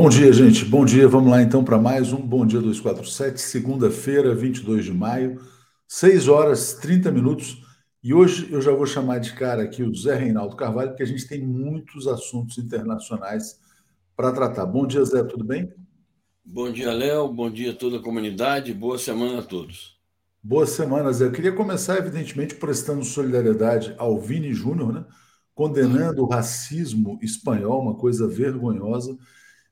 Bom dia, gente. Bom dia. Vamos lá então para mais um Bom Dia 247, segunda-feira, 22 de maio, 6 horas 30 minutos. E hoje eu já vou chamar de cara aqui o Zé Reinaldo Carvalho, porque a gente tem muitos assuntos internacionais para tratar. Bom dia, Zé, tudo bem? Bom dia, Léo. Bom dia a toda a comunidade. Boa semana a todos. Boa semana, Zé. Eu queria começar, evidentemente, prestando solidariedade ao Vini Júnior, né? condenando o racismo espanhol, uma coisa vergonhosa.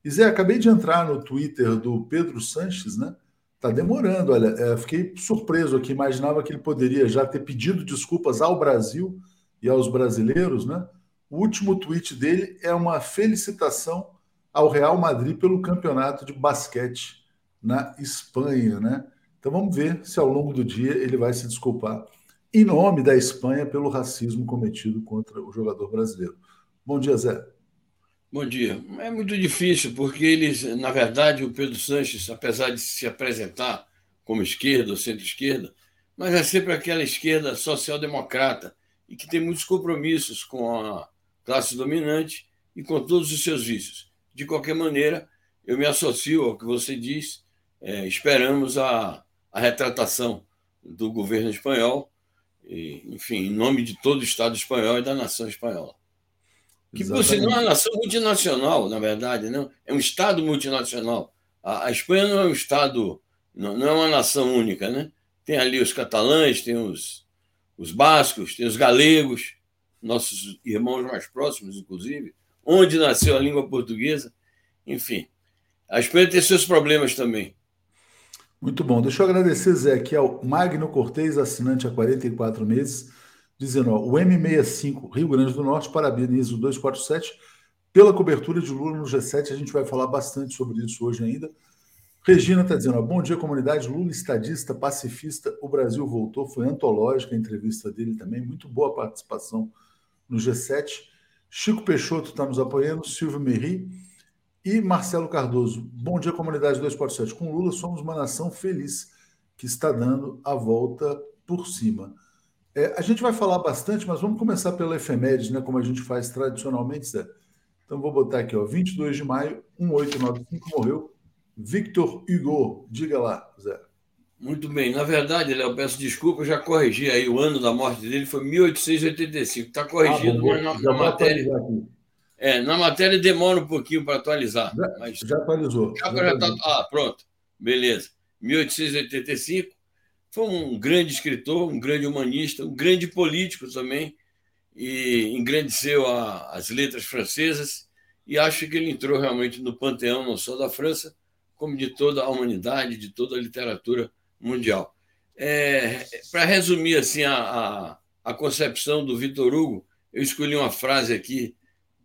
E Zé, acabei de entrar no Twitter do Pedro Sanches, né? Tá demorando, olha, é, fiquei surpreso aqui, imaginava que ele poderia já ter pedido desculpas ao Brasil e aos brasileiros, né? O último tweet dele é uma felicitação ao Real Madrid pelo campeonato de basquete na Espanha, né? Então vamos ver se ao longo do dia ele vai se desculpar em nome da Espanha pelo racismo cometido contra o jogador brasileiro. Bom dia, Zé. Bom dia. É muito difícil, porque eles, na verdade, o Pedro Sanches, apesar de se apresentar como esquerda ou centro-esquerda, mas é sempre aquela esquerda social-democrata e que tem muitos compromissos com a classe dominante e com todos os seus vícios. De qualquer maneira, eu me associo ao que você diz, é, esperamos a, a retratação do governo espanhol, e, enfim, em nome de todo o Estado espanhol e da nação espanhola. Que por sinal é uma nação multinacional, na verdade, não? é um Estado multinacional. A, a Espanha não é um Estado, não, não, é uma nação única, né? Tem ali os catalães, tem os, os bascos, tem os galegos, nossos irmãos mais próximos, inclusive, onde nasceu a língua portuguesa. Enfim, a Espanha tem seus problemas também. Muito bom. Deixa eu agradecer, Zé, aqui ao Magno Cortez, assinante há 44 meses dizendo: ó, o M65 Rio Grande do Norte parabeniza o 247 pela cobertura de Lula no G7. A gente vai falar bastante sobre isso hoje ainda. Regina está dizendo: ó, bom dia, comunidade. Lula, estadista, pacifista. O Brasil voltou. Foi antológica a entrevista dele também. Muito boa participação no G7. Chico Peixoto está nos apoiando. Silvio Merri. E Marcelo Cardoso. Bom dia, comunidade 247. Com Lula, somos uma nação feliz que está dando a volta por cima. É, a gente vai falar bastante, mas vamos começar pela efeméride, né, como a gente faz tradicionalmente, Zé. Então vou botar aqui, ó, 22 de maio, 1895 morreu Victor Hugo. Diga lá, Zé. Muito bem. Na verdade, Léo, peço desculpa, eu já corrigi aí. O ano da morte dele foi 1885. Está corrigido ah, na, na matéria. É, na matéria demora um pouquinho para atualizar. Já, mas já atualizou. Já, já tá, ah, pronto. Beleza. 1885. Foi um grande escritor, um grande humanista, um grande político também, e engrandeceu a, as letras francesas. E acho que ele entrou realmente no panteão, não só da França, como de toda a humanidade, de toda a literatura mundial. É, Para resumir assim a, a, a, concepção do Vitor Hugo, eu escolhi uma frase aqui,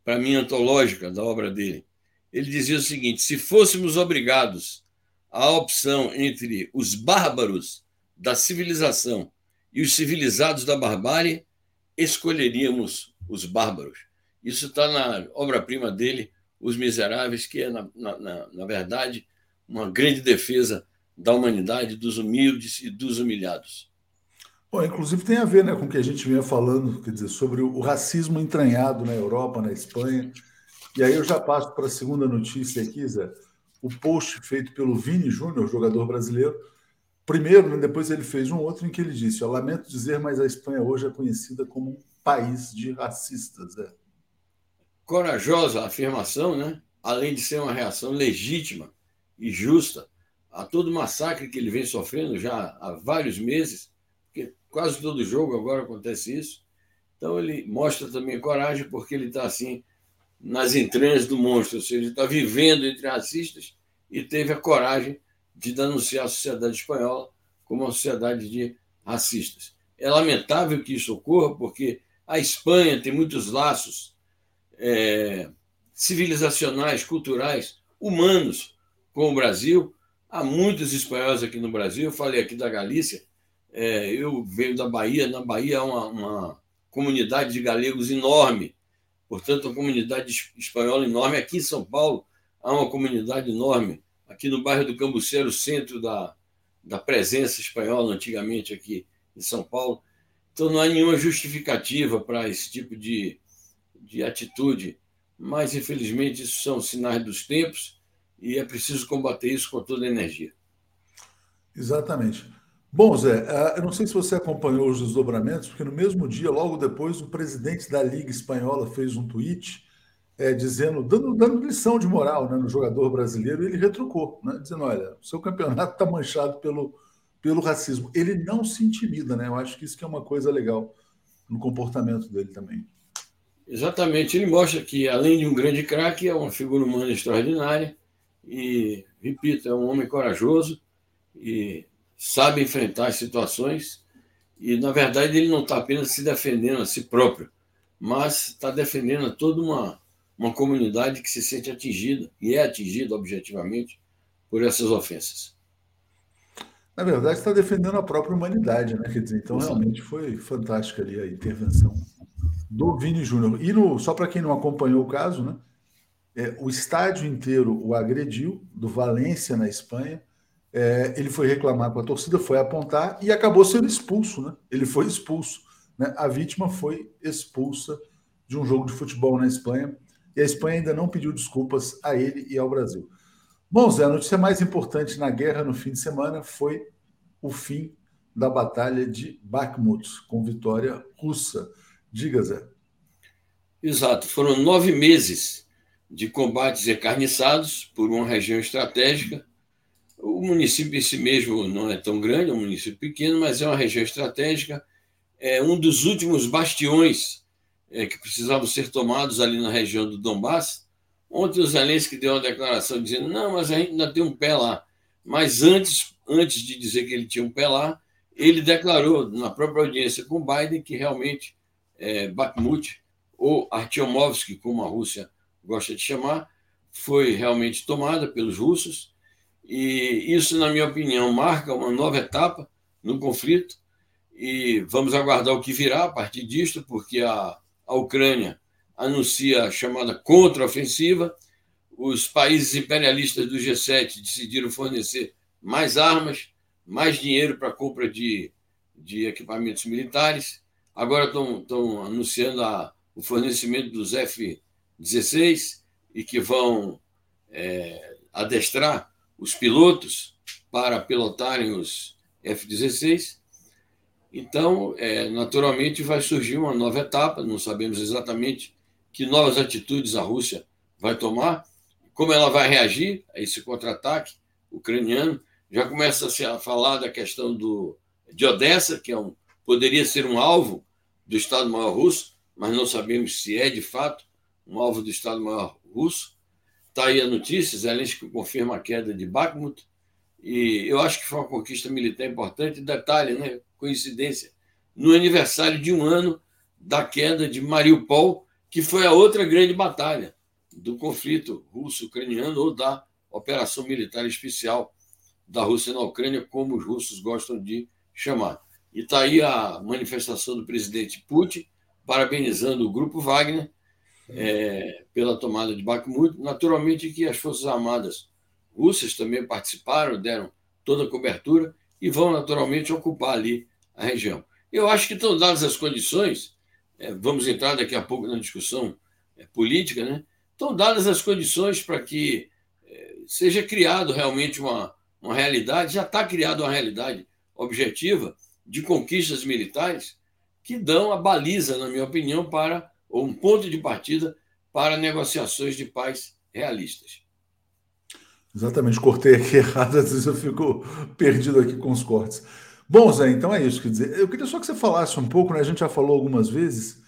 para mim, antológica da obra dele. Ele dizia o seguinte: se fôssemos obrigados à opção entre os bárbaros da civilização e os civilizados da barbárie, escolheríamos os bárbaros. Isso está na obra-prima dele, Os Miseráveis, que é, na, na, na verdade, uma grande defesa da humanidade, dos humildes e dos humilhados. Bom, inclusive tem a ver né, com o que a gente vinha falando, quer dizer, sobre o racismo entranhado na Europa, na Espanha. E aí eu já passo para a segunda notícia aqui, Zé. O post feito pelo Vini Júnior, jogador brasileiro. Primeiro, né, depois ele fez um outro em que ele disse: Lamento dizer, mas a Espanha hoje é conhecida como um país de racistas. Zé. Corajosa afirmação, né? Além de ser uma reação legítima e justa a todo massacre que ele vem sofrendo já há vários meses, porque quase todo jogo agora acontece isso. Então ele mostra também coragem, porque ele está assim nas entranhas do monstro, ou seja, ele está vivendo entre racistas e teve a coragem de denunciar a sociedade espanhola como uma sociedade de racistas. É lamentável que isso ocorra, porque a Espanha tem muitos laços é, civilizacionais, culturais, humanos com o Brasil, Há muitos espanhóis aqui no Brasil, eu falei aqui da Galícia, é, eu venho da Bahia, na Bahia há uma, uma comunidade de galegos enorme, portanto, uma comunidade espanhola enorme. Aqui em São Paulo há uma comunidade enorme, aqui no bairro do Cambuceiro, centro da, da presença espanhola antigamente aqui em São Paulo. Então, não há nenhuma justificativa para esse tipo de, de atitude, mas, infelizmente, isso são sinais dos tempos e é preciso combater isso com toda a energia. Exatamente. Bom, Zé, eh, eu não sei se você acompanhou os desdobramentos, porque no mesmo dia, logo depois, o presidente da Liga Espanhola fez um tweet é, dizendo, dando, dando lição de moral né, no jogador brasileiro, ele retrucou, né, dizendo: olha, o seu campeonato está manchado pelo, pelo racismo. Ele não se intimida, né? Eu acho que isso que é uma coisa legal no comportamento dele também. Exatamente. Ele mostra que, além de um grande craque, é uma figura humana extraordinária e, repito, é um homem corajoso e sabe enfrentar as situações. E, na verdade, ele não está apenas se defendendo a si próprio, mas está defendendo toda uma, uma comunidade que se sente atingida, e é atingida objetivamente, por essas ofensas. Na verdade, está defendendo a própria humanidade, né? Quer dizer, então Exato. realmente foi fantástica ali a intervenção do Vini Júnior. E no, só para quem não acompanhou o caso, né? É, o estádio inteiro o agrediu, do Valência, na Espanha. É, ele foi reclamar com a torcida, foi apontar e acabou sendo expulso. Né? Ele foi expulso. Né? A vítima foi expulsa de um jogo de futebol na Espanha e a Espanha ainda não pediu desculpas a ele e ao Brasil. Bom, Zé, a notícia mais importante na guerra no fim de semana foi o fim da Batalha de Bakhmut, com vitória russa. Diga, Zé. Exato, foram nove meses de combates encarniçados por uma região estratégica. O município em si mesmo não é tão grande, é um município pequeno, mas é uma região estratégica. É um dos últimos bastiões é, que precisavam ser tomados ali na região do Donbass. Ontem o Zelensky deu uma declaração dizendo: não, mas a gente ainda tem um pé lá. Mas antes, antes de dizer que ele tinha um pé lá, ele declarou na própria audiência com Biden que realmente é, Bakhmut, ou Artyomovsky, como a Rússia gosta de chamar, foi realmente tomada pelos russos, e isso, na minha opinião, marca uma nova etapa no conflito, e vamos aguardar o que virá a partir disto, porque a, a Ucrânia anuncia a chamada contraofensiva, os países imperialistas do G7 decidiram fornecer mais armas, mais dinheiro para a compra de, de equipamentos militares, agora estão, anunciando a, o fornecimento dos F 16 e que vão é, adestrar os pilotos para pilotarem os F-16. Então, é, naturalmente, vai surgir uma nova etapa, não sabemos exatamente que novas atitudes a Rússia vai tomar, como ela vai reagir a esse contra-ataque ucraniano. Já começa -se a falar da questão do, de Odessa, que é um, poderia ser um alvo do Estado-Maior russo, mas não sabemos se é de fato um alvo do Estado-Maior russo. Está aí a notícia, Zelensky confirma a queda de Bakhmut, e eu acho que foi uma conquista militar importante. Detalhe, né? Coincidência, no aniversário de um ano da queda de Mariupol, que foi a outra grande batalha do conflito russo-ucraniano ou da operação militar especial da Rússia na Ucrânia, como os russos gostam de chamar. E está aí a manifestação do presidente Putin, parabenizando o grupo Wagner é, pela tomada de Bakhmut. Naturalmente que as Forças Armadas russas também participaram, deram toda a cobertura e vão naturalmente ocupar ali a região. Eu acho que estão dadas as condições, é, vamos entrar daqui a pouco na discussão é, política, né? estão dadas as condições para que é, seja criado realmente uma, uma realidade, já está criada uma realidade objetiva de conquistas militares que dão a baliza, na minha opinião, para ou um ponto de partida para negociações de paz realistas. Exatamente, cortei aqui errado, às vezes eu fico perdido aqui com os cortes. Bom, Zé, então é isso. Quer dizer, eu queria só que você falasse um pouco, né? A gente já falou algumas vezes.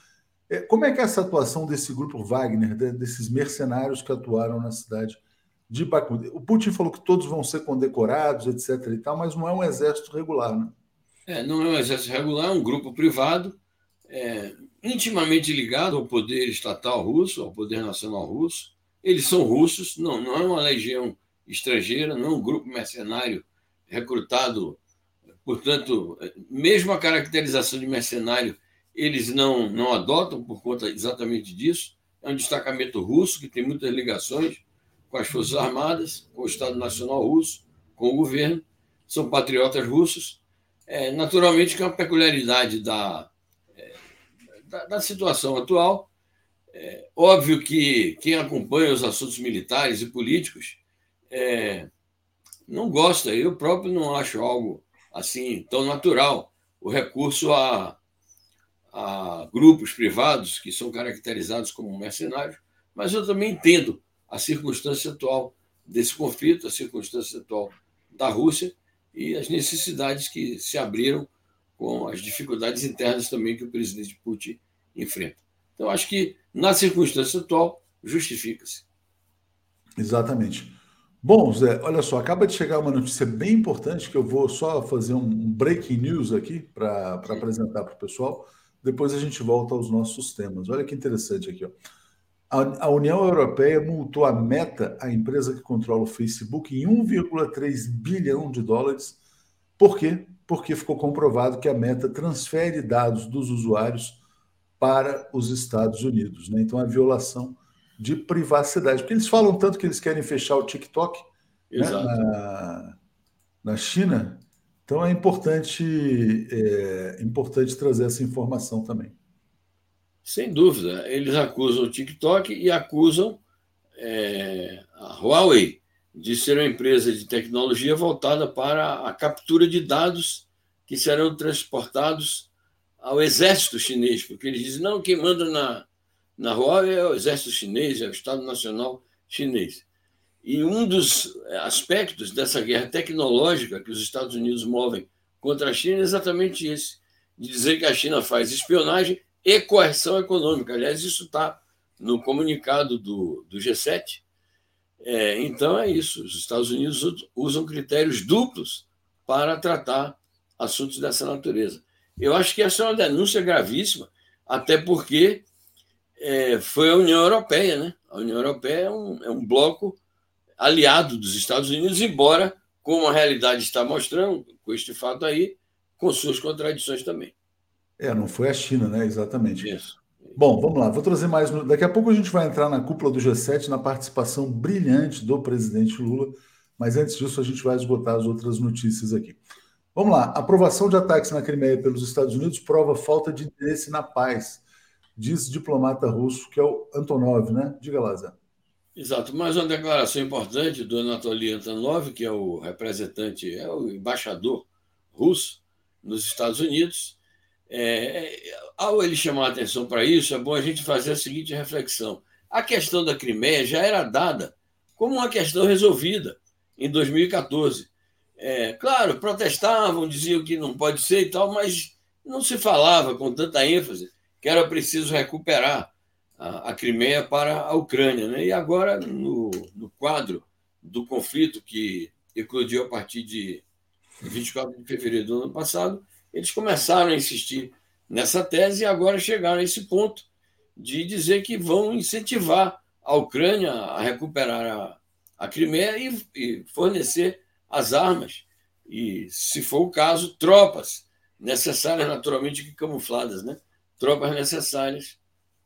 É, como é que é essa atuação desse grupo Wagner, desses mercenários que atuaram na cidade de Baku? O Putin falou que todos vão ser condecorados, etc. e tal, mas não é um exército regular, né? É, não é um exército regular, é um grupo privado, é, intimamente ligado ao poder estatal russo, ao poder nacional russo. Eles são russos, não, não é uma legião estrangeira, não é um grupo mercenário recrutado. Portanto, mesmo a caracterização de mercenário, eles não, não adotam por conta exatamente disso. É um destacamento russo que tem muitas ligações com as Forças Armadas, com o Estado Nacional Russo, com o governo. São patriotas russos é, naturalmente, que é uma peculiaridade da, é, da, da, situação atual. É, óbvio que quem acompanha os assuntos militares e políticos é, não gosta, eu próprio não acho algo assim tão natural o recurso a, a grupos privados que são caracterizados como mercenários, mas eu também entendo a circunstância atual desse conflito, a circunstância atual da Rússia, e as necessidades que se abriram com as dificuldades internas também que o presidente Putin enfrenta. Então, acho que, na circunstância atual, justifica-se. Exatamente. Bom, Zé, olha só, acaba de chegar uma notícia bem importante que eu vou só fazer um breaking news aqui para apresentar para o pessoal. Depois a gente volta aos nossos temas. Olha que interessante aqui. Ó. A, União Europeia multou a Meta, a empresa que controla o Facebook, em 1,3 bilhão de dólares. Por quê? Porque ficou comprovado que a Meta transfere dados dos usuários para os Estados Unidos. Né? Então, a violação de privacidade. Porque eles falam tanto que eles querem fechar o TikTok né? na, na China. Então, é importante, é importante trazer essa informação também. Sem dúvida, eles acusam o TikTok e acusam é, a Huawei de ser uma empresa de tecnologia voltada para a captura de dados que serão transportados ao exército chinês, porque eles dizem, não, quem manda na, na Huawei é o exército chinês, é o Estado Nacional Chinês. E um dos aspectos dessa guerra tecnológica que os Estados Unidos movem contra a China é exatamente esse, de dizer que a China faz espionagem e coerção econômica. Aliás, isso está no comunicado do, do G7. É, então, é isso. Os Estados Unidos usam critérios duplos para tratar assuntos dessa natureza. Eu acho que essa é uma denúncia gravíssima, até porque é, foi a União Europeia. Né? A União Europeia é um, é um bloco aliado dos Estados Unidos, embora, como a realidade está mostrando, com este fato aí, com suas contradições também. É, não foi a China, né? Exatamente. Isso. Bom, vamos lá, vou trazer mais. Daqui a pouco a gente vai entrar na cúpula do G7, na participação brilhante do presidente Lula, mas antes disso a gente vai esgotar as outras notícias aqui. Vamos lá, aprovação de ataques na Crimeia pelos Estados Unidos prova falta de interesse na paz, diz diplomata russo, que é o Antonov, né? Diga lá, Zé. Exato, mais uma declaração importante do Anatoly Antonov, que é o representante, é o embaixador russo nos Estados Unidos. É, ao ele chamar a atenção para isso, é bom a gente fazer a seguinte reflexão. A questão da Crimeia já era dada como uma questão resolvida em 2014. É, claro, protestavam, diziam que não pode ser e tal, mas não se falava com tanta ênfase que era preciso recuperar a, a Crimeia para a Ucrânia. Né? E agora, no, no quadro do conflito que eclodiu a partir de 24 de fevereiro do ano passado, eles começaram a insistir nessa tese e agora chegaram a esse ponto de dizer que vão incentivar a Ucrânia a recuperar a, a Crimeia e, e fornecer as armas e, se for o caso, tropas necessárias, naturalmente camufladas, né? Tropas necessárias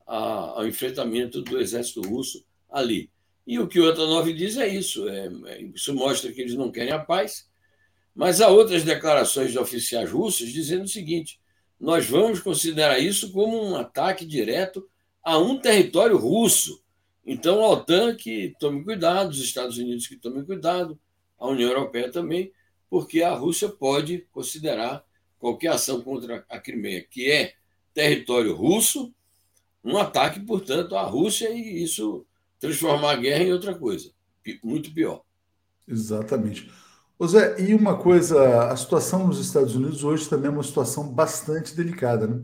ao enfrentamento do exército russo ali. E o que o Antonov diz é isso: é, é, isso mostra que eles não querem a paz, mas há outras declarações de oficiais russos dizendo o seguinte: nós vamos considerar isso como um ataque direto a um território russo. Então, a OTAN que tome cuidado, os Estados Unidos que tomem cuidado, a União Europeia também, porque a Rússia pode considerar qualquer ação contra a Crimeia, que é território russo, um ataque, portanto, à Rússia e isso transformar a guerra em outra coisa, muito pior. Exatamente. Ô Zé, e uma coisa, a situação nos Estados Unidos hoje também é uma situação bastante delicada. Né?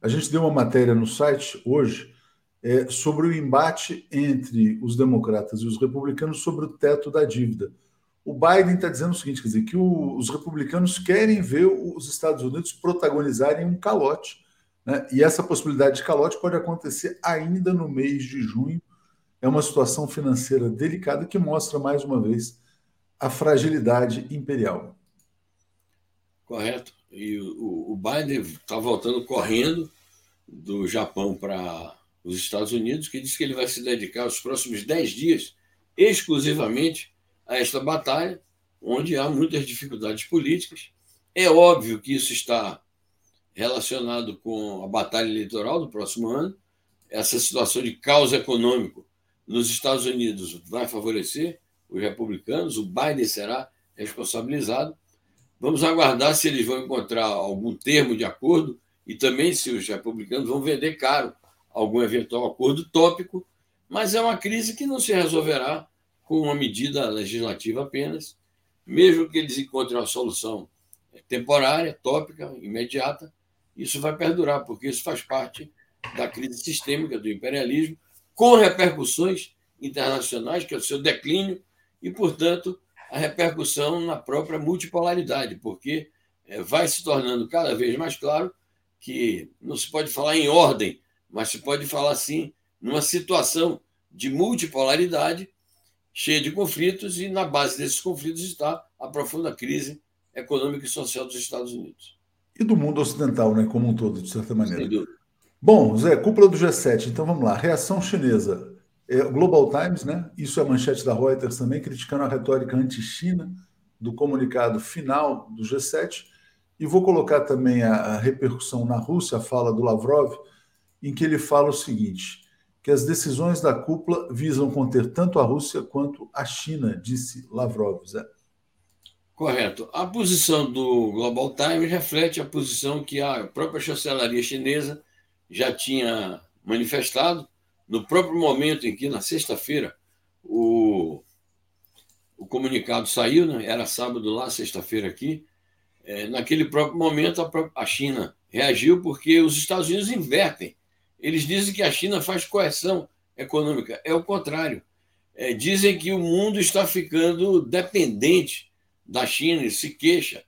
A gente deu uma matéria no site hoje é, sobre o embate entre os democratas e os republicanos sobre o teto da dívida. O Biden está dizendo o seguinte: quer dizer, que o, os republicanos querem ver os Estados Unidos protagonizarem um calote. Né? E essa possibilidade de calote pode acontecer ainda no mês de junho. É uma situação financeira delicada que mostra, mais uma vez, a fragilidade imperial. Correto. E o, o Biden está voltando correndo do Japão para os Estados Unidos, que diz que ele vai se dedicar os próximos dez dias exclusivamente a esta batalha, onde há muitas dificuldades políticas. É óbvio que isso está relacionado com a batalha eleitoral do próximo ano. Essa situação de caos econômico nos Estados Unidos vai favorecer os republicanos, o Biden será responsabilizado. Vamos aguardar se eles vão encontrar algum termo de acordo e também se os republicanos vão vender caro algum eventual acordo tópico, mas é uma crise que não se resolverá com uma medida legislativa apenas, mesmo que eles encontrem uma solução temporária, tópica, imediata, isso vai perdurar, porque isso faz parte da crise sistêmica do imperialismo, com repercussões internacionais, que é o seu declínio, e, portanto, a repercussão na própria multipolaridade, porque eh, vai se tornando cada vez mais claro que não se pode falar em ordem, mas se pode falar, sim, numa situação de multipolaridade cheia de conflitos, e na base desses conflitos está a profunda crise econômica e social dos Estados Unidos. E do mundo ocidental, né, como um todo, de certa maneira. Bom, Zé, cúpula do G7, então vamos lá. Reação chinesa. É, Global Times, né? Isso é a manchete da Reuters também, criticando a retórica anti-China do comunicado final do G7. E vou colocar também a, a repercussão na Rússia, a fala do Lavrov, em que ele fala o seguinte: que as decisões da cúpula visam conter tanto a Rússia quanto a China, disse Lavrov. Zé. Correto. A posição do Global Times reflete a posição que a própria chancelaria chinesa já tinha manifestado no próprio momento em que, na sexta-feira, o, o comunicado saiu, né? era sábado lá, sexta-feira aqui. É, naquele próprio momento, a, a China reagiu porque os Estados Unidos invertem eles dizem que a China faz coerção econômica. É o contrário. É, dizem que o mundo está ficando dependente da China e se queixa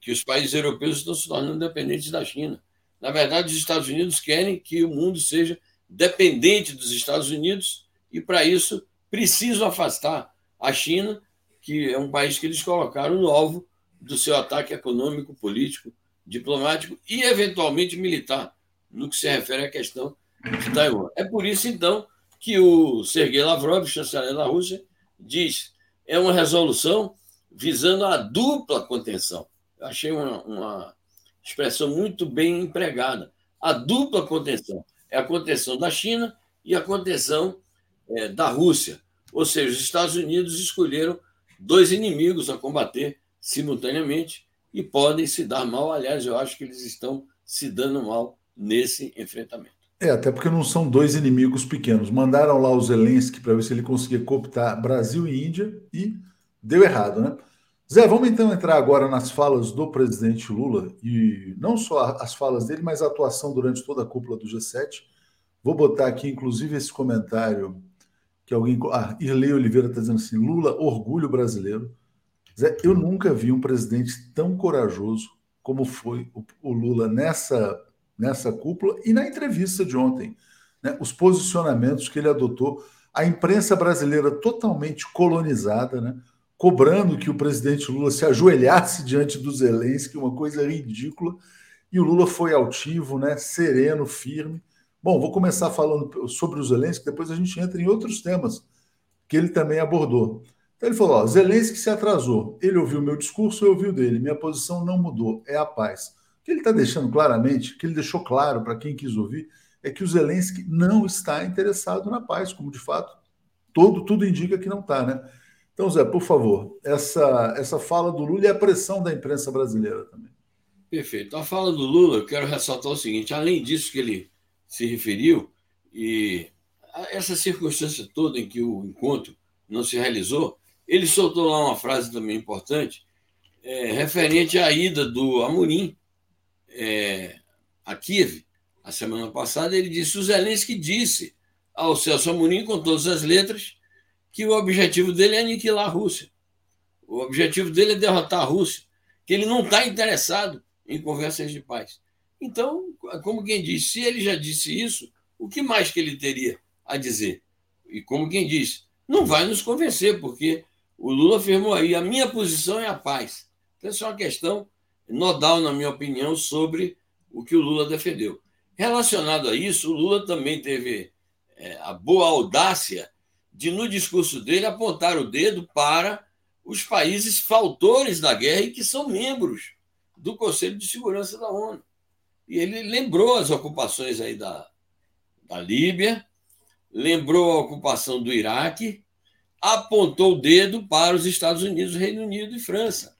que os países europeus estão se tornando dependentes da China. Na verdade, os Estados Unidos querem que o mundo seja dependente dos Estados Unidos e, para isso, precisam afastar a China, que é um país que eles colocaram no alvo do seu ataque econômico, político, diplomático e, eventualmente, militar no que se refere à questão de Taiwan. É por isso, então, que o Sergei Lavrov, chanceler da Rússia, diz é uma resolução visando a dupla contenção. Eu achei uma, uma expressão muito bem empregada. A dupla contenção é a contenção da China e a contenção é, da Rússia. Ou seja, os Estados Unidos escolheram dois inimigos a combater simultaneamente e podem se dar mal. Aliás, eu acho que eles estão se dando mal nesse enfrentamento. É, até porque não são dois inimigos pequenos. Mandaram lá o Zelensky para ver se ele conseguia cooptar Brasil e Índia e deu errado, né? Zé, vamos então entrar agora nas falas do presidente Lula e não só as falas dele, mas a atuação durante toda a cúpula do G7. Vou botar aqui, inclusive, esse comentário que alguém. Ah, Irlei Oliveira está dizendo assim: Lula, orgulho brasileiro. Zé, eu nunca vi um presidente tão corajoso como foi o Lula nessa nessa cúpula e na entrevista de ontem. Né? Os posicionamentos que ele adotou, a imprensa brasileira totalmente colonizada, né? Cobrando que o presidente Lula se ajoelhasse diante do Zelensky, uma coisa ridícula. E o Lula foi altivo, né? sereno, firme. Bom, vou começar falando sobre o Zelensky, depois a gente entra em outros temas que ele também abordou. Então ele falou: ó, Zelensky se atrasou. Ele ouviu meu discurso, eu ouvi o dele. Minha posição não mudou, é a paz. O que ele está deixando claramente, que ele deixou claro para quem quis ouvir, é que o Zelensky não está interessado na paz, como de fato todo, tudo indica que não está, né? Então, Zé, por favor, essa, essa fala do Lula e a pressão da imprensa brasileira também. Perfeito. A fala do Lula, eu quero ressaltar o seguinte: além disso que ele se referiu, e essa circunstância toda em que o encontro não se realizou, ele soltou lá uma frase também importante, é, referente à ida do Amorim é, a Kiev, a semana passada, ele disse: o Zelensky disse ao Celso Amorim, com todas as letras, que o objetivo dele é aniquilar a Rússia. O objetivo dele é derrotar a Rússia, que ele não está interessado em conversas de paz. Então, como quem diz, se ele já disse isso, o que mais que ele teria a dizer? E como quem diz, não vai nos convencer, porque o Lula afirmou aí: a minha posição é a paz. Então, essa é uma questão nodal, na minha opinião, sobre o que o Lula defendeu. Relacionado a isso, o Lula também teve é, a boa audácia de, no discurso dele, apontar o dedo para os países fautores da guerra e que são membros do Conselho de Segurança da ONU. E ele lembrou as ocupações aí da, da Líbia, lembrou a ocupação do Iraque, apontou o dedo para os Estados Unidos, Reino Unido e França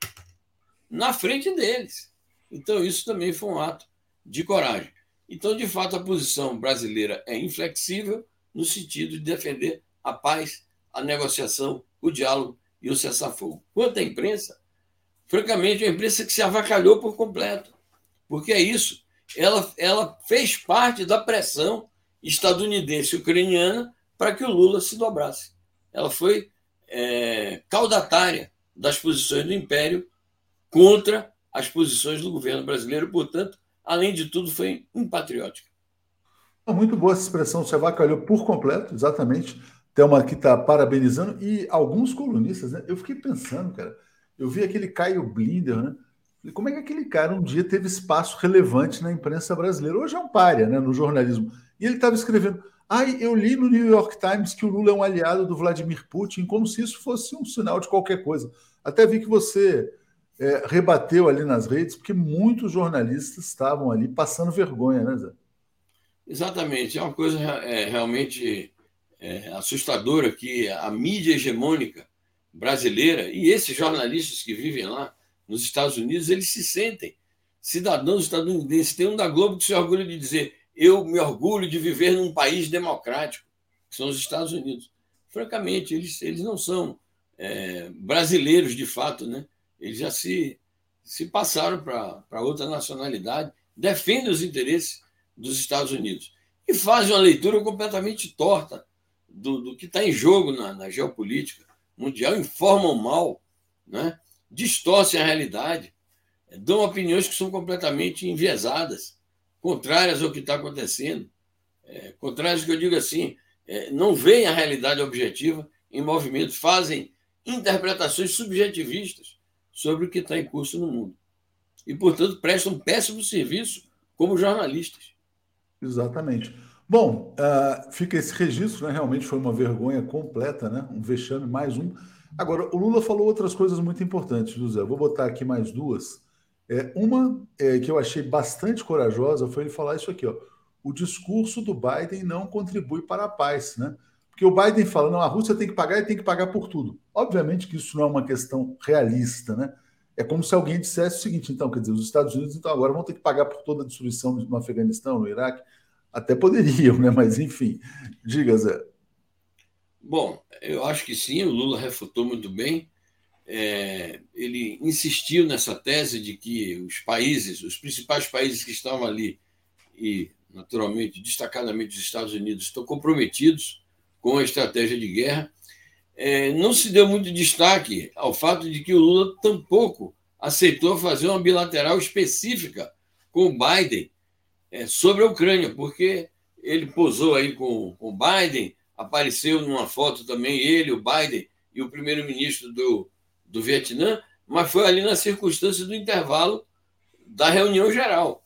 na frente deles. Então, isso também foi um ato de coragem. Então, de fato, a posição brasileira é inflexível no sentido de defender a paz, a negociação, o diálogo e o cessar-fogo. Quanto à imprensa, francamente, é uma imprensa que se avacalhou por completo. Porque é isso. Ela, ela fez parte da pressão estadunidense e ucraniana para que o Lula se dobrasse. Ela foi é, caudatária das posições do Império contra as posições do governo brasileiro, portanto, além de tudo, foi impatriótica. Muito boa essa expressão, se avacalhou por completo, exatamente. Thelma aqui está parabenizando, e alguns colunistas, né? Eu fiquei pensando, cara, eu vi aquele Caio Blinder, né? Como é que aquele cara um dia teve espaço relevante na imprensa brasileira? Hoje é um párea, né, no jornalismo. E ele estava escrevendo: ai, eu li no New York Times que o Lula é um aliado do Vladimir Putin, como se isso fosse um sinal de qualquer coisa. Até vi que você é, rebateu ali nas redes, porque muitos jornalistas estavam ali passando vergonha, né, Zé? Exatamente. É uma coisa é, realmente é, assustadora que a mídia hegemônica brasileira e esses jornalistas que vivem lá nos Estados Unidos, eles se sentem cidadãos estadunidenses. Tem um da Globo que se orgulha de dizer: eu me orgulho de viver num país democrático, que são os Estados Unidos. Francamente, eles, eles não são é, brasileiros de fato, né? eles já se, se passaram para outra nacionalidade, defendem os interesses dos Estados Unidos e fazem uma leitura completamente torta do, do que está em jogo na, na, geopolítica mundial, informam mal, né? distorcem a realidade, dão opiniões que são completamente enviesadas, contrárias ao que está acontecendo, é, contrárias que eu digo assim, é, não veem a realidade objetiva em movimento, fazem interpretações subjetivistas sobre o que está em curso no mundo. E, portanto, prestam um péssimo serviço como jornalistas. Exatamente. Bom, uh, fica esse registro, né? Realmente foi uma vergonha completa, né? Um vexame, mais um. Agora, o Lula falou outras coisas muito importantes, José. Vou botar aqui mais duas. É, uma é, que eu achei bastante corajosa foi ele falar isso aqui, ó. O discurso do Biden não contribui para a paz, né? Porque o Biden fala, não, a Rússia tem que pagar e tem que pagar por tudo. Obviamente que isso não é uma questão realista, né? É como se alguém dissesse o seguinte, então, quer dizer, os Estados Unidos então agora vão ter que pagar por toda a destruição no Afeganistão, no Iraque. Até poderiam, né? Mas enfim, diga, Zé. Bom, eu acho que sim, o Lula refutou muito bem. É, ele insistiu nessa tese de que os países, os principais países que estavam ali, e naturalmente, destacadamente os Estados Unidos, estão comprometidos com a estratégia de guerra. É, não se deu muito destaque ao fato de que o Lula tampouco aceitou fazer uma bilateral específica com o Biden é, sobre a Ucrânia, porque ele posou aí com o Biden, apareceu numa foto também ele, o Biden e o primeiro-ministro do, do Vietnã, mas foi ali na circunstância do intervalo da reunião geral.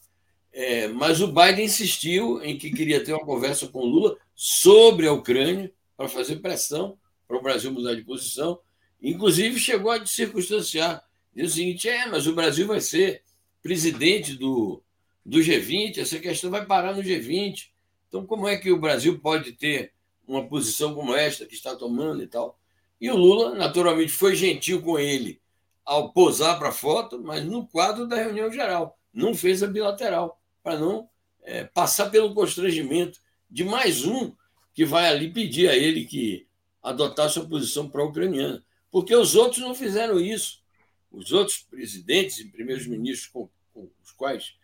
É, mas o Biden insistiu em que queria ter uma conversa com Lula sobre a Ucrânia para fazer pressão para o Brasil mudar de posição. Inclusive chegou a circunstanciar, diz o seguinte: é, mas o Brasil vai ser presidente do, do G20, essa questão vai parar no G20. Então, como é que o Brasil pode ter uma posição como esta que está tomando e tal? E o Lula, naturalmente, foi gentil com ele ao posar para a foto, mas no quadro da reunião geral. Não fez a bilateral, para não é, passar pelo constrangimento de mais um que vai ali pedir a ele que adotasse uma posição pró-ucraniana. Porque os outros não fizeram isso. Os outros presidentes e primeiros ministros com, com os quais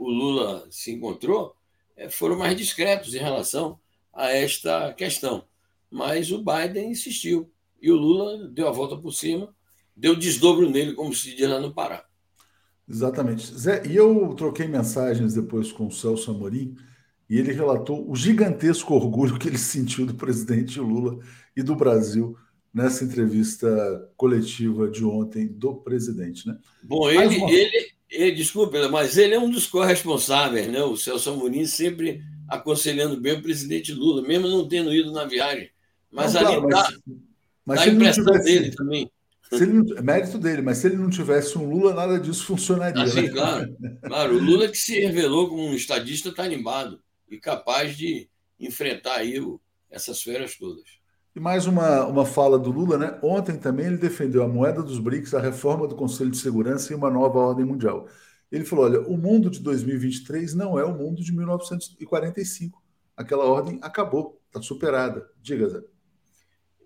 o Lula se encontrou é, foram mais discretos em relação a esta questão. Mas o Biden insistiu. E o Lula deu a volta por cima, deu desdobro nele, como se diz lá no Pará. Exatamente. Zé, e eu troquei mensagens depois com o Celso Amorim, e ele relatou o gigantesco orgulho que ele sentiu do presidente Lula e do Brasil nessa entrevista coletiva de ontem do presidente. Né? Bom, ele, uma... ele, ele, desculpa, mas ele é um dos corresponsáveis, né? o Celso Amorim sempre aconselhando bem o presidente Lula, mesmo não tendo ido na viagem. Mas não, ali claro, mas, dá, mas dá a impressão tivesse, dele também. Se ele não, mérito dele, mas se ele não tivesse um Lula, nada disso funcionaria. Assim, né? claro, claro. O Lula que se revelou como um estadista tarimbado e capaz de enfrentar aí o, essas feras todas. E mais uma, uma fala do Lula, né? Ontem também ele defendeu a moeda dos BRICS, a reforma do Conselho de Segurança e uma nova ordem mundial. Ele falou: olha, o mundo de 2023 não é o mundo de 1945. Aquela ordem acabou, está superada. Diga, Zé.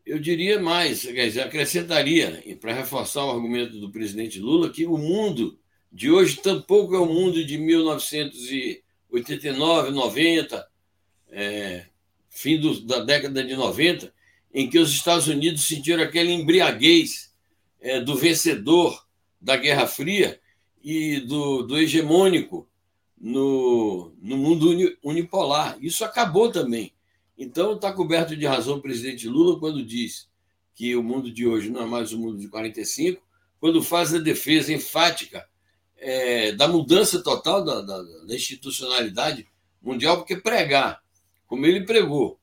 Eu diria mais, dizer, acrescentaria, para reforçar o argumento do presidente Lula, que o mundo de hoje tampouco é o mundo de 1989, 90, é, fim do, da década de 90, em que os Estados Unidos sentiram aquela embriaguez é, do vencedor da Guerra Fria e do, do hegemônico no, no mundo unipolar. Isso acabou também. Então, está coberto de razão o presidente Lula quando diz que o mundo de hoje não é mais o mundo de 45, quando faz a defesa enfática é, da mudança total da, da, da, institucionalidade mundial, porque pregar, como ele pregou,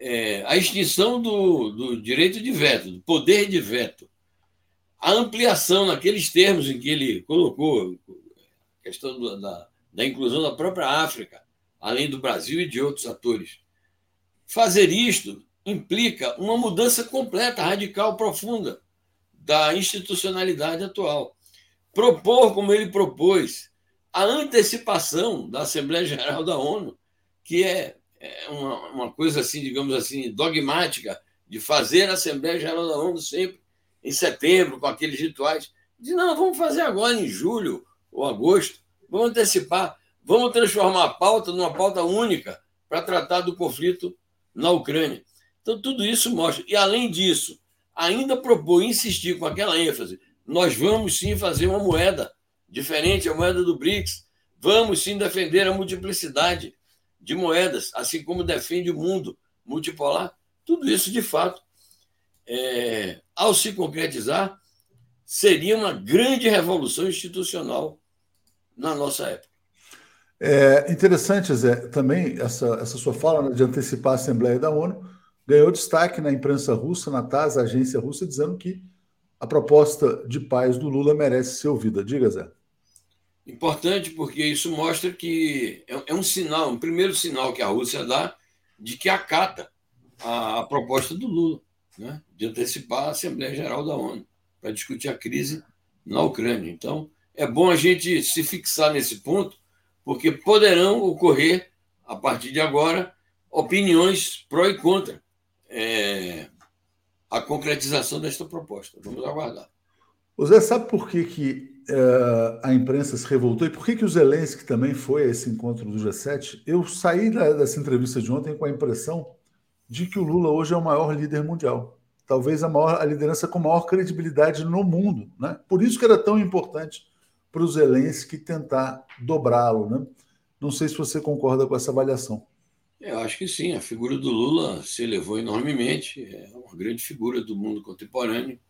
é, a extinção do, do direito de veto, do poder de veto, a ampliação naqueles termos em que ele colocou, a questão da, da inclusão da própria África, além do Brasil e de outros atores. Fazer isto implica uma mudança completa, radical, profunda da institucionalidade atual. Propor, como ele propôs, a antecipação da Assembleia Geral da ONU, que é uma, uma coisa assim, digamos assim, dogmática, de fazer a Assembleia Geral da ONU sempre em setembro, com aqueles rituais. Diz, não, vamos fazer agora em julho ou agosto, vamos antecipar, vamos transformar a pauta numa pauta única para tratar do conflito na Ucrânia. Então, tudo isso mostra. E, além disso, ainda propôs insistir com aquela ênfase: nós vamos sim fazer uma moeda diferente, a moeda do BRICS. Vamos sim defender a multiplicidade de moedas, assim como defende o mundo multipolar. Tudo isso, de fato, é, ao se concretizar, seria uma grande revolução institucional na nossa época. É interessante, Zé, também essa, essa sua fala né, de antecipar a Assembleia da ONU ganhou destaque na imprensa russa, na TAS, a agência russa, dizendo que a proposta de paz do Lula merece ser ouvida. Diga, Zé. Importante, porque isso mostra que é, é um sinal, um primeiro sinal que a Rússia dá de que acata a, proposta do Lula né, de antecipar a Assembleia Geral da ONU para discutir a crise na Ucrânia. Então, é bom a gente se fixar nesse ponto, porque poderão ocorrer, a partir de agora, opiniões pró e contra é, a concretização desta proposta. Vamos aguardar. O Zé, sabe por que, que uh, a imprensa se revoltou e por que, que o Zelensky também foi a esse encontro do G7? Eu saí da, dessa entrevista de ontem com a impressão de que o Lula hoje é o maior líder mundial. Talvez a, maior, a liderança com maior credibilidade no mundo. Né? Por isso que era tão importante para o Zelensky tentar dobrá-lo. Né? Não sei se você concorda com essa avaliação. Eu acho que sim. A figura do Lula se elevou enormemente. É uma grande figura do mundo contemporâneo.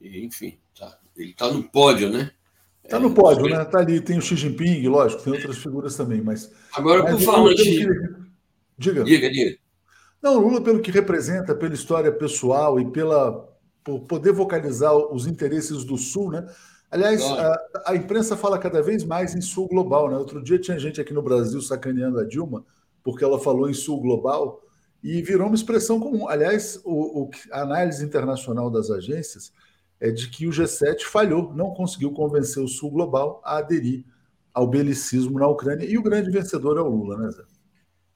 E, enfim, tá, ele está no pódio, né? Está no pódio, é, né? Está ali. Tem o Xi Jinping, lógico, tem outras figuras também. Mas agora, mas por falar de. Diga. Diga, diga. Não, Lula, pelo que representa, pela história pessoal e pela por poder vocalizar os interesses do Sul, né? Aliás, a, a, imprensa fala cada vez mais em Sul global, né? Outro dia tinha gente aqui no Brasil sacaneando a Dilma porque ela falou em Sul global e virou uma expressão comum. Aliás, o, o a análise internacional das agências é de que o G7 falhou, não conseguiu convencer o Sul global a aderir ao belicismo na Ucrânia e o grande vencedor é o Lula, né, Zé?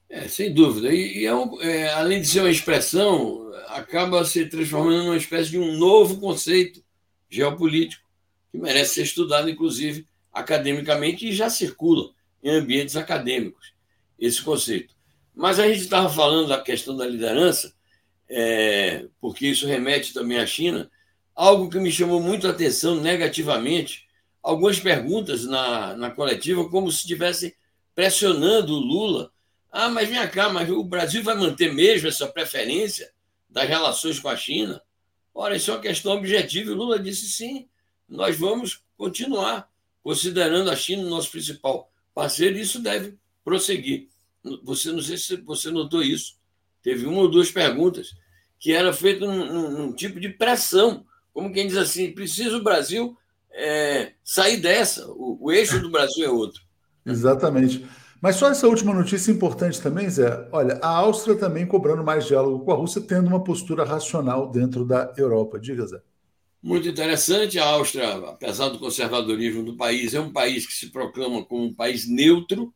É, sem dúvida. E, e é um, é, além de ser uma expressão, acaba se transformando numa espécie de um novo conceito geopolítico que merece ser estudado, inclusive, academicamente e já circula em ambientes acadêmicos esse conceito. Mas a gente estava falando da questão da liderança, é, porque isso remete também à China, algo que me chamou muito a atenção negativamente, algumas perguntas na, na coletiva, como se estivessem pressionando o Lula ah, mas vem cá, mas o Brasil vai manter mesmo essa preferência das relações com a China? Ora, isso é uma questão objetiva. E Lula disse sim, nós vamos continuar considerando a China nosso principal parceiro e isso deve prosseguir. Você não sei se você notou isso. Teve uma ou duas perguntas que era feito num, num, num tipo de pressão, como quem diz assim, precisa o Brasil é, sair dessa. O, o eixo do Brasil é outro. Exatamente. Mas só essa última notícia importante também, Zé. Olha, a Áustria também cobrando mais diálogo com a Rússia, tendo uma postura racional dentro da Europa. Diga, Zé. Muito interessante. A Áustria, apesar do conservadorismo do país, é um país que se proclama como um país neutro,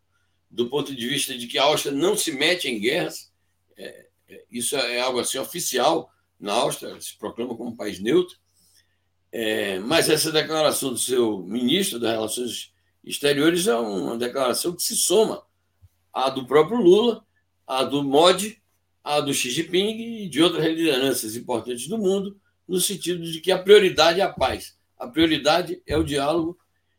do ponto de vista de que a Áustria não se mete em guerras. É, é, isso é algo assim oficial na Áustria, se proclama como um país neutro. É, mas essa declaração do seu ministro das Relações exteriores é uma declaração que se soma à do próprio Lula, à do Modi, à do Xi Jinping e de outras lideranças importantes do mundo, no sentido de que a prioridade é a paz, a prioridade é o diálogo,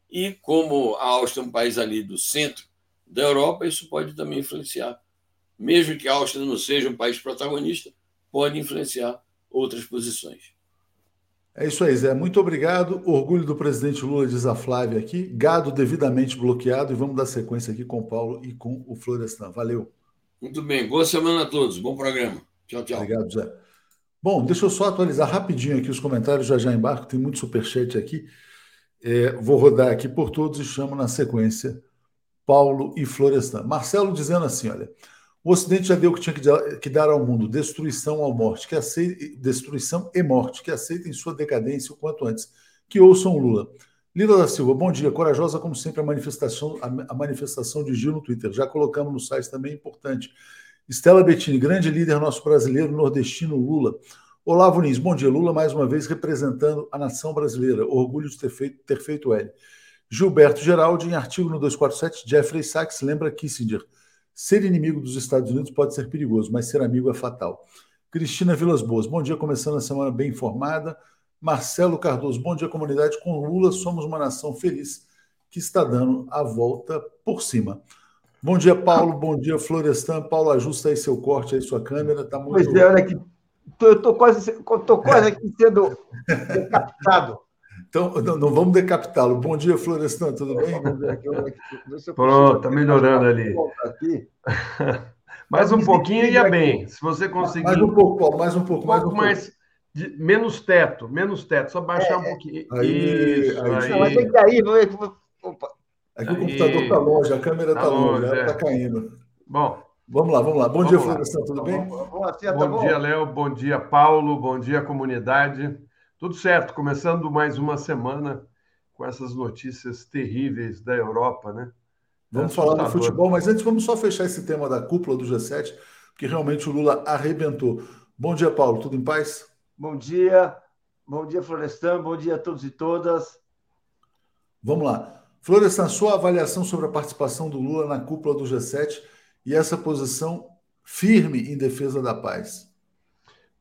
e como a Áustria é um país ali do centro da Europa, isso pode também influenciar. Mesmo que a Áustria não seja um país protagonista, pode influenciar outras posições. É isso aí, Zé. Muito obrigado. Orgulho do presidente Lula, diz a Flávia aqui. Gado devidamente bloqueado. E vamos dar sequência aqui com o Paulo e com o Florestan. Valeu. Muito bem. Boa semana a todos. Bom programa. Tchau, tchau. Obrigado, Zé. Bom, deixa eu só atualizar rapidinho aqui os comentários, já já embarco. Tem muito superchat aqui. É, vou rodar aqui por todos e chamo na sequência Paulo e Florestan. Marcelo dizendo assim: olha. O Ocidente já deu o que tinha que dar ao mundo: destruição ao morte, que aceite, destruição e morte, que aceitem sua decadência o quanto antes. Que ouçam Lula. Lila da Silva, bom dia. Corajosa, como sempre, a manifestação, a manifestação de Gil no Twitter. Já colocamos no site também, importante. Estela Bettini, grande líder nosso brasileiro, nordestino Lula. Olavo Nunes, bom dia. Lula, mais uma vez, representando a nação brasileira. Orgulho de ter feito, ter feito L. Gilberto Geraldi, em artigo no 247, Jeffrey Sachs lembra Kissinger. Ser inimigo dos Estados Unidos pode ser perigoso, mas ser amigo é fatal. Cristina Vilas Boas, bom dia, começando a semana bem informada. Marcelo Cardoso, bom dia, comunidade. Com Lula, somos uma nação feliz que está dando a volta por cima. Bom dia, Paulo. Bom dia, Florestan. Paulo, ajusta aí seu corte, aí sua câmera. Tá muito... Pois é, olha aqui. Eu estou quase, tô quase aqui sendo decapitado. Então, não, não vamos decapitá-lo. Bom dia, Florestan, tudo bem? Pronto, está melhorando ali. mais um pouquinho ia bem. Se você conseguir. Mais um pouco, Paulo, mais um pouco. Um pouco mais, um mais pouco. De, menos teto, menos teto, só baixar é, um pouquinho. Aí, Isso, aí. aí. Não, mas tem que cair, é? Opa. Aqui aí. o computador está longe, a câmera está tá longe, está é. caindo. Bom. Vamos lá, vamos lá. Bom vamos dia, Florestan, tudo bem? Bom, bom, bom dia, Léo. Bom dia, Paulo. Bom dia, comunidade. Tudo certo, começando mais uma semana com essas notícias terríveis da Europa, né? Vamos é falar do futebol, mas antes vamos só fechar esse tema da cúpula do G7, porque realmente o Lula arrebentou. Bom dia, Paulo. Tudo em paz? Bom dia. Bom dia, Florestan. Bom dia a todos e todas. Vamos lá. Florestan, sua avaliação sobre a participação do Lula na cúpula do G7 e essa posição firme em defesa da paz.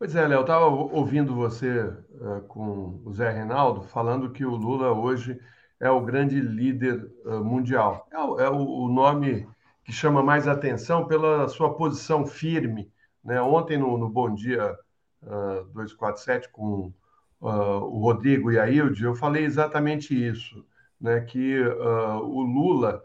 Pois é, Léo, eu estava ouvindo você uh, com o Zé Reinaldo falando que o Lula hoje é o grande líder uh, mundial. É, o, é o, nome que chama mais atenção pela sua posição firme. Né? Ontem, no, no Bom Dia uh, 247, com o Rodrigo e a Hilde, eu falei exatamente isso, né? que o Lula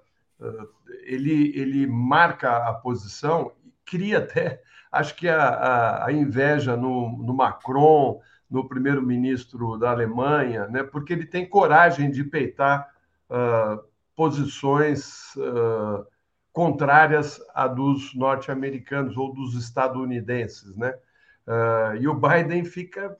ele, ele marca a posição, cria até acho que a, a, a inveja no, no, Macron, no primeiro-ministro da Alemanha, né, porque ele tem coragem de peitar uh, posições uh, contrárias à dos norte-americanos ou dos estadunidenses. Né? Uh, e o Biden fica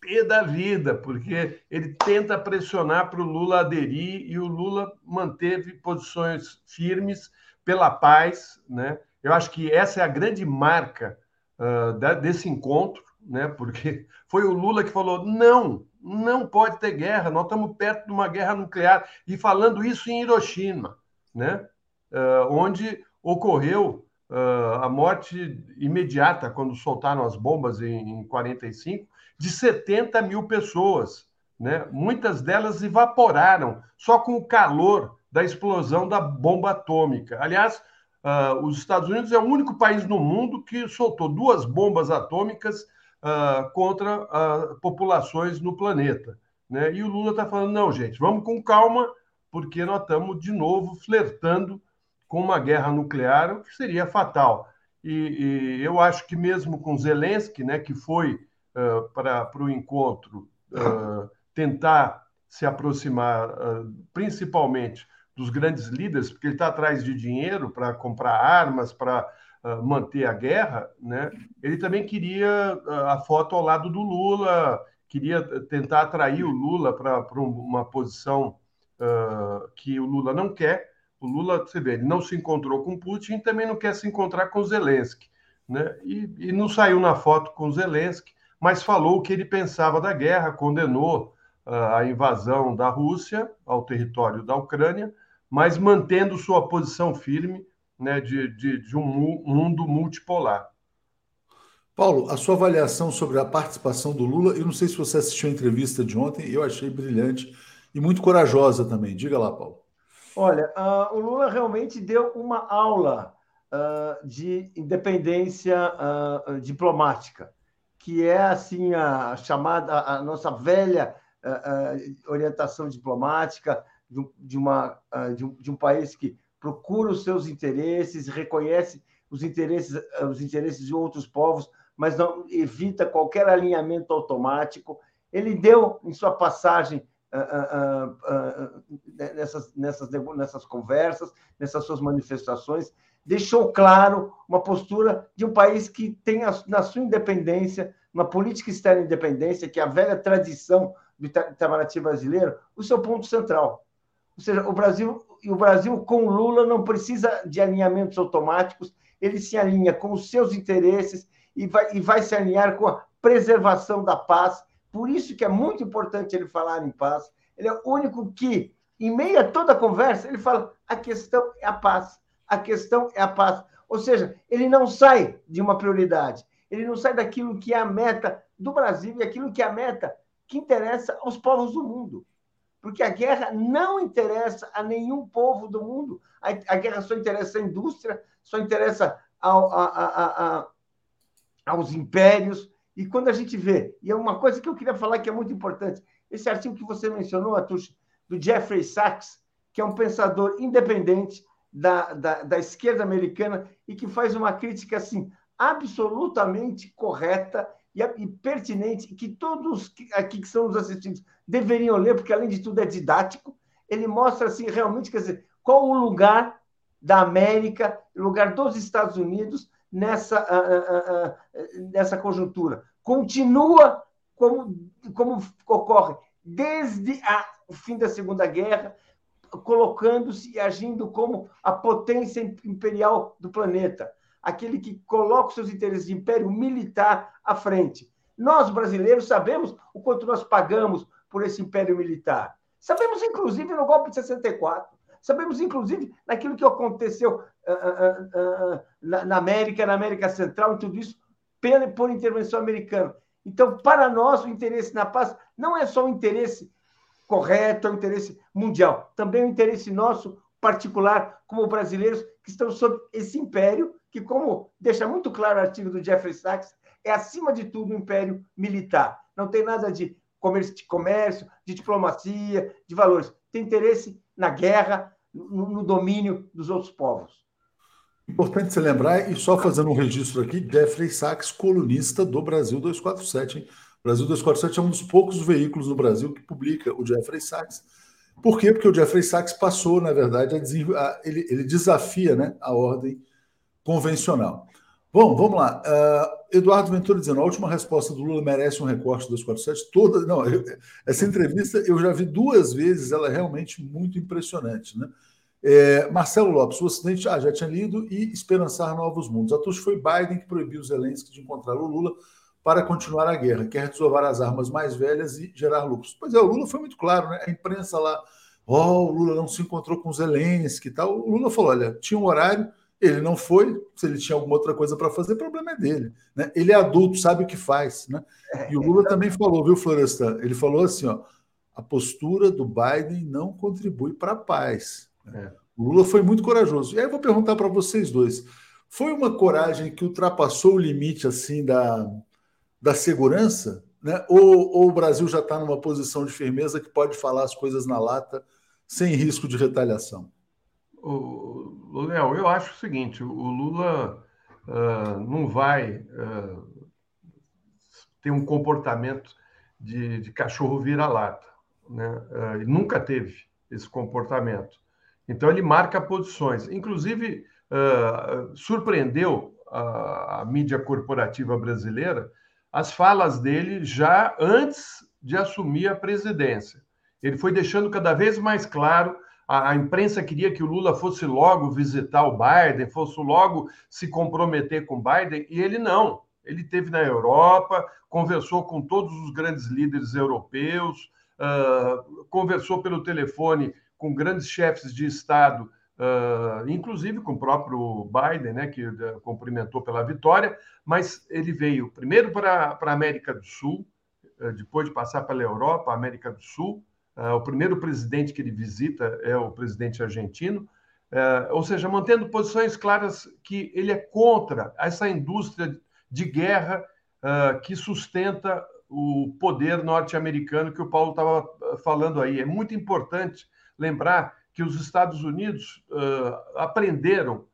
pé da vida, porque ele tenta pressionar para o Lula aderir e o Lula manteve posições firmes pela paz, né? Eu acho que essa é a grande marca uh, desse encontro, né? Porque foi o Lula que falou: não, não pode ter guerra, nós estamos perto de uma guerra nuclear e falando isso em Hiroshima, né? Uh, onde ocorreu uh, a morte imediata quando soltaram as bombas em, em 45 de 70 mil pessoas, né? Muitas delas evaporaram só com o calor da explosão da bomba atômica. Aliás, Uh, os Estados Unidos é o único país no mundo que soltou duas bombas atômicas uh, contra uh, populações no planeta. Né? E o Lula está falando: não, gente, vamos com calma, porque nós estamos de novo flertando com uma guerra nuclear, o que seria fatal. E, e eu acho que mesmo com Zelensky, né, que foi para o encontro tentar se aproximar, principalmente dos grandes líderes, porque ele está atrás de dinheiro para comprar armas, para uh, manter a guerra, né? ele também queria uh, a foto ao lado do Lula, queria tentar atrair o Lula para uma posição uh, que o Lula não quer. O Lula, você vê, ele não se encontrou com Putin e também não quer se encontrar com Zelensky. Né? E, e não saiu na foto com Zelensky, mas falou o que ele pensava da guerra, condenou a invasão da Rússia ao território da Ucrânia, mas mantendo sua posição firme né, de, de, de um mundo multipolar. Paulo, a sua avaliação sobre a participação do Lula, eu não sei se você assistiu a entrevista de ontem, eu achei brilhante e muito corajosa também. Diga lá, Paulo. Olha, uh, o Lula realmente deu uma aula uh, de independência uh, diplomática, que é assim a chamada, a nossa velha orientação diplomática, de, uma, ah, de, um, de um país que procura os seus interesses, reconhece os interesses, ah, os interesses de outros povos, mas não evita qualquer alinhamento automático. Ele deu, em sua passagem uh, uh, nessas, nessas, nessas conversas, nessas suas manifestações, deixou claro uma postura de um país que tem, a, na sua independência, uma política externa independência, que é a velha tradição do Itamaraty brasileiro, o seu ponto central. Ou seja, o Brasil e o Brasil com Lula não precisa de alinhamentos automáticos, ele se alinha com os seus interesses e vai, e vai se alinhar com a preservação da paz. Por isso que é muito importante ele falar em paz. Ele é o único que, em meio a toda a conversa, ele fala: a questão é a paz. A questão é a paz. Ou seja, ele não sai de uma prioridade. Ele não sai daquilo que é a meta do Brasil e aquilo que é a meta que interessa aos povos do mundo porque a guerra não interessa a nenhum povo do mundo. A, a guerra só interessa à indústria, só interessa ao, a, a, aos impérios. E quando a gente vê, e é uma coisa que eu queria falar que é muito importante, esse artigo que você mencionou, Atush, do Jeffrey Sachs, que é um pensador independente da, da, da esquerda americana e que faz uma crítica assim absolutamente correta e, e pertinente, que todos aqui que são os assistidos deveriam ler, porque além de tudo é didático. Ele mostra assim realmente, quer dizer, qual o lugar da América, o lugar dos Estados Unidos nessa, uh, uh, uh, nessa conjuntura. Continua como, como ocorre desde a o fim da Segunda Guerra, colocando-se e agindo como a potência imperial do planeta, aquele que coloca os seus interesses de império militar à frente. Nós, brasileiros, sabemos o quanto nós pagamos por esse império militar. Sabemos, inclusive, no golpe de 64. Sabemos, inclusive, naquilo que aconteceu uh, uh, uh, na, na, América, na América Central, e tudo isso pela, por intervenção americana. Então, para nós, o interesse na paz não é só um interesse correto, é um interesse mundial, também é um interesse nosso particular, como brasileiros que estão sob esse império, que, como deixa muito claro o artigo do Jeffrey Sachs, é, acima de tudo, um império militar. Não tem nada de comércio, de, comércio, de diplomacia, de valores. Tem interesse na guerra, no, no domínio dos outros povos. Importante se lembrar, e só fazendo um registro aqui, Jeffrey Sachs, colunista do Brasil 247. Hein? Brasil 247 é um dos poucos veículos no Brasil que publica o Jeffrey Sachs. Por quê? Porque o Jeffrey Sachs passou, na verdade, a, a ele, ele, desafia né, a ordem convencional. Bom, vamos lá. Uh, Eduardo Ventura dizendo: a última resposta do Lula merece um recorte 247. Toda, não, eu, essa entrevista eu já vi duas vezes, ela é realmente muito impressionante. Né? É, Marcelo Lopes, o Ocidente ah, já tinha lido e esperançar novos mundos. A foi Biden que proibiu os Zelensky de encontrar o Lula para continuar a guerra, quer desovar as armas mais velhas e gerar lucros. Pois é, o Lula foi muito claro, né? A imprensa lá, ó, oh, o Lula não se encontrou com os Zelensky e tal. O Lula falou: olha, tinha um horário ele não foi, se ele tinha alguma outra coisa para fazer, o problema é dele. Né? Ele é adulto, sabe o que faz. Né? E o Lula também falou, viu, Florestan? Ele falou assim: ó, a postura do Biden não contribui para a paz. É. O Lula foi muito corajoso. E aí eu vou perguntar para vocês dois: foi uma coragem que ultrapassou o limite assim da, da segurança? Né? Ou, ou o Brasil já está numa posição de firmeza que pode falar as coisas na lata sem risco de retaliação? O, Léo, eu acho o seguinte: o Lula uh, não vai uh, ter um comportamento de, de cachorro vira-lata. Né? Uh, nunca teve esse comportamento. Então, ele marca posições. Inclusive, surpreendeu a, a mídia corporativa brasileira as falas dele já antes de assumir a presidência. Ele foi deixando cada vez mais claro a, a, imprensa queria que o Lula fosse logo visitar o Biden, fosse logo se comprometer com o Biden, e ele não. Ele teve na Europa, conversou com todos os grandes líderes europeus, uh, conversou pelo telefone com grandes chefes de Estado, uh, inclusive com o próprio Biden, né, que cumprimentou pela vitória, mas ele veio primeiro para a América do Sul, depois de passar pela Europa, América do Sul, o primeiro presidente que ele visita é o presidente argentino, uh, ou seja, mantendo posições claras que ele é contra essa indústria de guerra uh, que sustenta o poder norte-americano que o Paulo estava falando aí. É muito importante lembrar que os Estados Unidos aprenderam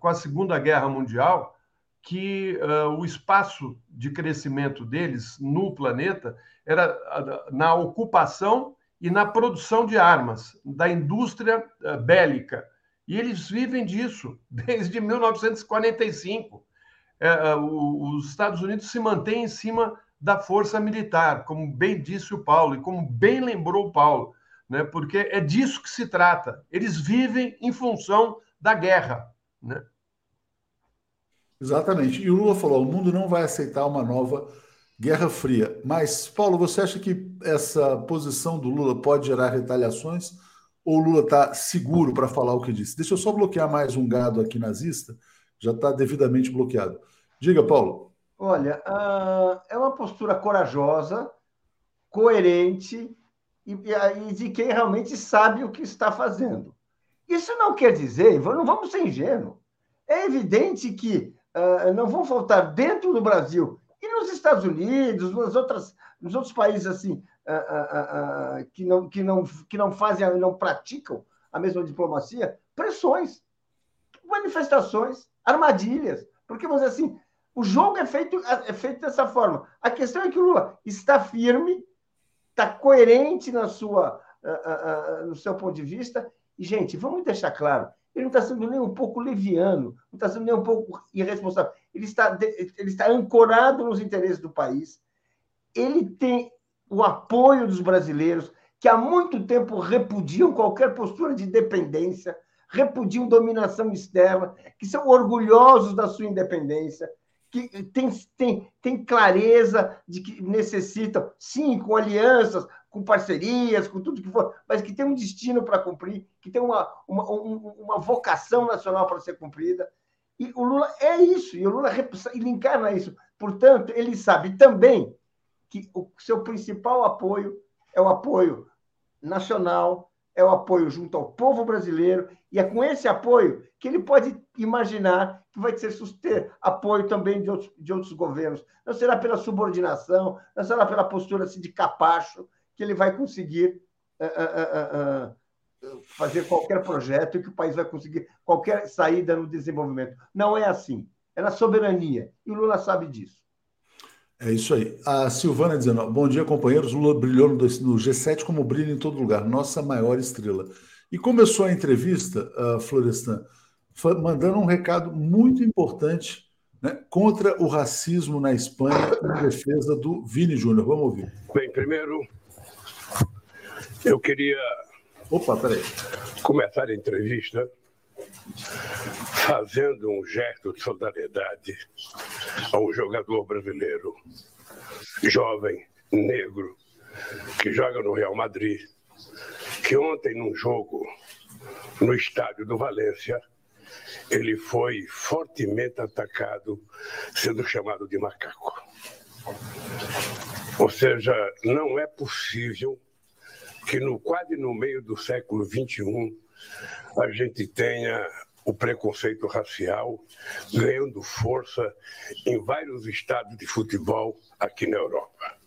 com a Segunda Guerra Mundial que o espaço de crescimento deles no planeta era na ocupação e na produção de armas, da indústria eh, bélica. E eles vivem disso desde 1945. É, eh, os Estados Unidos se mantêm em cima da força militar, como bem disse o Paulo, e como bem lembrou o Paulo, né? porque é disso que se trata. Eles vivem em função da guerra. Né? Exatamente. E o Lula falou: o mundo não vai aceitar uma nova Guerra Fria. Mas, Paulo, você acha que essa posição do Lula pode gerar retaliações? Ou o Lula está seguro para falar o que disse? Deixa eu só bloquear mais um gado aqui nazista. Já está devidamente bloqueado. Diga, Paulo. Olha, uh, é uma postura corajosa, coerente e, e, de quem realmente sabe o que está fazendo. Isso não quer dizer, não vamos ser ingênuos. É evidente que uh, não vão faltar dentro do Brasil e nos Estados Unidos, nas outras, nos outros países assim uh, uh, uh, que, não, que, não, que não fazem, não praticam a mesma diplomacia, pressões, manifestações, armadilhas. Porque, vamos dizer assim, o jogo é feito, é feito dessa forma. A questão é que o Lula está firme, está coerente na sua, no seu ponto de vista. E, gente, vamos deixar claro, ele não está sendo nem um pouco leviano, não está sendo nem um pouco irresponsável. Ele está, ele está ancorado nos interesses do país. Ele tem o apoio dos brasileiros, que há muito tempo repudiam qualquer postura de dependência, repudiam dominação externa, que são orgulhosos da sua independência, que tem, tem, tem clareza de que necessitam, sim, com alianças, com parcerias, com tudo que for, mas que tem um destino para cumprir, que tem uma, uma, uma vocação nacional para ser cumprida. E o Lula é isso, e o Lula ele encarna isso. Portanto, ele sabe também que o seu principal apoio é o apoio nacional, é o apoio junto ao povo brasileiro, e é com esse apoio que ele pode imaginar que vai ser ter apoio também de outros, de outros governos. Não será pela subordinação, não será pela postura assim, de capacho que ele vai conseguir uh, uh, uh, fazer qualquer projeto e que o país vai conseguir qualquer saída no desenvolvimento. Não é assim. É na soberania. E o Lula sabe disso. É isso aí. A Silvana dizendo: bom dia, companheiros. Lula brilhou no G7 como brilha em todo lugar, nossa maior estrela. E começou a entrevista, uh, Florestan, mandando um recado muito importante né, contra o racismo na Espanha em defesa do Vini Júnior. Vamos ouvir. Bem, primeiro, eu queria. Opa, peraí. Começar a entrevista fazendo um gesto de solidariedade a um jogador brasileiro, jovem, negro, que joga no Real Madrid, que ontem, num jogo no estádio do Valência, ele foi fortemente atacado, sendo chamado de macaco. Ou seja, não é possível que no quase no meio do século XXI a gente tenha o preconceito racial ganhando força em vários estados de futebol aqui na Europa.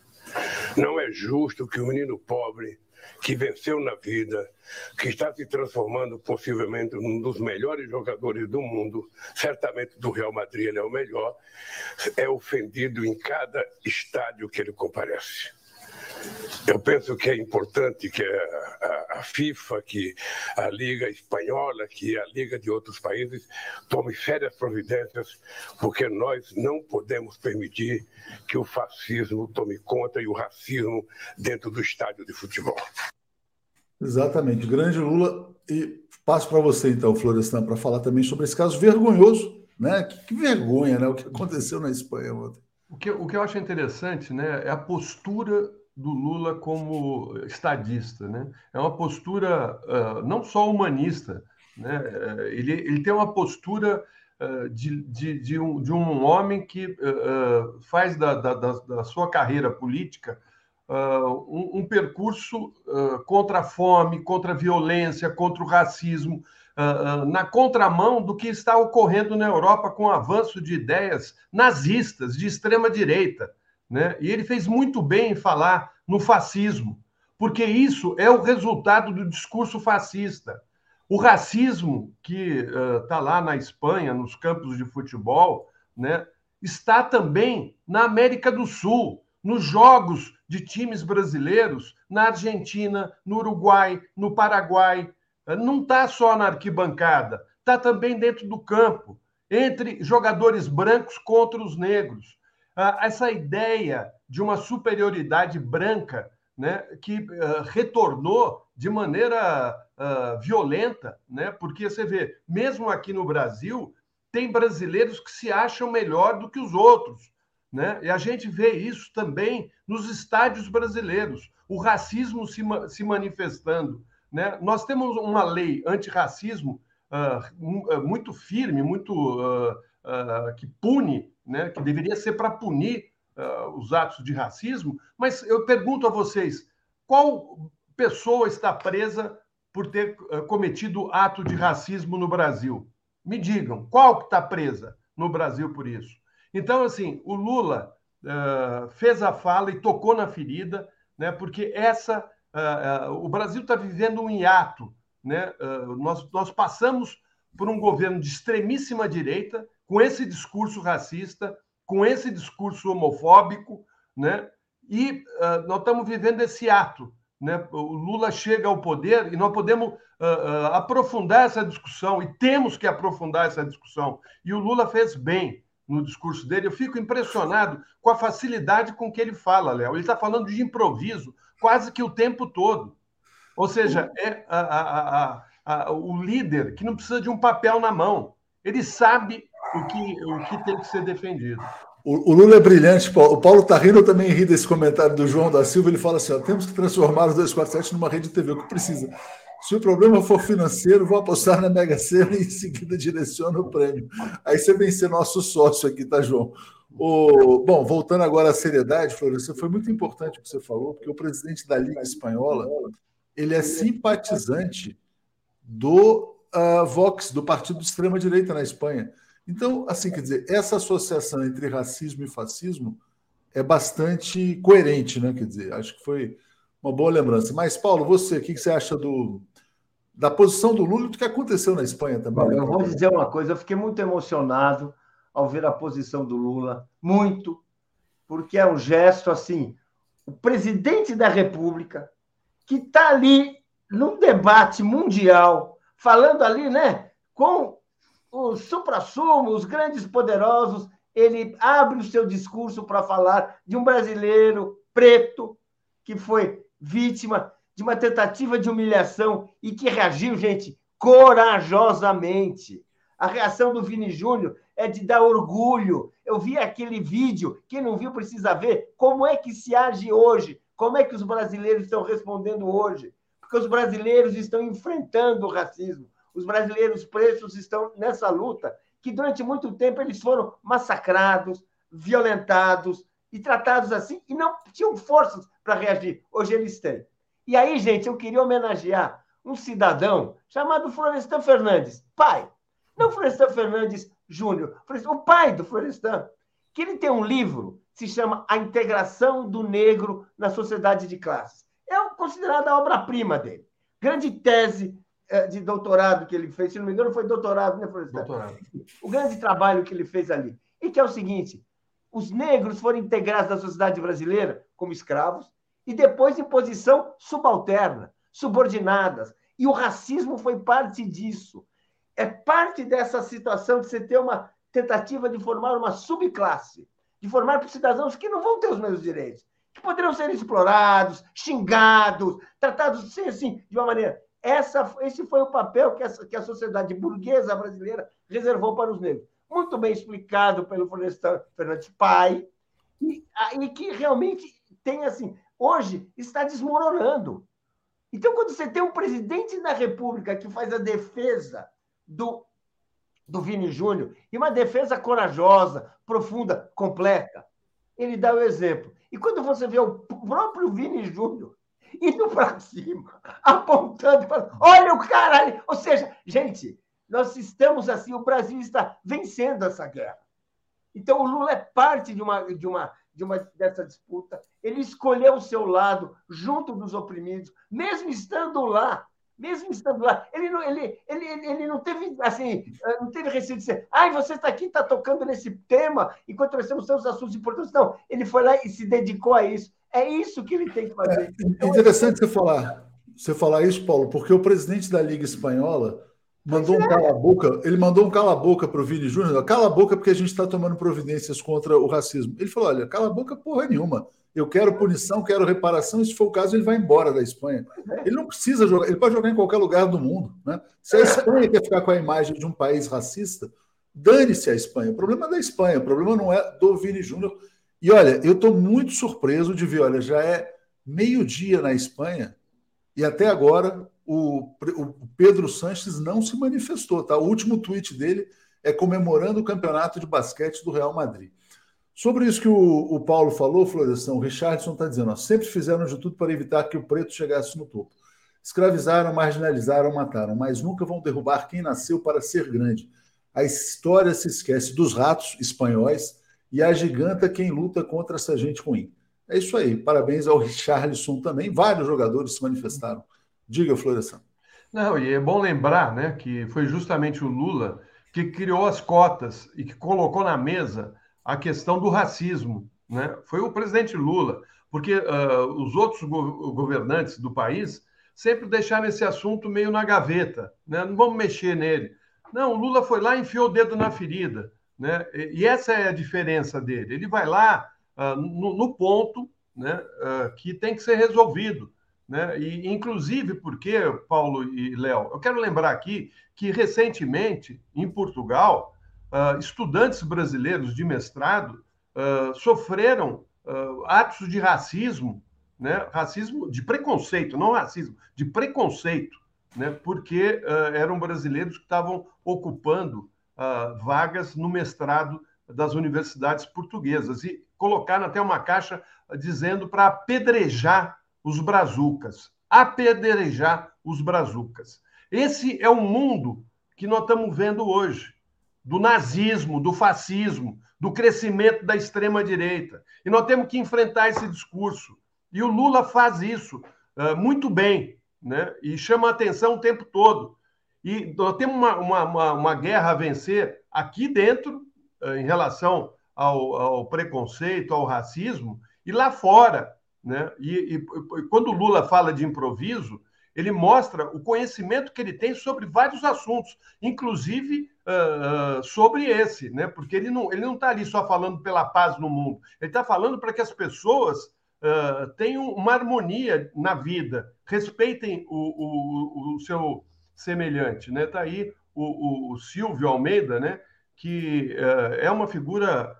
Não é justo que o um menino pobre que venceu na vida, que está se transformando possivelmente num dos melhores jogadores do mundo, certamente do Real Madrid ele é o melhor, é ofendido em cada estádio que ele comparece. Eu penso que é importante que a, a, FIFA, que a Liga Espanhola, que a Liga de outros países tome sérias providências, porque nós não podemos permitir que o fascismo tome conta e o racismo dentro do estádio de futebol. Exatamente. Grande Lula. E passo para você, então, Florestan, para falar também sobre esse caso vergonhoso, né? Que, que vergonha, né? O que aconteceu na Espanha ontem. O que, o que eu acho interessante né, é a postura do Lula como estadista. Né? É uma postura uh, não só humanista, né? ele, ele tem uma postura uh, de, de, de, um, de um homem que uh, faz da, da, da, sua carreira política um, um, percurso contra a fome, contra a violência, contra o racismo, na contramão do que está ocorrendo na Europa com o avanço de ideias nazistas, de extrema-direita. Né? E ele fez muito bem em falar no fascismo, porque isso é o resultado do discurso fascista. O racismo que está uh, lá na Espanha, nos campos de futebol, né, está também na América do Sul, nos jogos de times brasileiros, na Argentina, no Uruguai, no Paraguai. Uh, não está só na arquibancada, está também dentro do campo, entre jogadores brancos contra os negros. Uh, essa ideia de uma superioridade branca né, que uh, retornou de maneira uh, violenta, né, porque você vê, mesmo aqui no Brasil, tem brasileiros que se acham melhor do que os outros. Né? E a gente vê isso também nos estádios brasileiros, o racismo se, se manifestando. Né? Nós temos uma lei antirracismo uh, muito firme, muito que pune, né? que deveria ser para punir uh, os atos de racismo, mas eu pergunto a vocês: qual pessoa está presa por ter uh, cometido ato de racismo no Brasil? Me digam, qual que está presa no Brasil por isso? Então, assim, o Lula uh, fez a fala e tocou na ferida, né? Porque essa, o Brasil está vivendo um hiato, né? nós, nós passamos por um governo de extremíssima direita com esse discurso racista, com esse discurso homofóbico, né? E uh, nós estamos vivendo esse ato, né? O Lula chega ao poder e nós podemos uh, uh, aprofundar essa discussão e temos que aprofundar essa discussão. E o Lula fez bem no discurso dele. Eu fico impressionado com a facilidade com que ele fala, Léo. Ele está falando de improviso quase que o tempo todo. Ou seja, é a, a, a, o líder que não precisa de um papel na mão. Ele sabe o que, o que tem que ser defendido. O, o Lula é brilhante, Paulo. O Paulo tá rindo, eu também ri desse comentário do João da Silva. Ele fala assim: ó, temos que transformar o 247 numa rede de TV, o que precisa. Se o problema for financeiro, vou apostar na Mega Sena e em seguida direciono o prêmio. Aí você vem ser nosso sócio aqui, tá, João? O, bom, voltando agora à seriedade, Florença, foi muito importante o que você falou, porque o presidente da Liga Espanhola ele é simpatizante do uh, Vox, do partido de extrema-direita na Espanha. Então, assim, quer dizer, essa associação entre racismo e fascismo é bastante coerente, né? Quer dizer, acho que foi uma boa lembrança. Mas, Paulo, você, o que você acha do, da posição do Lula e do que aconteceu na Espanha também. Eu vou dizer uma coisa, eu fiquei muito emocionado ao ver a posição do Lula, muito, porque é um gesto assim, o presidente da República que está ali num debate mundial, falando ali, né, com os supra-sumo, os grandes poderosos, ele abre o seu discurso para falar de um brasileiro preto que foi vítima de uma tentativa de humilhação e que reagiu, gente, corajosamente. A reação do Vini Júnior é de dar orgulho. Eu vi aquele vídeo, quem não viu precisa ver como é que se age hoje, como é que os brasileiros estão respondendo hoje. Porque os brasileiros estão enfrentando o racismo. Os brasileiros pretos estão nessa luta que durante muito tempo eles foram massacrados, violentados e tratados assim e não tinham forças para reagir. Hoje eles têm. E aí, gente, eu queria homenagear um cidadão chamado Florestan Fernandes, pai. Não Florestan Fernandes Júnior, o pai do Florestan, que ele tem um livro que se chama A Integração do Negro na Sociedade de Classes. É considerada a obra-prima dele. Grande tese de doutorado que ele fez, se não me engano, foi doutorado, né, Florestan? Doutorado. O grande trabalho que ele fez ali. E que é o seguinte: os negros foram integrados na sociedade brasileira como escravos, e depois em posição subalterna, subordinadas. E o racismo foi parte disso. É parte dessa situação de você ter uma tentativa de formar uma subclasse, de formar cidadãos que não vão ter os mesmos direitos, que poderão ser explorados, xingados, tratados assim de uma maneira. Essa, esse foi o papel que, essa, que a sociedade burguesa brasileira reservou para os negros. Muito bem explicado pelo Florestan Fernandes Pai, e, e que realmente tem assim hoje está desmoronando. Então, quando você tem um presidente da República que faz a defesa do, do Vini Júnior, e uma defesa corajosa, profunda, completa, ele dá o exemplo. E quando você vê o próprio Vini Júnior indo para cima, apontando, falando, olha o cara ali. Ou seja, gente, nós estamos assim, o Brasil está vencendo essa guerra. Então, o Lula é parte de uma, de uma, de uma dessa disputa. Ele escolheu o seu lado junto dos oprimidos, mesmo estando lá. Mesmo estando lá, ele não, ele, ele, ele não teve assim, não teve receio de ser, ai, você está aqui, está tocando nesse tema, enquanto nós temos tantos assuntos importantes. Não, ele foi lá e se dedicou a isso. É isso que ele tem que fazer. É, então, interessante você falar, você falar isso, Paulo, porque o presidente da Liga Espanhola Mandou um é. cala-boca, ele mandou um cala-boca para o Vini Júnior, cala-boca porque a gente está tomando providências contra o racismo. Ele falou: olha, cala-boca porra nenhuma. Eu quero punição, quero reparação, e se for o caso, ele vai embora da Espanha. É. Ele não precisa jogar, ele pode jogar em qualquer lugar do mundo. Né? Se a Espanha quer ficar com a imagem de um país racista, dane-se a Espanha. O problema é da Espanha, o problema não é do Vini Júnior. E olha, eu estou muito surpreso de ver, olha, já é meio-dia na Espanha, e até agora o, o Pedro Sanches não se manifestou. Tá? O último tweet dele é comemorando o campeonato de basquete do Real Madrid. Sobre isso que o, o Paulo falou, Florestan, o Richardson está dizendo: ó, sempre fizeram de tudo para evitar que o preto chegasse no topo. Escravizaram, marginalizaram, mataram, mas nunca vão derrubar quem nasceu para ser grande. A história se esquece dos ratos espanhóis e agiganta quem luta contra essa gente ruim. É isso aí. Parabéns ao Richarlison também. Vários jogadores se manifestaram Diga, Florestan. Não, e é bom lembrar né, que foi justamente o Lula que criou as cotas e que colocou na mesa a questão do racismo. Né? Foi o presidente Lula, porque uh, os outros go governantes do país sempre deixaram esse assunto meio na gaveta, né? não vamos mexer nele. Não, o Lula foi lá e enfiou o dedo na ferida. Né? E essa é a diferença dele. Ele vai lá uh, no, no, ponto né, uh, que tem que ser resolvido Né? E, inclusive, porque, Paulo e Léo, eu quero lembrar aqui que, recentemente, em Portugal, uh, estudantes brasileiros de mestrado sofreram atos de racismo, né? racismo de preconceito, não racismo, de preconceito, né? porque eram brasileiros que estavam ocupando vagas no mestrado das universidades portuguesas e colocaram até uma caixa dizendo para apedrejar os brazucas, apedrejar os brazucas. Esse é o mundo que nós estamos vendo hoje, do nazismo, do fascismo, do crescimento da extrema direita. E nós temos que enfrentar esse discurso. E o Lula faz isso uh, muito bem, né? E chama a atenção o tempo todo. E nós temos uma, uma, uma, uma guerra a vencer aqui dentro, uh, em relação ao, ao preconceito, ao racismo, e lá fora. Né? E, e, quando o Lula fala de improviso, ele mostra o conhecimento que ele tem sobre vários assuntos, inclusive uh, sobre esse, né? porque ele não está ele não está ali só falando pela paz no mundo, ele está falando para que as pessoas uh, tenham uma harmonia na vida, respeitem o, o, o seu semelhante. Né? Tá aí o, o, Silvio Almeida, né? que uh, é uma figura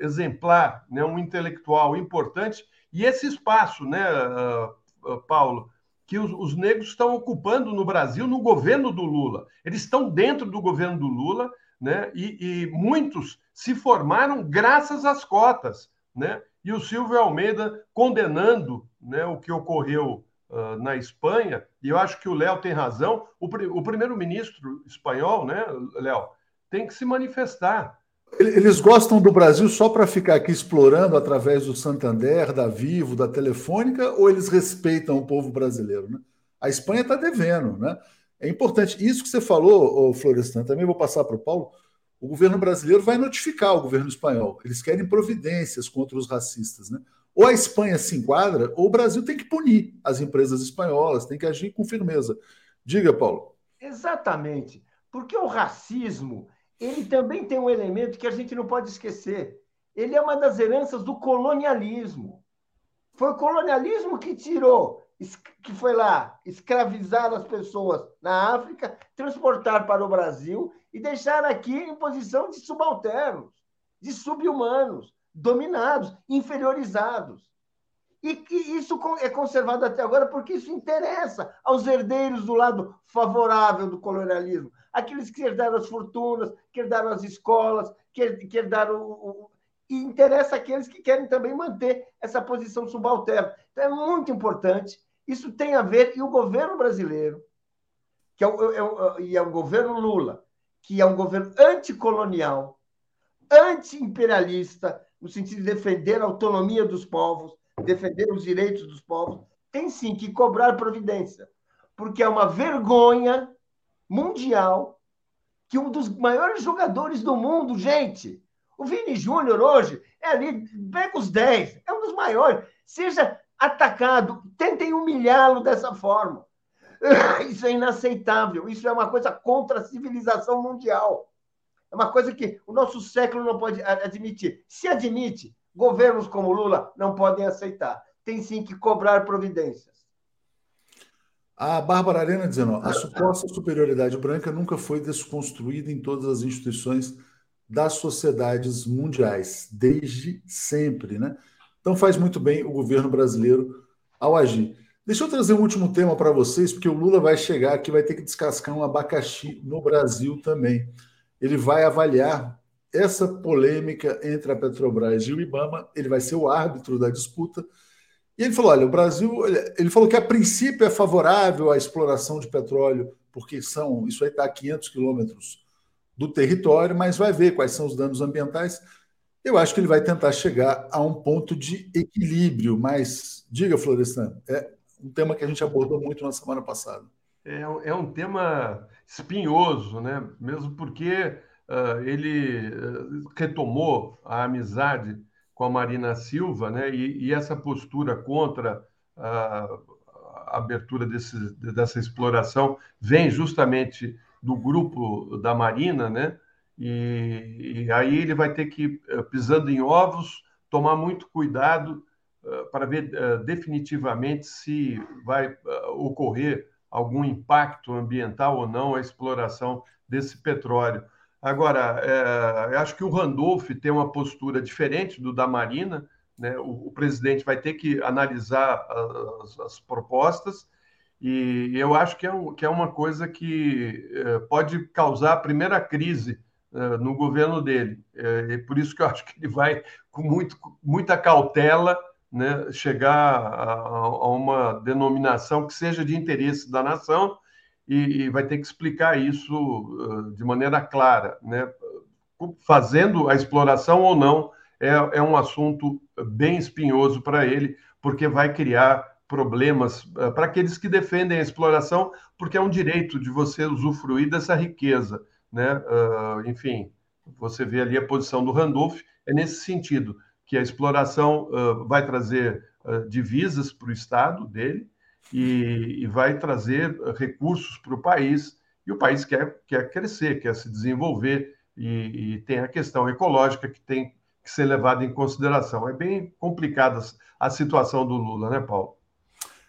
exemplar, né? um intelectual importante e esse espaço, né, uh, uh, Paulo, que os, os, negros estão ocupando no Brasil no governo do Lula. Eles estão dentro do governo do Lula, né? E, e muitos se formaram graças às cotas, né? E o Silvio Almeida condenando, né, o que ocorreu uh, na Espanha. E eu acho que o Léo tem razão. O, o primeiro-ministro espanhol, né, Léo, tem que se manifestar. Eles gostam do Brasil só para ficar aqui explorando através do Santander, da Vivo, da Telefônica, ou eles respeitam o povo brasileiro? Né? A Espanha está devendo. Né? É importante. Isso que você falou, Florestan, também vou passar para o Paulo. O governo brasileiro vai notificar o governo espanhol. Eles querem providências contra os racistas. Né? Ou a Espanha se enquadra, ou o Brasil tem que punir as empresas espanholas, tem que agir com firmeza. Diga, Paulo. Exatamente. Porque o racismo ele também tem um elemento que a gente não pode esquecer. Ele é uma das heranças do colonialismo. Foi o colonialismo que tirou, que foi lá escravizar as pessoas na África, transportar para o Brasil e deixar aqui em posição de subalternos, de subhumanos, dominados, inferiorizados. E, e isso é conservado até agora porque isso interessa aos herdeiros do lado favorável do colonialismo, aqueles que herdaram as fortunas, que herdaram as escolas, que, que herdaram o, e interessa aqueles que querem também manter essa posição subalterna. Então é muito importante. Isso tem a ver, e o governo brasileiro, que é o, é o, e é o governo Lula, que é um governo anticolonial, anti-imperialista, no sentido de defender a autonomia dos povos, defender os direitos dos povos, tem sim que cobrar providência, porque é uma vergonha mundial que um dos maiores jogadores do mundo, gente, o Vini Júnior hoje é ali, pega os 10, é um dos maiores, seja atacado, tentem humilhá-lo dessa forma. Isso é inaceitável, isso é uma coisa contra a civilização mundial. É uma coisa que o nosso século não pode admitir. Se admite, Governos como Lula não podem aceitar. Tem sim que cobrar providências. A Bárbara Arena dizendo: a suposta superioridade branca nunca foi desconstruída em todas as instituições das sociedades mundiais, desde sempre, né? Então faz muito bem o governo brasileiro ao agir. Deixa eu trazer um último tema para vocês, porque o Lula vai chegar aqui, vai ter que descascar um abacaxi no Brasil também. Ele vai avaliar essa polêmica entre a Petrobras e o Ibama, ele vai ser o árbitro da disputa. E ele falou: olha, o Brasil, ele falou que a princípio é favorável à exploração de petróleo, porque são, isso aí está a 500 quilômetros do território, mas vai ver quais são os danos ambientais. Eu acho que ele vai tentar chegar a um ponto de equilíbrio, mas diga, Florestan, é um tema que a gente abordou muito na semana passada. É, é um tema espinhoso, né? Mesmo porque uh, ele uh, retomou a amizade com a Marina Silva, né? E, e essa postura contra a, abertura desse, dessa exploração vem justamente do grupo da Marina, né? E, e, aí ele vai ter que, pisando em ovos, tomar muito cuidado para ver definitivamente se vai ocorrer algum impacto ambiental ou não a exploração desse petróleo. Agora, é, eu acho que o Randolph tem uma postura diferente do da Marina. Né? O, o presidente vai ter que analisar as, as, propostas e eu acho que é, que é uma coisa que é, pode causar a primeira crise é, no governo dele. É, por isso que eu acho que ele vai, com muito, muita cautela, né, chegar a, a, uma denominação que seja de interesse da nação e, e vai ter que explicar isso uh, de maneira clara, né? Fazendo a exploração ou não é, é um assunto bem espinhoso para ele, porque vai criar problemas uh, para aqueles que defendem a exploração, porque é um direito de você usufruir dessa riqueza, né? Uh, enfim, você vê ali a posição do Randolph é nesse sentido que a exploração uh, vai trazer divisas para o Estado dele, e, e vai trazer recursos para o país, e o país quer, quer crescer, quer se desenvolver, e, e tem a questão ecológica que tem que ser levada em consideração. É bem complicada a situação do Lula, né, Paulo?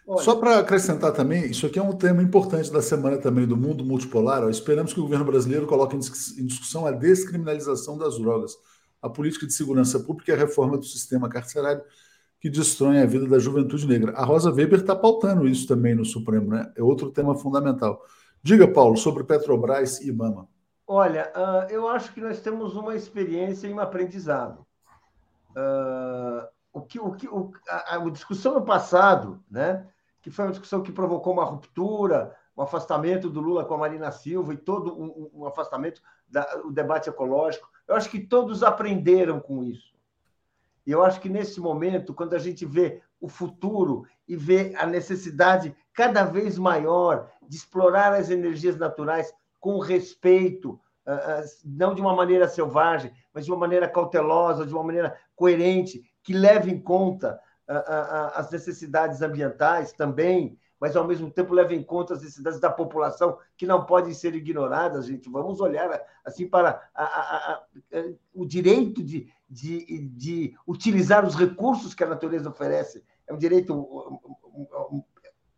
Olha. Só para acrescentar também, isso aqui é um tema importante da semana também do mundo multipolar. Ó, esperamos que o governo brasileiro coloque em discussão a descriminalização das drogas, a política de segurança pública e a reforma do sistema carcerário que destroem a vida da juventude negra. A Rosa Weber está pautando isso também no Supremo, né? É outro tema fundamental. Diga, Paulo, sobre Petrobras e Ibama. Olha, uh, eu acho que nós temos uma experiência e um aprendizado. Uh, o que, o que, o, a, a, discussão no passado, né, que foi uma discussão que provocou uma ruptura, um afastamento do Lula com a Marina Silva e todo um, um afastamento do debate ecológico. Eu acho que todos aprenderam com isso. E eu acho que nesse momento, quando a gente vê o futuro e vê a necessidade cada vez maior de explorar as energias naturais com respeito, ah, ah, não de uma maneira selvagem, mas de uma maneira cautelosa, de uma maneira coerente, que leve em conta ah, as necessidades ambientais também, mas ao mesmo tempo leve em conta as necessidades da população que não podem ser ignoradas, gente. Vamos olhar assim para a, a, a, o direito de, de, de utilizar os recursos que a natureza oferece. É um direito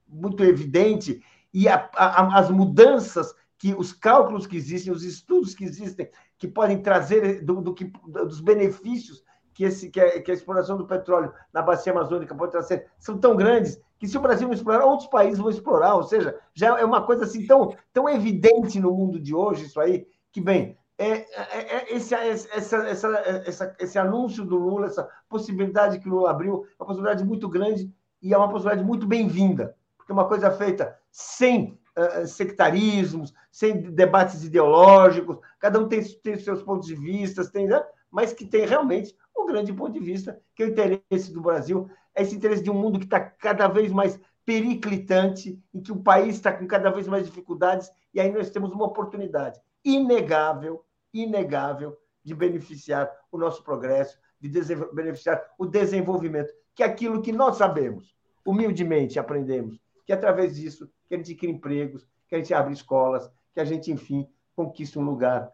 muito evidente e as mudanças que os cálculos que existem, os estudos que existem, que podem trazer do, do que, dos benefícios que, esse, que a, que, a, exploração do petróleo na bacia amazônica pode trazer, são tão grandes que se o Brasil não explorar, outros países vão explorar. Ou seja, já é uma coisa assim tão, tão evidente no mundo de hoje, isso aí, que, bem, é, é, é esse, essa, essa, essa, esse anúncio do Lula, essa possibilidade que o Lula abriu, é uma possibilidade muito grande e é uma possibilidade muito bem-vinda, porque é uma coisa feita sem uh, sectarismos, sem debates ideológicos, cada um tem, tem seus pontos de vista, tem, né? mas que tem realmente um grande ponto de vista, que é o interesse do Brasil, é esse interesse de um mundo que está cada vez mais periclitante, em que o país está com cada vez mais dificuldades, e aí nós temos uma oportunidade inegável, inegável, de beneficiar o nosso progresso, de beneficiar o desenvolvimento, que é aquilo que nós sabemos, humildemente aprendemos, que através disso que a gente cria empregos, que a gente abre escolas, que a gente, enfim, conquista um lugar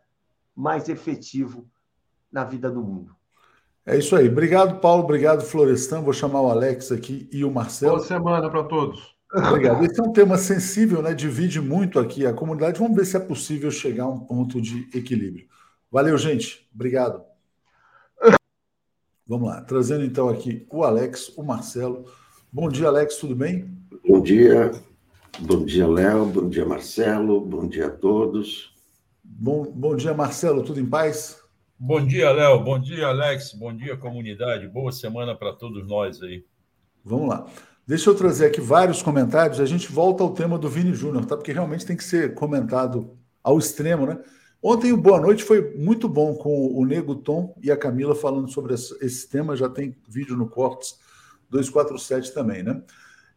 mais efetivo na vida do mundo. É isso aí. Obrigado, Paulo. Obrigado, Florestan. Vou chamar o Alex aqui e o Marcelo. Boa semana para todos. Obrigado. Esse é um tema sensível, né? Divide muito aqui a comunidade. Vamos ver se é possível chegar a um ponto de equilíbrio. Valeu, gente. Obrigado. Vamos lá. Trazendo então aqui o Alex, o Marcelo. Bom dia, Alex. Tudo bem? Bom dia. Bom dia, Léo. Bom dia, Marcelo. Bom dia a todos. Bom, bom dia, Marcelo. Tudo em paz? Bom dia, Léo. Bom dia, Alex. Bom dia, comunidade. Boa semana para todos nós aí. Vamos lá. Deixa eu trazer aqui vários comentários. A gente volta ao tema do Vini Júnior, tá? Porque realmente tem que ser comentado ao extremo, né? Ontem o Boa Noite foi muito bom com o Nego Tom e a Camila falando sobre esse tema. Já tem vídeo no Cortes 247 também, né?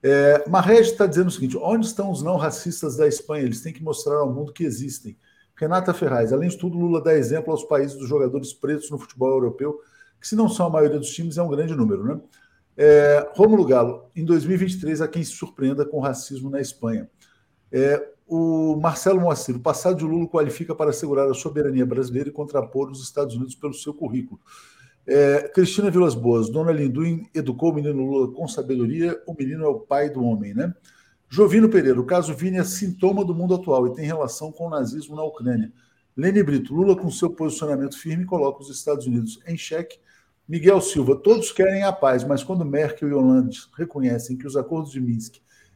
É, Marrege está dizendo o seguinte: onde estão os não racistas da Espanha? Eles têm que mostrar ao mundo que existem. Renata Ferraz, além de tudo, Lula dá exemplo aos países dos jogadores pretos no futebol europeu, que se não são a maioria dos times, é um grande número, né? É, Galo, em 2023, há quem se surpreenda com o racismo na Espanha. É, o Marcelo Moacir, o passado de Lula qualifica para assegurar a soberania brasileira e contrapor os Estados Unidos pelo seu currículo. É, Cristina Vilas Boas, Dona Linduim educou o menino Lula com sabedoria, o menino é o pai do homem, né? Jovino Pereira, o caso Vini é sintoma do mundo atual e tem relação com o nazismo na Ucrânia. Lene Brito, Lula com seu posicionamento firme coloca os Estados Unidos em xeque. Miguel Silva, todos querem a paz, mas quando Merkel e Hollande reconhecem que os acordos de Minsk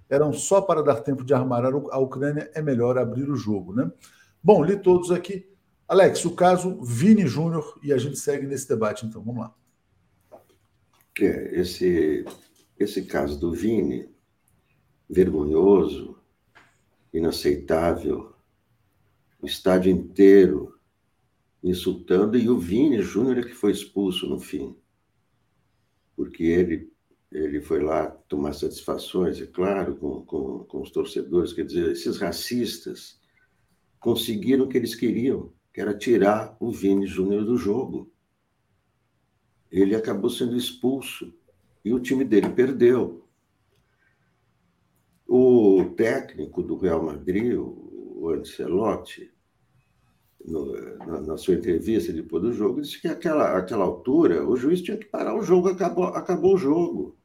eram só para dar tempo de armar a Ucrânia, é melhor abrir o jogo, né? Bom, li todos aqui. Alex, o caso Vini Júnior, e a gente segue nesse debate, então, vamos lá. É, esse, esse caso do Vini, vergonhoso, inaceitável, o estádio inteiro insultando, e o Vini Júnior é que foi expulso no fim, porque ele, ele foi lá tomar satisfações, é claro, com, com, com os torcedores, quer dizer, esses racistas conseguiram o que eles queriam, que era tirar o Vini Júnior do jogo. Ele acabou sendo expulso e o time dele perdeu. O técnico do Real Madrid, o Ancelotti, no, na, na, sua entrevista depois do jogo, disse que aquela, aquela altura o juiz tinha que parar o jogo, acabou, acabou o jogo,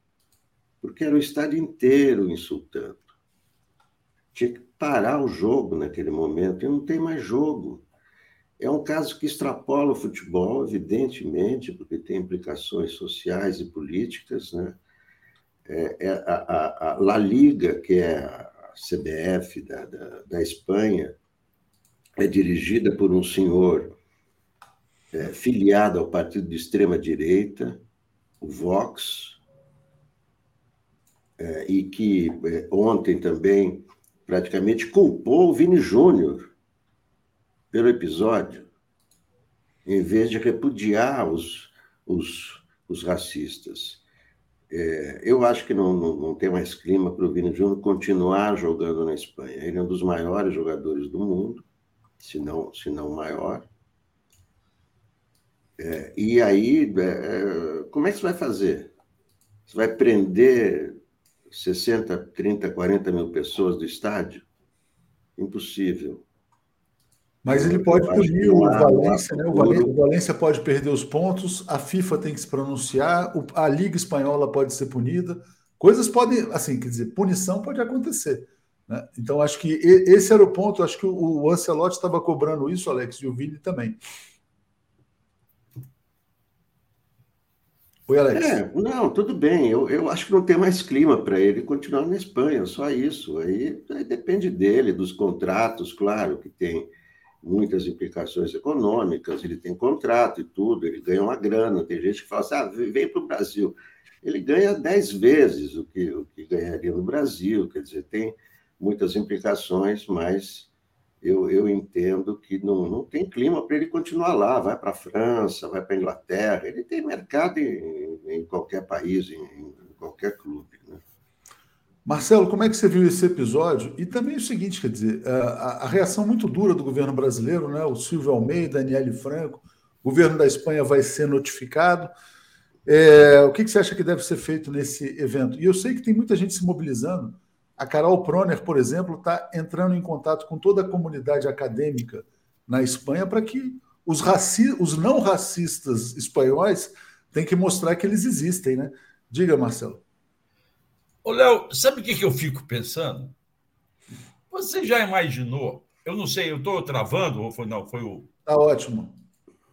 porque era o estádio inteiro insultando. Tinha que parar o jogo naquele momento, e não tem mais jogo. É um caso que extrapola o futebol, evidentemente, porque tem implicações sociais e políticas. Né? É, é a, a, a, La Liga, que é a CBF da, da, da Espanha, é dirigida por um senhor é, filiado ao partido de extrema-direita, o Vox, é, e que é, ontem também praticamente culpou o Vini Júnior pelo episódio, em vez de repudiar os, os, os racistas. É, eu acho que não, não, não tem mais clima para o Vini Júnior continuar jogando na Espanha. Ele é um dos maiores jogadores do mundo, se não, se não maior. É, e aí, é, é como é que você vai fazer? Você vai prender 60, 30, 40 mil pessoas do estádio? Impossível. Mas ele pode punir o Valência, né? O Valência, o Valência, pode perder os pontos, a FIFA tem que se pronunciar, a Liga Espanhola pode ser punida, coisas podem, assim, quer dizer, punição pode acontecer. Né? Então, acho que esse era o ponto, acho que o Ancelotti estava cobrando isso, Alex, e o Vini também. Oi, Alex. É, não, tudo bem. Eu, eu acho que não tem mais clima para ele continuar na Espanha, só isso. Aí, aí depende dele, dos contratos, claro, que tem muitas implicações econômicas, ele tem contrato e tudo, ele ganha uma grana. Tem gente que fala assim: ah, vem para o Brasil. Ele ganha dez vezes o que, o que ganharia no Brasil, quer dizer, tem muitas implicações, mas eu, eu entendo que não, não tem clima para ele continuar lá. Vai para a França, vai para a Inglaterra, ele tem mercado em, em qualquer país, em, em qualquer clube. Né? Marcelo, como é que você viu esse episódio? E também o seguinte, quer dizer, a, a reação muito dura do governo brasileiro, né? O Silvio Almeida, Daniele Franco, o governo da Espanha vai ser notificado. É, o que, que você acha que deve ser feito nesse evento? E eu sei que tem muita gente se mobilizando. A Carol Proner, por exemplo, está entrando em contato com toda a comunidade acadêmica na Espanha para que os, raci os não racistas espanhóis têm que mostrar que eles existem, né? Diga, Marcelo. Ô, Léo, sabe o que, que eu fico pensando? Você já imaginou? Eu não sei, eu estou travando ou foi não? Foi o. Tá ótimo.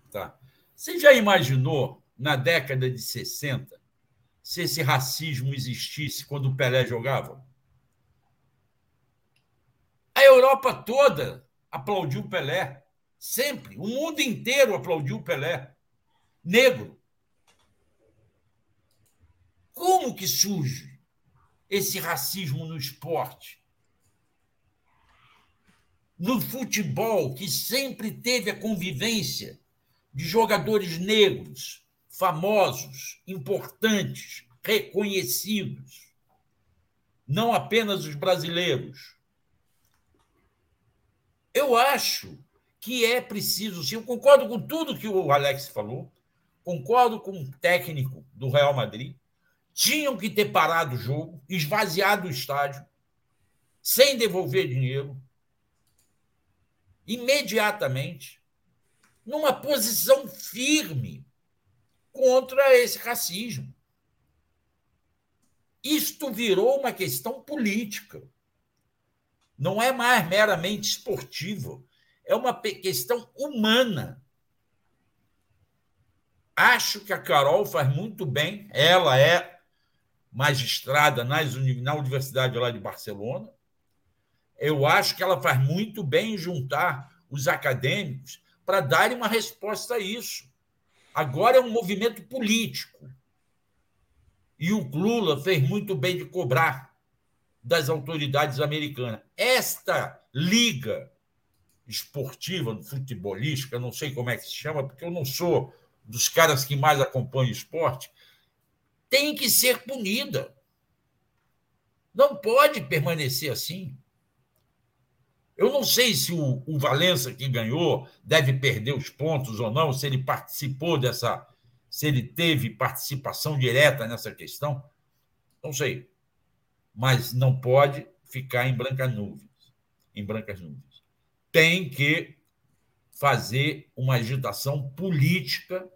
Tá. Você já imaginou na década de 60 se esse racismo existisse quando o Pelé jogava? A Europa toda aplaudiu o Pelé. Sempre. O mundo inteiro aplaudiu o Pelé. Negro. Como que surge esse racismo no esporte. No futebol, que sempre teve a convivência de jogadores negros, famosos, importantes, reconhecidos, não apenas os brasileiros. Eu acho que é preciso, sim, eu concordo com tudo que o Alex falou, concordo com o técnico do Real Madrid, tinham que ter parado o jogo, esvaziado o estádio, sem devolver dinheiro, imediatamente, numa posição firme contra esse racismo. Isto virou uma questão política. Não é mais meramente esportiva, é uma questão humana. Acho que a Carol faz muito bem, ela é magistrada nas, na Universidade lá de Barcelona. Eu acho que ela faz muito bem em juntar os acadêmicos para darem uma resposta a isso. Agora é um movimento político. E o Lula fez muito bem de cobrar das autoridades americanas. Esta liga esportiva, futebolística, não sei como é que se chama, porque eu não sou dos caras que mais acompanham esporte, tem que ser punida. Não pode permanecer assim. Eu não sei se o, o Valença que ganhou deve perder os pontos ou não, se ele participou dessa, se ele teve participação direta nessa questão. Não sei. Mas não pode ficar em brancas nuvens. Em brancas nuvens. Tem que fazer uma agitação política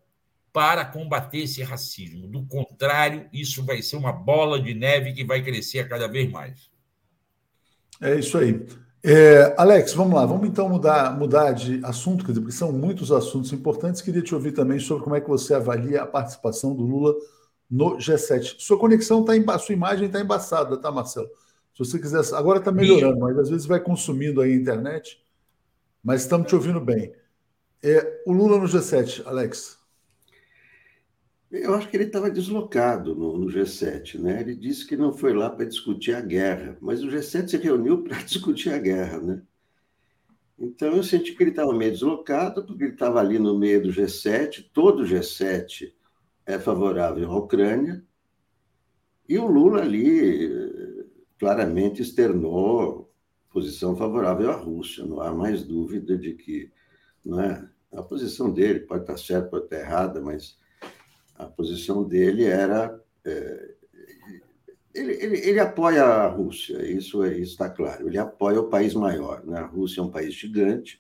para combater esse racismo. Do contrário, isso vai ser uma bola de neve que vai crescer cada vez mais. É isso aí. É, Alex, vamos lá, vamos então mudar, mudar de assunto, porque são muitos assuntos importantes. Queria te ouvir também sobre como é que você avalia a participação do Lula no G7. Sua conexão está embaçada, sua imagem está embaçada, tá, Marcelo? Se você quiser. Agora está melhorando, mas às vezes vai consumindo aí a internet. Mas estamos te ouvindo bem. É, o Lula no G7, Alex. Eu acho que ele estava deslocado no, no, G7, né? Ele disse que não foi lá para discutir a guerra, mas o G7 se reuniu para discutir a guerra, né? Então eu senti que ele estava meio deslocado, porque ele estava ali no meio do G7, todo o G7 é favorável à Ucrânia, e o Lula ali claramente externou posição favorável à Rússia, não há mais dúvida de que não é? a posição dele pode estar certa, pode estar errada, mas a posição dele era. É, ele, ele, ele, apoia a Rússia, isso é, está claro. Ele apoia o país maior. Né? A Rússia é um país gigante,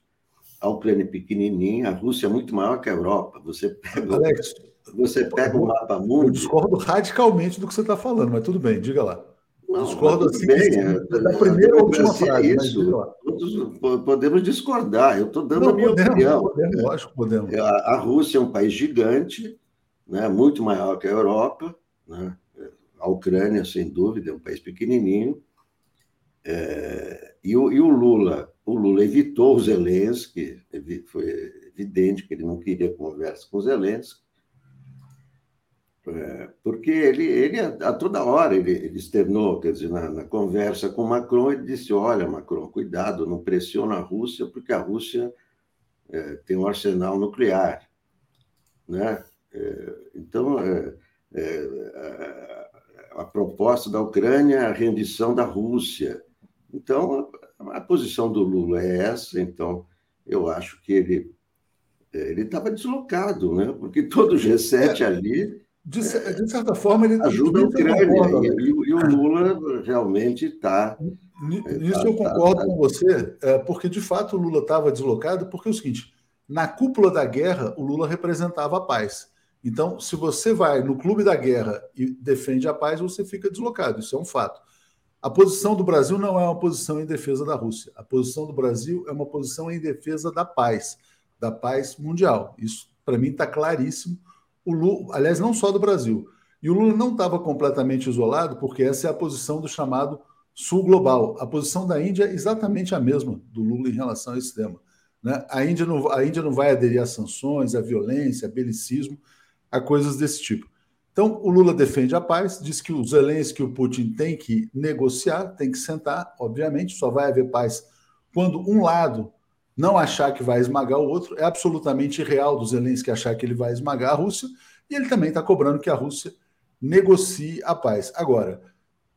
a Ucrânia é pequenininha, a Rússia é muito maior que a Europa. Você pega, Alex, você pega o mapa mundo. Eu discordo radicalmente do que você está falando, mas tudo bem, diga lá. Não, discordo assim. Bem, é, da primeira ou última frase. Isso, todos podemos discordar. Eu estou dando Não, a minha podemos, opinião. Podemos, lógico, podemos. A, a Rússia é um país gigante né, muito maior que a Europa, né? a Ucrânia, sem dúvida, é um país pequenininho, é, e, o, e, o, Lula, o Lula evitou o Zelensky, foi evidente que ele não queria conversa com o Zelensky, é, porque ele, ele a, toda hora ele, ele externou, quer dizer, na, na, conversa com Macron, ele disse: olha, Macron, cuidado, não pressiona a Rússia, porque a Rússia é, tem um arsenal nuclear, né? É, então, é, é, a proposta da Ucrânia é a rendição da Rússia. Então, a, posição do Lula é essa. Então, eu acho que ele ele estava deslocado, né? Porque todo o G7 ali de, de, certa forma, ele ajuda a Ucrânia. E, e, e, o Lula realmente está. Nisso tá, eu concordo tá, com você, porque de fato o Lula estava deslocado, porque é o seguinte: na cúpula da guerra, o Lula representava a paz. Então, se você vai no clube da guerra e defende a paz, você fica deslocado. Isso é um fato. A posição do Brasil não é uma posição em defesa da Rússia. A posição do Brasil é uma posição em defesa da paz, da paz mundial. Isso, para mim, está claríssimo. O Lula, aliás, não só do Brasil. E o Lula não estava completamente isolado, porque essa é a posição do chamado Sul Global. A posição da Índia é exatamente a mesma do Lula em relação a esse tema. Né? A, Índia não, a Índia não vai aderir a sanções, a violência, a belicismo a coisas desse tipo. Então, o Lula defende a paz, diz que o Zelensky e o Putin têm que negociar, têm que sentar, obviamente, só vai haver paz quando um lado não achar que vai esmagar o outro. É absolutamente irreal do Zelensky achar que ele vai esmagar a Rússia, e ele também está cobrando que a Rússia negocie a paz. Agora,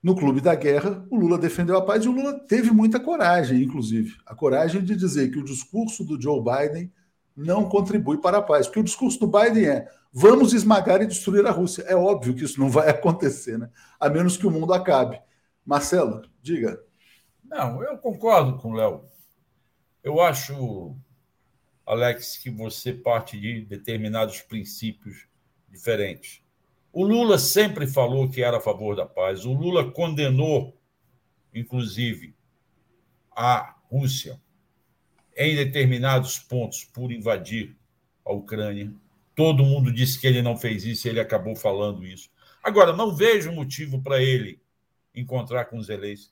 no clube da guerra, o Lula defendeu a paz e o Lula teve muita coragem, inclusive. A coragem de dizer que o discurso do Joe Biden não contribui para a paz. Porque o discurso do Biden é: vamos esmagar e destruir a Rússia. É óbvio que isso não vai acontecer, né? A menos que o mundo acabe. Marcelo, diga. Não, eu concordo com o Léo. Eu acho, Alex, que você parte de determinados princípios diferentes. O Lula sempre falou que era a favor da paz. O Lula condenou, inclusive, a Rússia em determinados pontos por invadir a Ucrânia. Todo mundo disse que ele não fez isso, ele acabou falando isso. Agora, não vejo motivo para ele encontrar com Zelensky,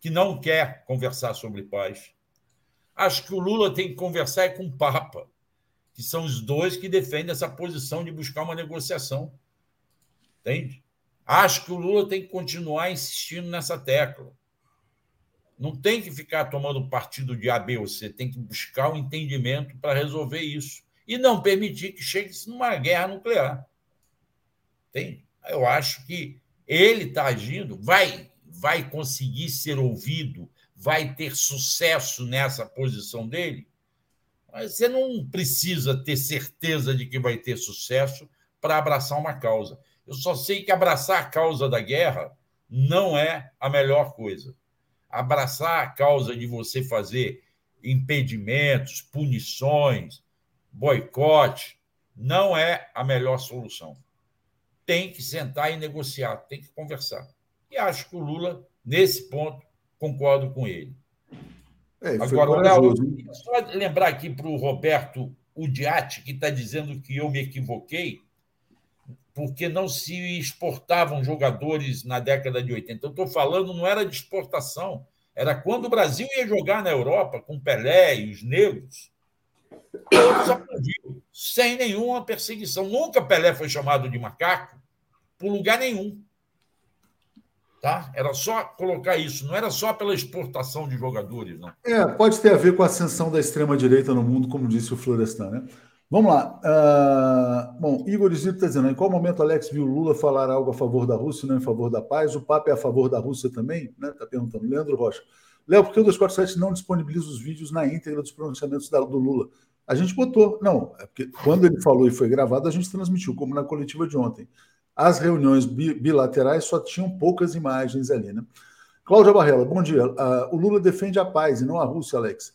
que não quer conversar sobre paz. Acho que o Lula tem que conversar com o Papa, que são os dois que defendem essa posição de buscar uma negociação. Entende? Acho que o Lula tem que continuar insistindo nessa tecla. Não tem que ficar tomando partido de A, B ou C, tem que buscar o um entendimento para resolver isso. E não permitir que chegue-se numa guerra nuclear. Entende? Eu acho que ele está agindo, vai, vai conseguir ser ouvido, vai ter sucesso nessa posição dele. Mas você não precisa ter certeza de que vai ter sucesso para abraçar uma causa. Eu só sei que abraçar a causa da guerra não é a melhor coisa abraçar a causa de você fazer impedimentos, punições, boicote, não é a melhor solução. Tem que sentar e negociar, tem que conversar. E acho que o Lula, nesse ponto, concordo com ele. É, Agora, Léo, só lembrar aqui para o Roberto Udiati, que está dizendo que eu me equivoquei, porque não se exportavam jogadores na década de 80. Eu estou falando, não era de exportação, era quando o Brasil ia jogar na Europa com Pelé e os negros, todos aplaudiam, sem nenhuma perseguição. Nunca Pelé foi chamado de macaco por lugar nenhum. Tá? Era só colocar isso, não era só pela exportação de jogadores, não. É, pode ter a ver com a ascensão da extrema-direita no mundo, como disse o Florestan, né? Vamos lá. Uh, bom, Igor Zito está dizendo: em qual momento Alex viu Lula falar algo a favor da Rússia não em favor da paz? O Papa é a favor da Rússia também? Está né? Tá perguntando. Leandro Rocha. Léo, por que o 247 não disponibiliza os vídeos na íntegra dos pronunciamentos do Lula? A gente botou. Não, é porque quando ele falou e foi gravado, a gente transmitiu, como na coletiva de ontem. As reuniões bilaterais só tinham poucas imagens ali, né? Cláudia Barrela, bom dia. Uh, o Lula defende a paz e não a Rússia, Alex.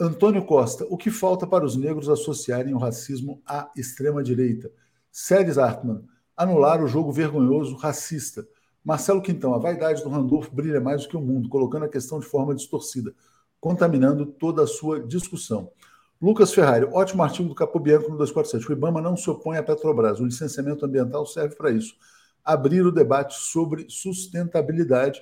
Antônio Costa, o que falta para os negros associarem o racismo à extrema-direita? Séries Hartmann, anular o jogo vergonhoso racista. Marcelo Quintão, a vaidade do Randolph brilha mais do que o mundo, colocando a questão de forma distorcida, contaminando toda a sua discussão. Lucas Ferrari, ótimo artigo do Capobianco no 247. O Ibama não se opõe à Petrobras. O licenciamento ambiental serve para isso. Abrir o debate sobre sustentabilidade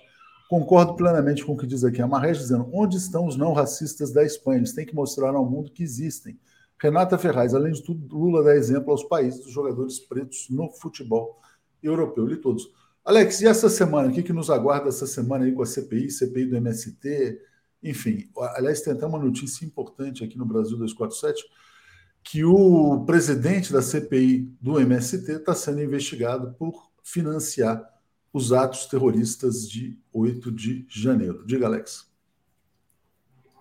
Concordo plenamente com o que diz aqui a Marrés, dizendo onde estão os não racistas da Espanha? Eles têm que mostrar ao mundo que existem. Renata Ferraz, além de tudo, Lula dá exemplo aos países dos jogadores pretos no futebol europeu. Li todos. Alex, e essa semana? O que, que nos aguarda essa semana aí com a CPI, CPI do MST? Enfim, aliás, tem até uma notícia importante aqui no Brasil 247, que o presidente da CPI do MST está sendo investigado por financiar os atos terroristas de 8 de janeiro. Diga, Alex.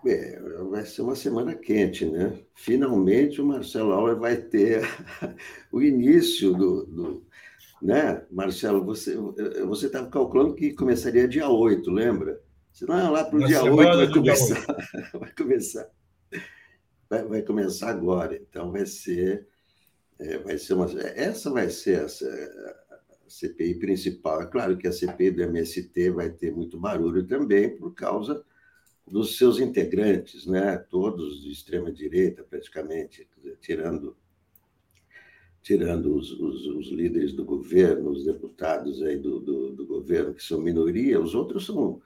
É, vai ser uma semana quente, né? Finalmente o Marcelo Auler vai ter o início do, do, né? Marcelo, você você estava calculando que começaria dia 8, lembra? Se não, lá para o dia 8 vai começar, vai começar. Vai, vai, começar agora, então vai ser é, vai ser uma essa vai ser essa CPI principal. É claro que a CPI do MST vai ter muito barulho também por causa dos seus integrantes, né? todos de extrema direita, praticamente, tirando tirando os, os, os, líderes do governo, os deputados aí do, do, do, governo, que são minoria, os outros são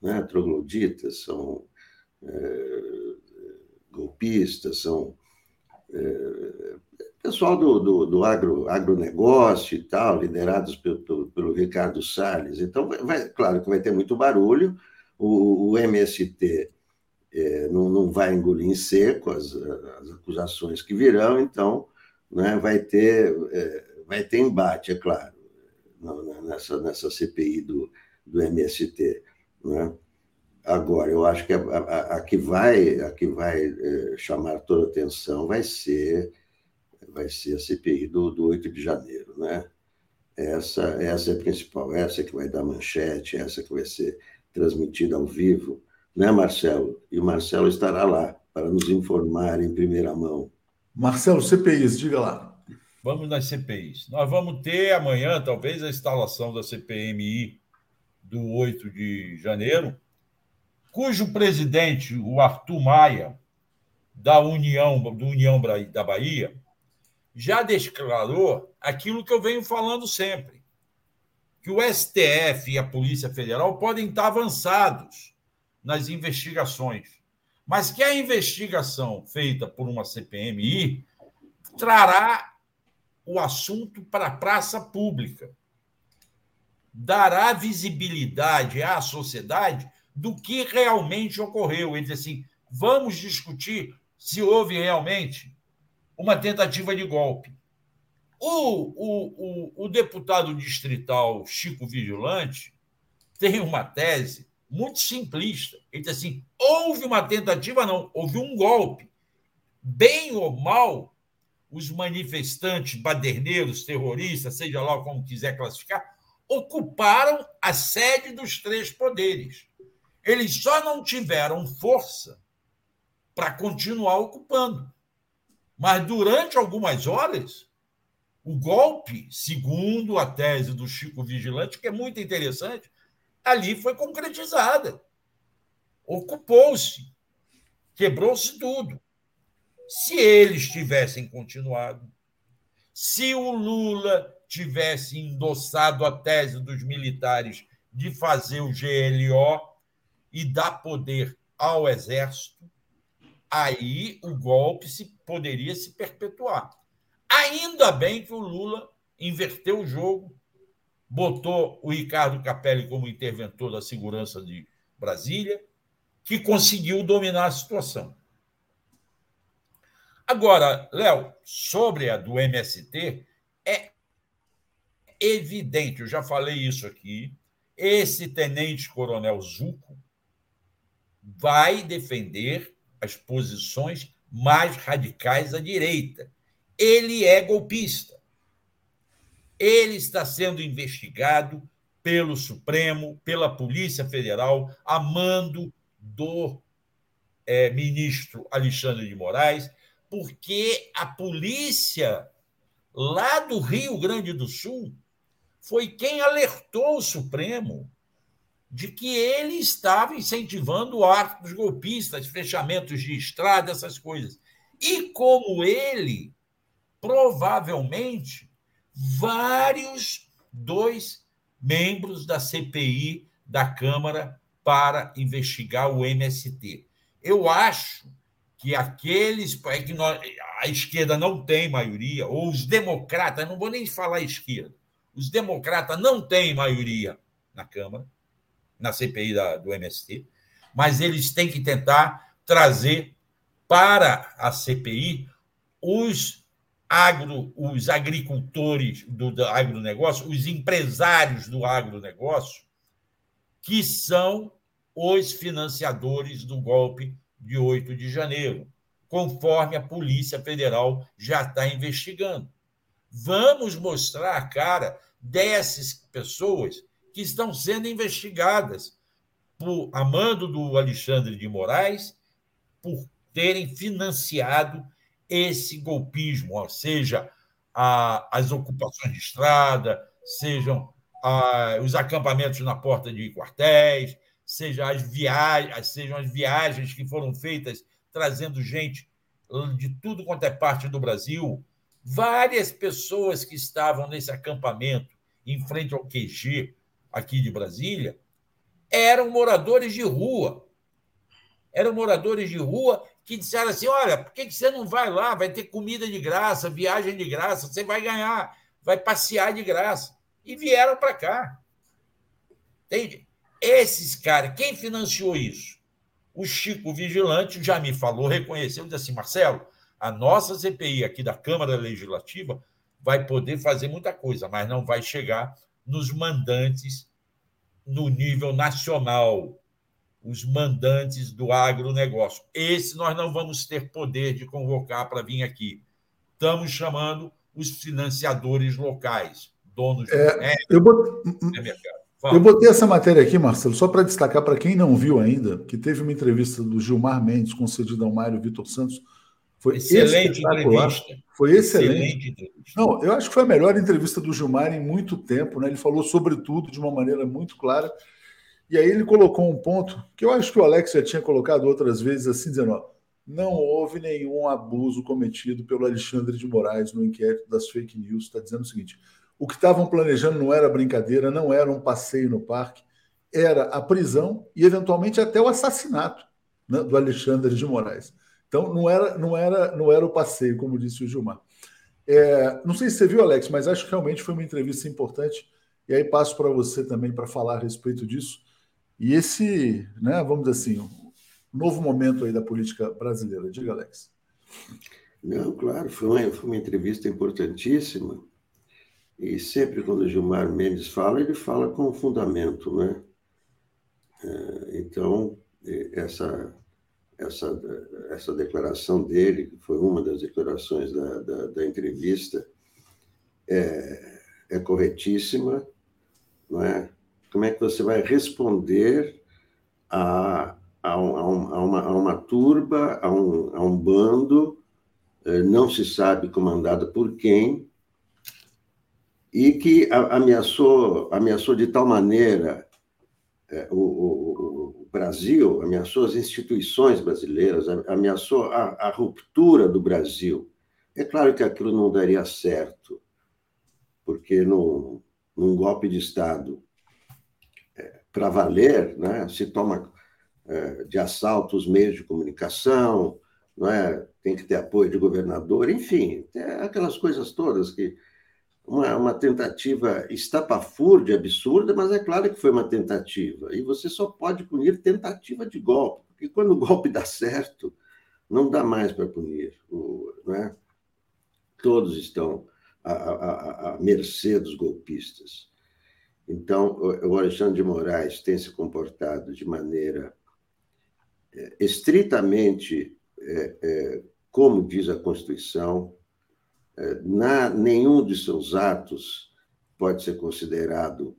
né, trogloditas, são é, golpistas, são é, pessoal do, do, do agro, agronegócio e tal, liderados pelo, pelo, Ricardo Salles. Então, vai, claro que vai ter muito barulho, o, o MST é, não, não vai engolir em seco as, as acusações que virão, então né, vai, ter, é, vai ter embate, é claro, nessa, nessa CPI do, do MST. Né? Agora, eu acho que a, a, a que vai, a que vai é, chamar toda a atenção vai ser vai ser a CPI do, do 8 de janeiro, né? Essa, essa é a principal, essa que vai dar manchete, essa que vai ser transmitida ao vivo, né, Marcelo? E o Marcelo estará lá para nos informar em primeira mão. Marcelo, CPIs, diga lá. Vamos nas CPIs. Nós vamos ter amanhã, talvez, a instalação da CPMI do 8 de janeiro, cujo presidente, o Arthur Maia, da União, do União da Bahia, já declarou aquilo que eu venho falando sempre: que o STF e a Polícia Federal podem estar avançados nas investigações, mas que a investigação feita por uma CPMI trará o assunto para a praça pública, dará visibilidade à sociedade do que realmente ocorreu. Ele diz assim: vamos discutir se houve realmente uma tentativa de golpe. O, o, o, o deputado distrital Chico Vigilante tem uma tese muito simplista. Ele diz assim: houve uma tentativa, não, houve um golpe. Bem ou mal, os manifestantes, baderneiros, terroristas, seja lá como quiser classificar, ocuparam a sede dos três poderes. Eles só não tiveram força para continuar ocupando. Mas durante algumas horas, o golpe, segundo a tese do Chico Vigilante, que é muito interessante, ali foi concretizada. Ocupou-se, quebrou-se tudo. Se eles tivessem continuado, se o Lula tivesse endossado a tese dos militares de fazer o GLO e dar poder ao Exército, aí o golpe se, poderia se perpetuar. Ainda bem que o Lula inverteu o jogo, botou o Ricardo Capelli como interventor da segurança de Brasília, que conseguiu dominar a situação. Agora, Léo, sobre a do MST, é evidente, eu já falei isso aqui, esse tenente-coronel Zuco vai defender as posições mais radicais à direita. Ele é golpista. Ele está sendo investigado pelo Supremo, pela Polícia Federal, a mando do é, ministro Alexandre de Moraes, porque a polícia lá do Rio Grande do Sul foi quem alertou o Supremo de que ele estava incentivando o arco dos golpistas, fechamentos de estrada, essas coisas. E como ele, provavelmente, vários dois membros da CPI da Câmara para investigar o MST. Eu acho que aqueles. É que nós, a esquerda não tem maioria, ou os democratas, não vou nem falar esquerda, os democratas não têm maioria na Câmara na CPI da, do MST, mas eles têm que tentar trazer para a CPI os agro, os agricultores do, do agronegócio, os empresários do agronegócio, que são os financiadores do golpe de 8 de janeiro, conforme a Polícia Federal já está investigando. Vamos mostrar a cara dessas pessoas que estão sendo investigadas por amando do Alexandre de Moraes por terem financiado esse golpismo, ou seja, a, as ocupações de estrada, sejam a, os acampamentos na porta de quartéis, seja as viagens, sejam as viagens que foram feitas trazendo gente de tudo quanto é parte do Brasil. Várias pessoas que estavam nesse acampamento em frente ao QG aqui de Brasília, eram moradores de rua. Eram moradores de rua que disseram assim: olha, por que você não vai lá? Vai ter comida de graça, viagem de graça, você vai ganhar, vai passear de graça. E vieram para cá. Entende? Esses caras, quem financiou isso? O Chico Vigilante já me falou, reconheceu, disse assim: Marcelo, a nossa CPI aqui da Câmara Legislativa vai poder fazer muita coisa, mas não vai chegar nos mandantes no nível nacional, os mandantes do agronegócio. Esse nós não vamos ter poder de convocar para vir aqui. Estamos chamando os financiadores locais, donos é, do eu, botei, eu botei essa matéria aqui, Marcelo, só para destacar para quem não viu ainda, que teve uma entrevista do Gilmar Mendes, concedida ao Mário Vitor Santos, Foi excelente entrevista. Foi excelente. excelente entrevista. Não, eu acho que foi a melhor entrevista do Gilmar em muito tempo, né? Ele falou sobre tudo de uma maneira muito clara. E aí ele colocou um ponto que eu acho que o Alex já tinha colocado outras vezes, assim, dizendo: ó, não houve nenhum abuso cometido pelo Alexandre de Moraes no inquérito das fake news. Está dizendo o seguinte: o que estavam planejando não era brincadeira, não era um passeio no parque, era a prisão e, eventualmente, até o assassinato né, do Alexandre de Moraes. Então, não era, não era, não era o passeio, como disse o Gilmar. É, não sei se você viu, Alex, mas acho que realmente foi uma entrevista importante. E aí passo para você também para falar a respeito disso. E esse, né, vamos dizer assim, novo momento aí da política brasileira. Diga, Alex. Não, claro, foi uma, foi uma entrevista importantíssima. E sempre quando o Gilmar Mendes fala, ele fala com fundamento, né? É, então, essa, essa, essa declaração dele, que foi uma das declarações da, da, da entrevista, é, é corretíssima, não é? Como é que você vai responder a, a, a, uma, a uma turba, a um, um bando, eh, não se sabe comandado por quem, e que ameaçou, ameaçou de tal maneira é, o, o, o, Brasil, ameaçou as instituições brasileiras, ameaçou a, ruptura do Brasil. É claro que aquilo não daria certo, porque no, num golpe de Estado, para valer, né, se toma é, de assalto os meios de comunicação, não é? tem que ter apoio de governador, enfim, aquelas coisas todas que uma, uma tentativa estapafúrdia, absurda, mas é claro que foi uma tentativa. E você só pode punir tentativa de golpe, porque quando o golpe dá certo, não dá mais para punir. O, né? Todos estão à, à, à mercê dos golpistas. Então, o Alexandre de Moraes tem se comportado de maneira é, estritamente é, é, como diz a Constituição, na, nenhum de seus atos pode ser considerado,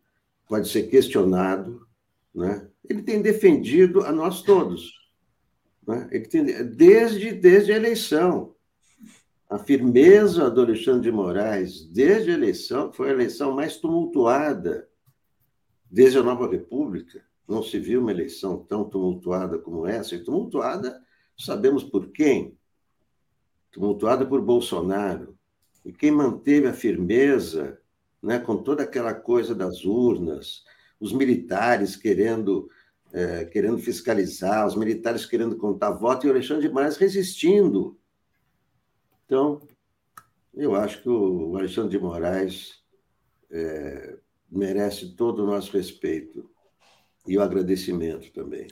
pode ser questionado. Né? Ele tem defendido a nós todos. Né? Ele tem, desde, desde a eleição. A firmeza do Alexandre de Moraes, desde a eleição, foi a eleição mais tumultuada desde a nova República. Não se viu uma eleição tão tumultuada como essa, e tumultuada, sabemos por quem? Tumultuada por Bolsonaro, e quem manteve a firmeza, né, com toda aquela coisa das urnas, os militares querendo é, querendo fiscalizar, os militares querendo contar voto e o Alexandre de Moraes resistindo. Então, eu acho que o Alexandre de Moraes é, merece todo o nosso respeito e o agradecimento também.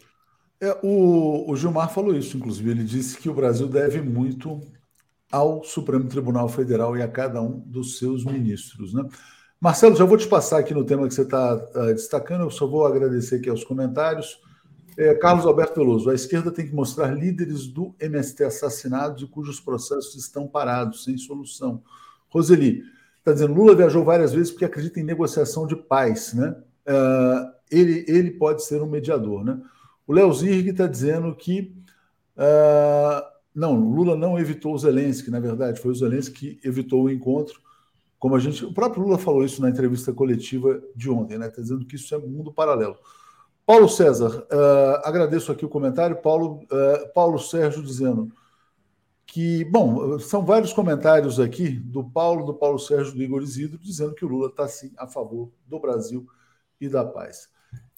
É, o, o Gilmar falou isso, inclusive. Ele disse que o Brasil deve muito ao Supremo Tribunal Federal e a cada um dos seus ministros. Né? Marcelo, já vou te passar aqui no tema que você está uh, ah, destacando, eu só vou agradecer aqui aos comentários. É, Carlos Alberto Veloso, a esquerda tem que mostrar líderes do MST assassinados e cujos processos estão parados, sem solução. Roseli, está dizendo, Lula viajou várias vezes porque acredita em negociação de paz, né? Uh, ele, ele pode ser um mediador, né? O Léo Zirg está dizendo que uh, não, Lula não evitou o Zelensky, na verdade, foi o Zelensky que evitou o encontro. Como a gente, o próprio Lula falou isso na entrevista coletiva de ontem, né? Está dizendo que isso é mundo paralelo. Paulo César, uh, agradeço aqui o comentário. Paulo, Paulo Sérgio dizendo que, bom, são vários comentários aqui do Paulo, do Paulo Sérgio, do Igor Isidro, dizendo que o Lula está sim a favor do Brasil e da paz.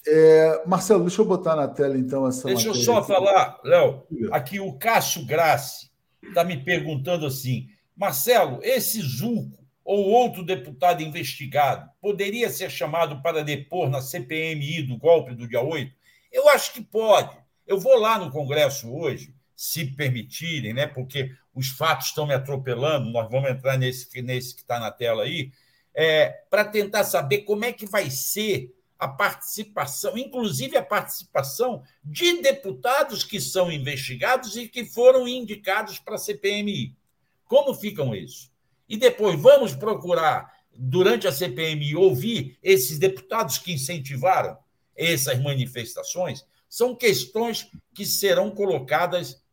É, Marcelo, deixa eu botar na tela então essa. Deixa eu só aqui. falar, Léo. Aqui o Cássio Grassi está me perguntando assim: Marcelo, esse Zulco ou outro deputado investigado poderia ser chamado para depor na CPMI do golpe do dia 8? Eu acho que pode. Eu vou lá no Congresso hoje, se permitirem, né? Porque os fatos estão me atropelando. Nós vamos entrar nesse, nesse que está na tela aí, é, para tentar saber como é que vai ser a participação, inclusive a participação de deputados que são investigados e que foram indicados para a CPMI. Como ficam isso? E depois vamos procurar, durante a CPMI, ouvir esses deputados que incentivaram essas manifestações. São questões que serão colocadas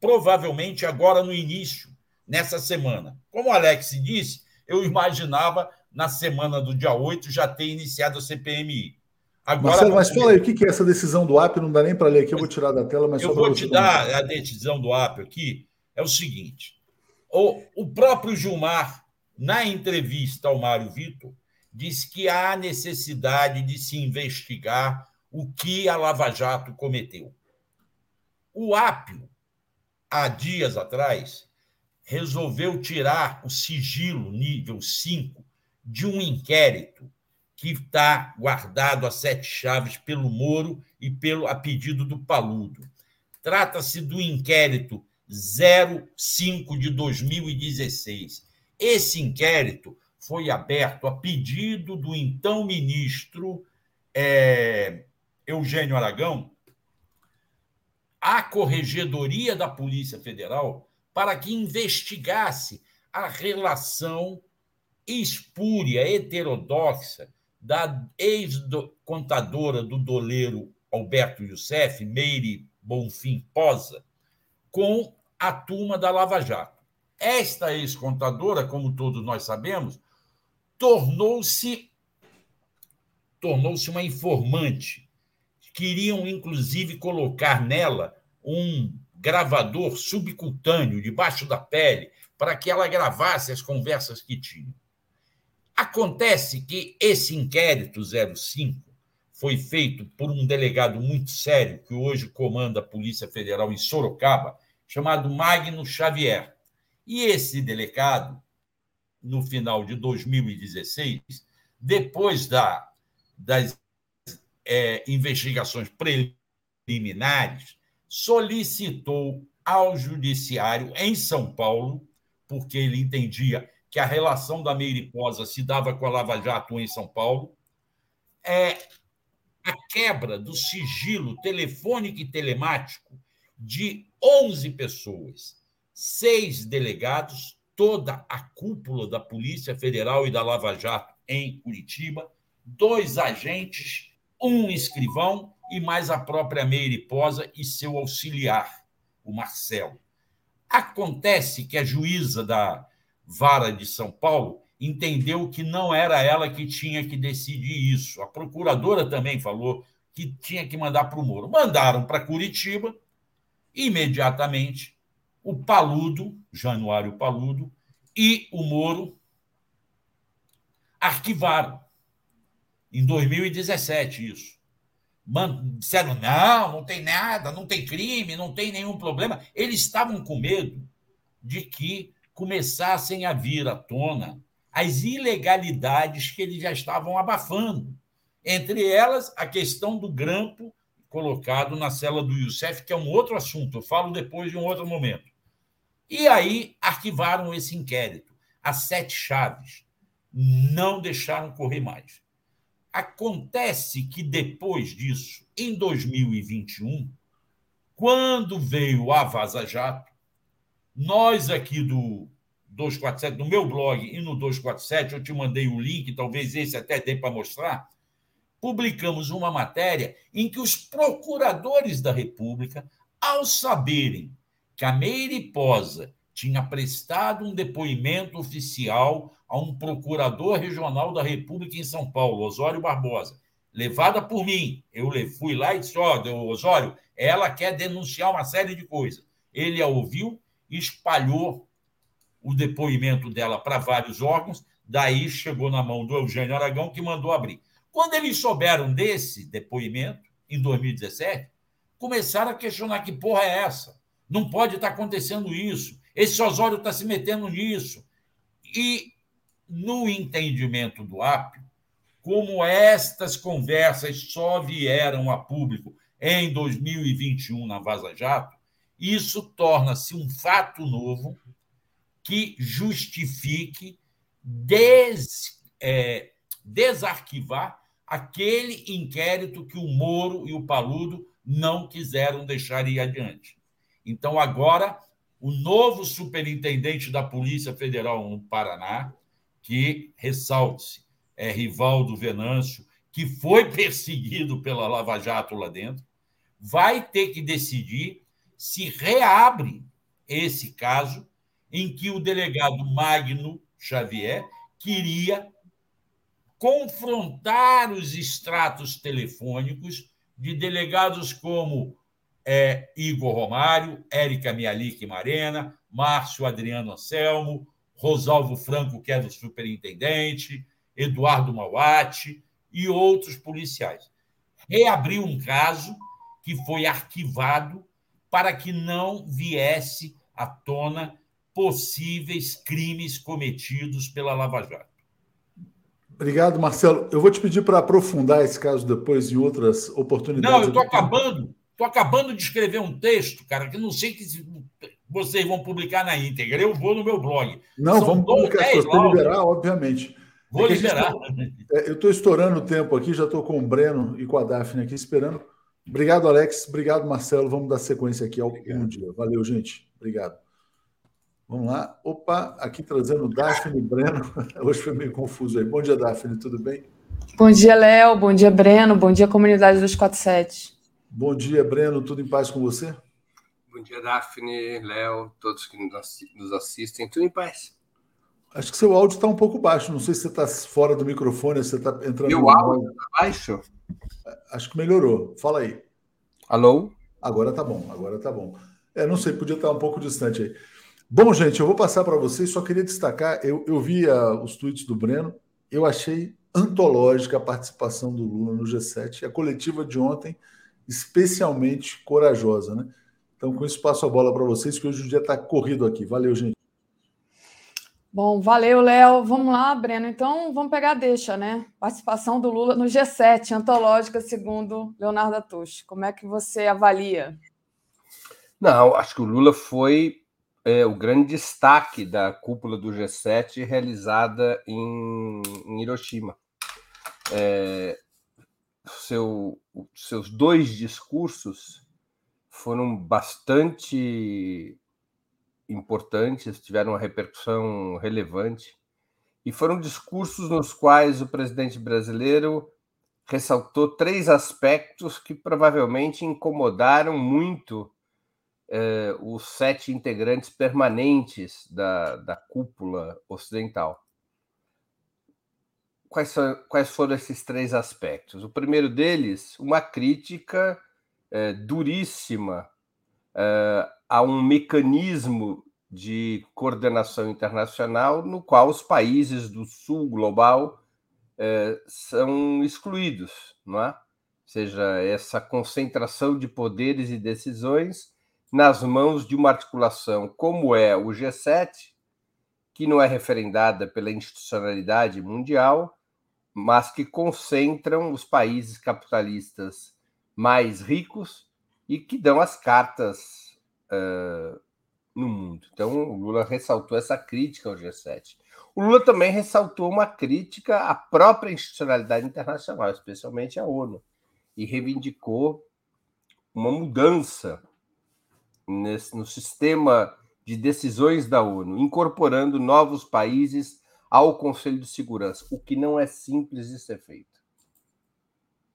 provavelmente agora no início, nessa semana. Como o Alex disse, eu imaginava na semana do dia 8 já ter iniciado a CPMI. Agora, Marcelo, mas fala aí, o que é essa decisão do AP? Não dá nem para ler aqui, eu vou tirar da tela, mas Eu vou te dar a decisão do AP aqui. É o seguinte: o, o próprio Gilmar, na entrevista ao Mário Vitor, disse que há necessidade de se investigar o que a Lava Jato cometeu. O Apio, há dias atrás, resolveu tirar o sigilo nível 5 de um inquérito que está guardado a sete chaves pelo Moro e pelo a pedido do Paludo. Trata-se do inquérito 05 de 2016. Esse inquérito foi aberto a pedido do então ministro é, Eugênio Aragão à Corregedoria da Polícia Federal para que investigasse a relação espúria, heterodoxa da ex-contadora do doleiro Alberto Youssef, Meire Bonfim Posa, com a turma da Lava Jato. Esta ex-contadora, como todos nós sabemos, tornou-se tornou-se uma informante. Queriam, inclusive, colocar nela um gravador subcutâneo, debaixo da pele, para que ela gravasse as conversas que tinham. Acontece que esse inquérito 05 foi feito por um delegado muito sério, que hoje comanda a Polícia Federal em Sorocaba, chamado Magno Xavier. E esse delegado, no final de 2016, depois da, das é, investigações preliminares, solicitou ao Judiciário em São Paulo, porque ele entendia que a relação da Meiriposa se dava com a Lava Jato em São Paulo, é a quebra do sigilo telefônico e telemático de 11 pessoas, seis delegados, toda a cúpula da Polícia Federal e da Lava Jato em Curitiba, dois agentes, um escrivão e mais a própria Meiriposa e seu auxiliar, o Marcelo. Acontece que a juíza da Vara de São Paulo entendeu que não era ela que tinha que decidir isso. A procuradora também falou que tinha que mandar para o Moro. Mandaram para Curitiba, imediatamente, o Paludo, Januário Paludo, e o Moro arquivaram. Em 2017, isso. disseram: não, não tem nada, não tem crime, não tem nenhum problema. Eles estavam com medo de que começassem a vir à tona as ilegalidades que eles já estavam abafando. Entre elas, a questão do grampo colocado na cela do Youssef, que é um outro assunto, eu falo depois de um outro momento. E aí arquivaram esse inquérito. As sete chaves não deixaram correr mais. Acontece que depois disso, em 2021, quando veio a Vaza Jato, nós aqui do 247, no meu blog e no 247, eu te mandei o um link, talvez esse até dê para mostrar, publicamos uma matéria em que os procuradores da República, ao saberem que a Meiriposa tinha prestado um depoimento oficial a um procurador regional da República em São Paulo, Osório Barbosa, levada por mim. Eu fui lá e disse: Ó, oh, Osório, ela quer denunciar uma série de coisas. Ele a ouviu espalhou o depoimento dela para vários órgãos, daí chegou na mão do Eugênio Aragão, que mandou abrir. Quando eles souberam desse depoimento, em 2017, começaram a questionar que porra é essa? Não pode estar acontecendo isso. Esse Osório está se metendo nisso. E, no entendimento do Apio, como estas conversas só vieram a público em 2021 na Vaza Jato, isso torna-se um fato novo que justifique des, é, desarquivar aquele inquérito que o Moro e o Paludo não quiseram deixar ir adiante. Então, agora, o novo superintendente da Polícia Federal no Paraná, que, ressalte-se, é Rivaldo Venâncio, que foi perseguido pela Lava Jato lá dentro, vai ter que decidir se reabre esse caso em que o delegado Magno Xavier queria confrontar os extratos telefônicos de delegados como é, Igor Romário, Érica Mialik Marena, Márcio Adriano Anselmo, Rosalvo Franco, que é do superintendente, Eduardo Mauati e outros policiais. Reabriu um caso que foi arquivado para que não viesse à tona possíveis crimes cometidos pela Lava Jato. Obrigado, Marcelo. Eu vou te pedir para aprofundar esse caso depois em outras oportunidades. Não, eu estou acabando. Estou acabando de escrever um texto, cara, que não sei que vocês vão publicar na íntegra. Eu vou no meu blog. Não, São vamos publicar. Se você liberar, obviamente. Vou é liberar. Tá, é, eu estou estourando o tempo aqui, já estou com o Breno e com a Daphne aqui esperando. Obrigado, Alex. Obrigado, Marcelo. Vamos dar sequência aqui ao Obrigado. um dia. Valeu, gente. Obrigado. Vamos lá. Opa, aqui trazendo Daphne e Breno. Hoje foi meio confuso aí. Bom dia, Daphne. Tudo bem? Bom dia, Léo. Bom dia, Breno. Bom dia, comunidade 247. Bom dia, Breno. Tudo em paz com você? Bom dia, Daphne, Léo, todos que nos assistem. Tudo em paz. Acho que seu áudio está um pouco baixo. Não sei se você está fora do microfone, se você está entrando. Meu áudio está baixo? Acho que melhorou. Fala aí. Alô? Agora tá bom, agora tá bom. É, não sei, podia estar um pouco distante aí. Bom, gente, eu vou passar para vocês, só queria destacar, eu, eu vi a, os tweets do Breno, eu achei antológica a participação do Lula no G7, a coletiva de ontem, especialmente corajosa, né? Então, com isso, passo a bola para vocês, que hoje o dia está corrido aqui. Valeu, gente. Bom, valeu, Léo. Vamos lá, Breno. Então, vamos pegar a deixa, né? Participação do Lula no G7, antológica, segundo Leonardo Atush. Como é que você avalia? Não, acho que o Lula foi é, o grande destaque da cúpula do G7 realizada em, em Hiroshima. É, seu, seus dois discursos foram bastante importantes, tiveram uma repercussão relevante, e foram discursos nos quais o presidente brasileiro ressaltou três aspectos que provavelmente incomodaram muito eh, os sete integrantes permanentes da, da cúpula ocidental. Quais, são, quais foram esses três aspectos? O primeiro deles, uma crítica eh, duríssima eh, a um mecanismo de coordenação internacional no qual os países do sul global eh, são excluídos, não é? Ou seja, essa concentração de poderes e decisões nas mãos de uma articulação como é o G7, que não é referendada pela institucionalidade mundial, mas que concentram os países capitalistas mais ricos e que dão as cartas uh, no mundo. Então, o Lula ressaltou essa crítica ao G7. O Lula também ressaltou uma crítica à própria institucionalidade internacional, especialmente à ONU, e reivindicou uma mudança nesse, no sistema de decisões da ONU, incorporando novos países ao Conselho de Segurança, o que não é simples de ser feito.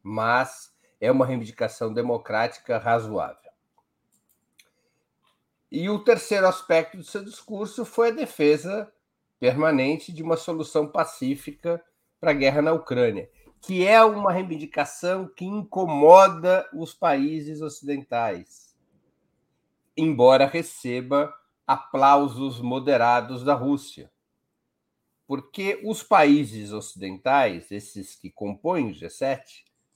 Mas é uma reivindicação democrática razoável. E o terceiro aspecto do seu discurso foi a defesa permanente de uma solução pacífica para a guerra na Ucrânia, que é uma reivindicação que incomoda os países ocidentais, embora receba aplausos moderados da Rússia. Porque os países ocidentais, esses que compõem o G7,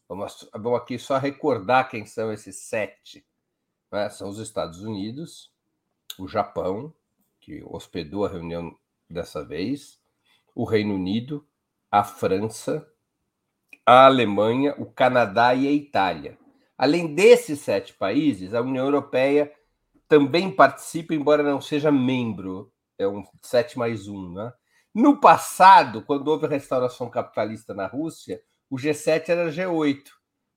vamos, vamos aqui só recordar quem são esses sete: né? são os Estados Unidos, o Japão, que hospedou a reunião dessa vez, o Reino Unido, a França, a Alemanha, o Canadá e a Itália. Além desses sete países, a União Europeia também participa, embora não seja membro, é um sete mais um. Né? No passado, quando houve a restauração capitalista na Rússia, o G7 era G8.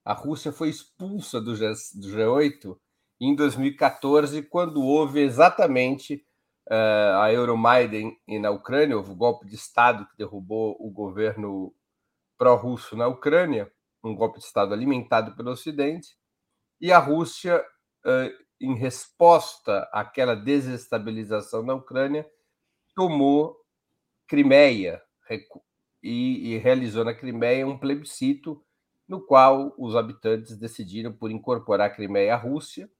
A Rússia foi expulsa do, G, do G8 em 2014, quando houve exatamente uh, a Euromaidan na Ucrânia, houve o golpe de Estado que derrubou o governo pró-russo na Ucrânia, um golpe de Estado alimentado pelo Ocidente, e a Rússia uh, em resposta àquela desestabilização na Ucrânia, tomou Crimeia e, e realizou na Crimeia um plebiscito no qual os habitantes decidiram por incorporar a Crimeia à Rússia,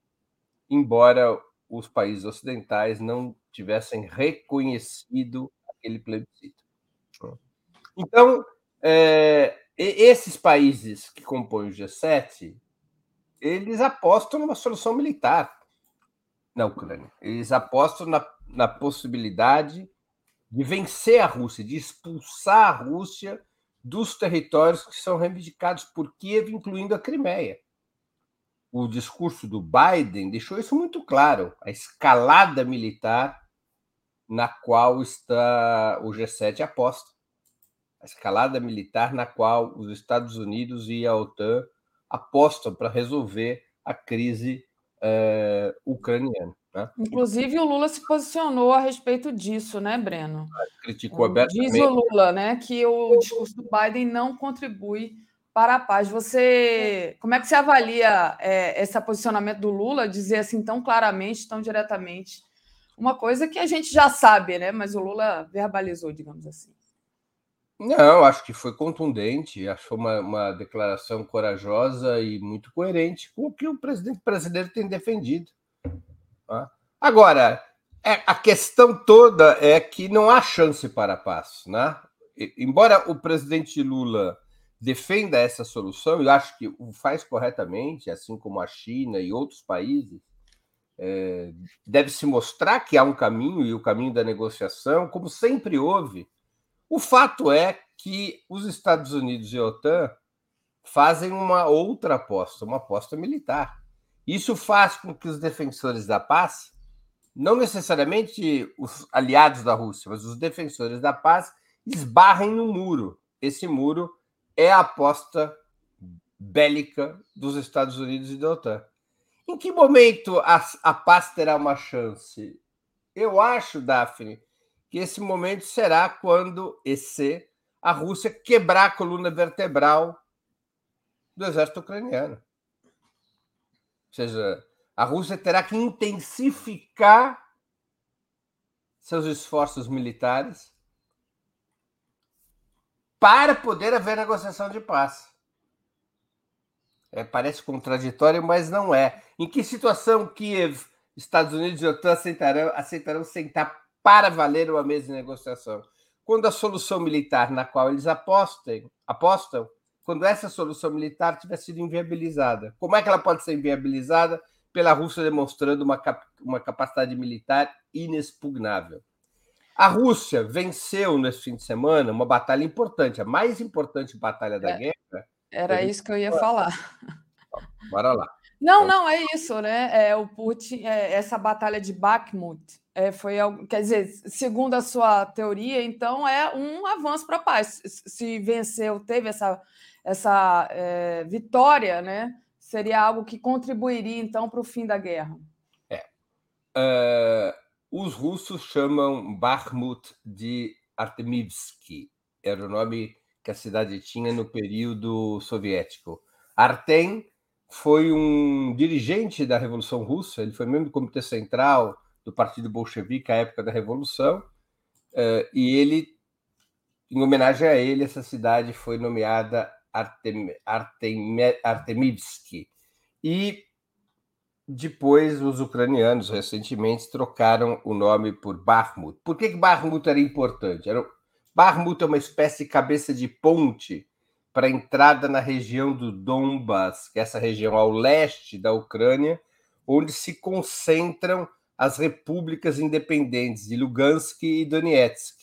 embora os países ocidentais não tivessem reconhecido aquele plebiscito. Então, é, esses países que compõem o G7, eles apostam numa solução militar na Ucrânia. Eles apostam na, na possibilidade de vencer a Rússia, de expulsar a Rússia dos territórios que são reivindicados por Kiev, incluindo a Crimeia. O discurso do Biden deixou isso muito claro, a escalada militar na qual está o G7 aposta. A escalada militar na qual os Estados Unidos e a OTAN apostam para resolver a crise uh, ucraniana. Né? Inclusive, o Lula se posicionou a respeito disso, né, Breno? Criticou abertamente. Diz o Lula né, que o discurso do Biden não contribui para a paz. Você, como é que você avalia é, esse posicionamento do Lula, dizer assim tão claramente, tão diretamente, uma coisa que a gente já sabe, né? Mas o Lula verbalizou, digamos assim. Não, acho que foi contundente, acho uma, uma declaração corajosa e muito coerente com o que o presidente brasileiro tem defendido. Tá? Agora, é, a questão toda é que não há chance para a paz. Né? Embora o presidente Lula defenda essa solução, e acho que o faz corretamente, assim como a China e outros países, é, deve se mostrar que há um caminho e o caminho da negociação, como sempre houve. O fato é que os Estados Unidos e a OTAN fazem uma outra aposta, uma aposta militar. Isso faz com que os defensores da paz, não necessariamente os aliados da Rússia, mas os defensores da paz, esbarrem no muro. Esse muro é a aposta bélica dos Estados Unidos e da OTAN. Em que momento a, a paz terá uma chance? Eu acho, Daphne, que esse momento será quando esse, a Rússia quebrar a coluna vertebral do exército ucraniano. Ou seja, a Rússia terá que intensificar seus esforços militares para poder haver negociação de paz. É, parece contraditório, mas não é. Em que situação Kiev, Estados Unidos e OTAN aceitarão, aceitarão sentar para valer uma mesa de negociação? Quando a solução militar na qual eles apostem, apostam quando essa solução militar tiver sido inviabilizada. Como é que ela pode ser inviabilizada? Pela Rússia demonstrando uma, cap uma capacidade militar inexpugnável. A Rússia venceu nesse fim de semana uma batalha importante, a mais importante batalha da é, guerra. Era isso que eu ia falar. Bora lá. Não, não, é isso, né? É, o Putin, é, essa batalha de Bakhmut é, foi, quer dizer, segundo a sua teoria, então é um avanço para a paz. Se venceu, teve essa essa é, vitória, né, seria algo que contribuiria então para o fim da guerra. É. Uh, os russos chamam Bakhmut de Artemivsky, era o nome que a cidade tinha no período soviético. Artem foi um dirigente da Revolução Russa, ele foi membro do Comitê Central do Partido Bolchevique à época da Revolução, uh, e ele, em homenagem a ele, essa cidade foi nomeada Artem, Artem, Artemivsky. E depois os ucranianos recentemente trocaram o nome por Bakhmut. Por que, que Bakhmut era importante? Era, Bakhmut é uma espécie de cabeça de ponte para a entrada na região do Donbas, que é essa região ao leste da Ucrânia, onde se concentram as repúblicas independentes de Lugansk e Donetsk.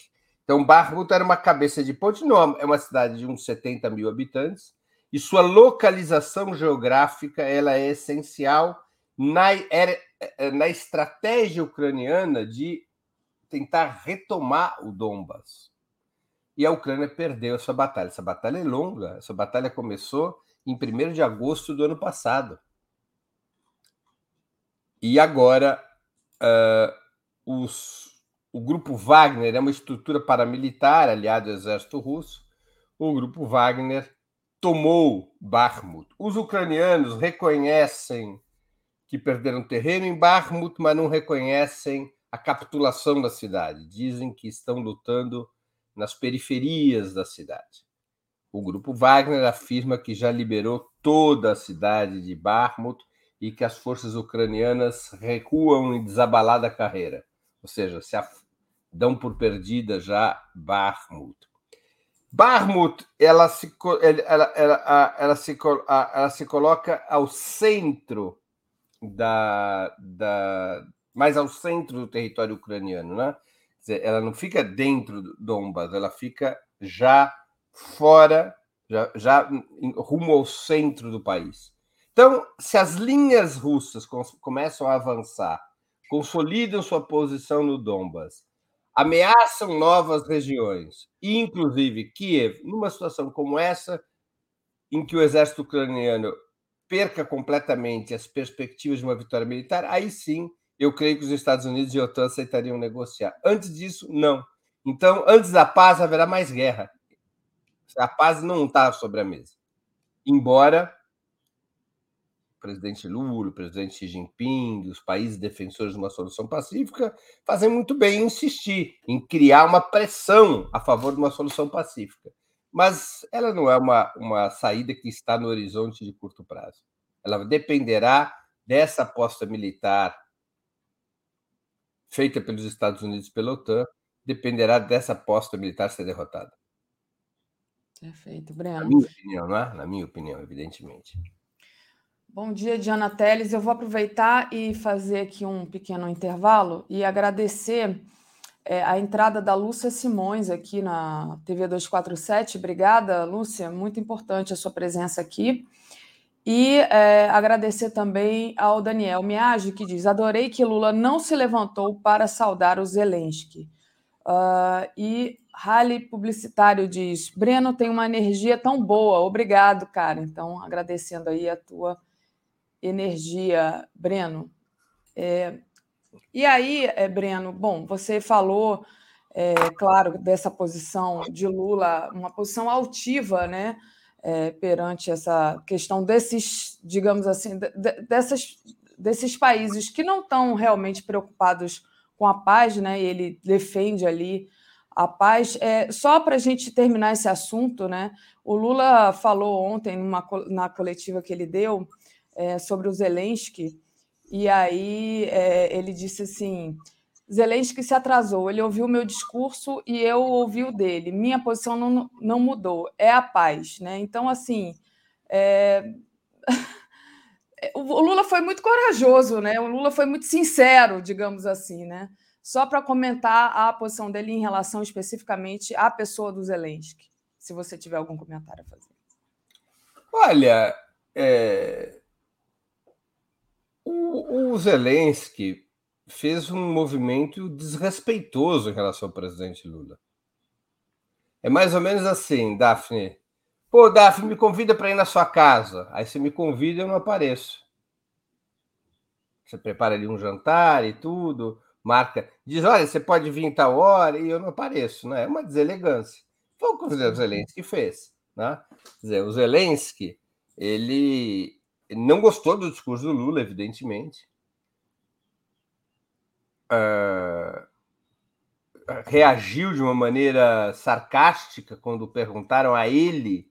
Então, Bakhmut era uma cabeça de ponte, não, é uma cidade de uns 70 mil habitantes, e sua localização geográfica ela é essencial na, é, na estratégia ucraniana de tentar retomar o Donbas. E a Ucrânia perdeu essa batalha. Essa batalha é longa, essa batalha começou em 1 de agosto do ano passado. E agora uh, os o grupo Wagner é uma estrutura paramilitar aliado ao exército russo. O grupo Wagner tomou Bakhmut. Os ucranianos reconhecem que perderam terreno em Bakhmut, mas não reconhecem a capitulação da cidade. Dizem que estão lutando nas periferias da cidade. O grupo Wagner afirma que já liberou toda a cidade de Bakhmut e que as forças ucranianas recuam em desabalada carreira, ou seja, se dão por perdida já Bakhmut. Bakhmut ela se, ela, ela, ela, se, ela se coloca ao centro da, da mais ao centro do território ucraniano, né? Dizer, ela não fica dentro do Donbas, ela fica já fora, já, já rumo ao centro do país. Então, se as linhas russas começam a avançar, consolidam sua posição no Donbas, ameaçam novas regiões, inclusive Kiev, numa situação como essa, em que o exército ucraniano perca completamente as perspectivas de uma vitória militar, aí sim eu creio que os Estados Unidos e a OTAN aceitariam negociar. Antes disso, não. Então, antes da paz, haverá mais guerra. A paz não está sobre a mesa. Embora presidente Lula, o presidente Xi Jinping, os países defensores de uma solução pacífica fazem muito bem em insistir em criar uma pressão a favor de uma solução pacífica. Mas ela não é uma, uma saída que está no horizonte de curto prazo. Ela dependerá dessa aposta militar feita pelos Estados Unidos e pela OTAN, dependerá dessa aposta militar ser derrotada. Perfeito, Breno. Na minha opinião, não é? Na minha opinião, evidentemente. Bom dia, Diana Teles. Eu vou aproveitar e fazer aqui um pequeno intervalo e agradecer é, a entrada da Lúcia Simões aqui na TV 247. Obrigada, Lúcia. Muito importante a sua presença aqui. E é, agradecer também ao Daniel Miage, que diz: Adorei que Lula não se levantou para saudar o Zelensky. Uh, e Rally Publicitário diz: Breno tem uma energia tão boa, obrigado, cara. Então, agradecendo aí a tua energia, Breno. É, e aí, é, Breno, bom, você falou, é, claro, dessa posição de Lula, uma posição altiva, né? é, perante essa questão desses, digamos assim, de, dessas, desses países que não estão realmente preocupados com a paz, né? E ele defende ali a paz. É, só para a gente terminar esse assunto, né? O Lula falou ontem numa, na coletiva que ele deu é, sobre o Zelensky, e aí é, ele disse assim Zelensky se atrasou, ele ouviu o meu discurso e eu ouvi o dele. Minha posição não, não mudou, é a paz. Né? Então, assim, é... o Lula foi muito corajoso, né? o Lula foi muito sincero, digamos assim. Né? Só para comentar a posição dele em relação especificamente à pessoa do Zelensky, se você tiver algum comentário a fazer. Olha, é... o, o Zelensky fez um movimento desrespeitoso em relação ao presidente Lula. É mais ou menos assim, Daphne. Pô, Daphne, me convida para ir na sua casa. Aí você me convida e eu não apareço. Você prepara ali um jantar e tudo, marca, diz: olha, você pode vir em tal hora e eu não apareço. Né? É uma deselegância. Foi o que o Zelensky fez. Né? Quer dizer, o Zelensky, ele não gostou do discurso do Lula, evidentemente uh, reagiu de uma maneira sarcástica quando perguntaram a ele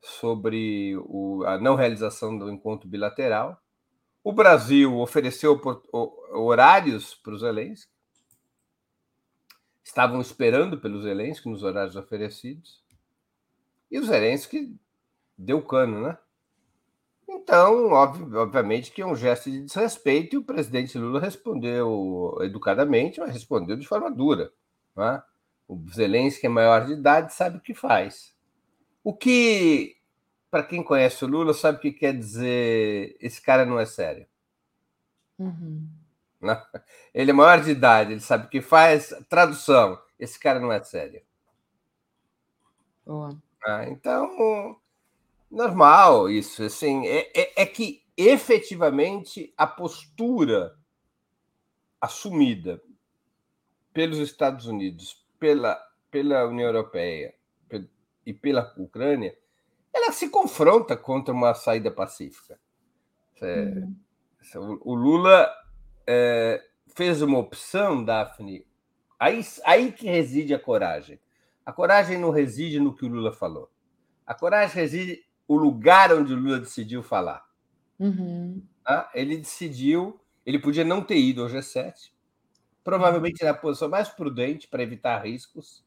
sobre o, a não realização do encontro bilateral. O Brasil ofereceu horários para os Zelensky. Estavam esperando pelos Zelensky nos horários oferecidos. E o Zelensky deu cano, né? Então, obviamente que é um gesto de desrespeito e o presidente Lula respondeu educadamente, mas respondeu de forma dura. É? O Zelensky é maior de idade, sabe o que faz. O que, para quem conhece o Lula, sabe o que quer dizer esse cara não é sério. Uhum. Né? Ele é maior de idade, ele sabe o que faz. Tradução: esse cara não é sério. Boa. Ah, então, Normal, isso. Assim, é, é, é que efetivamente a postura assumida pelos Estados Unidos, pela, pela União Europeia e pela Ucrânia, ela se confronta contra uma saída pacífica. É, uhum. O Lula é, fez uma opção, Daphne. Aí, aí que reside a coragem. A coragem não reside no que o Lula falou. A coragem reside o lugar onde o Lula decidiu falar. Uhum. Tá? Ele decidiu, ele podia não ter ido ao G7, provavelmente na posição mais prudente para evitar riscos,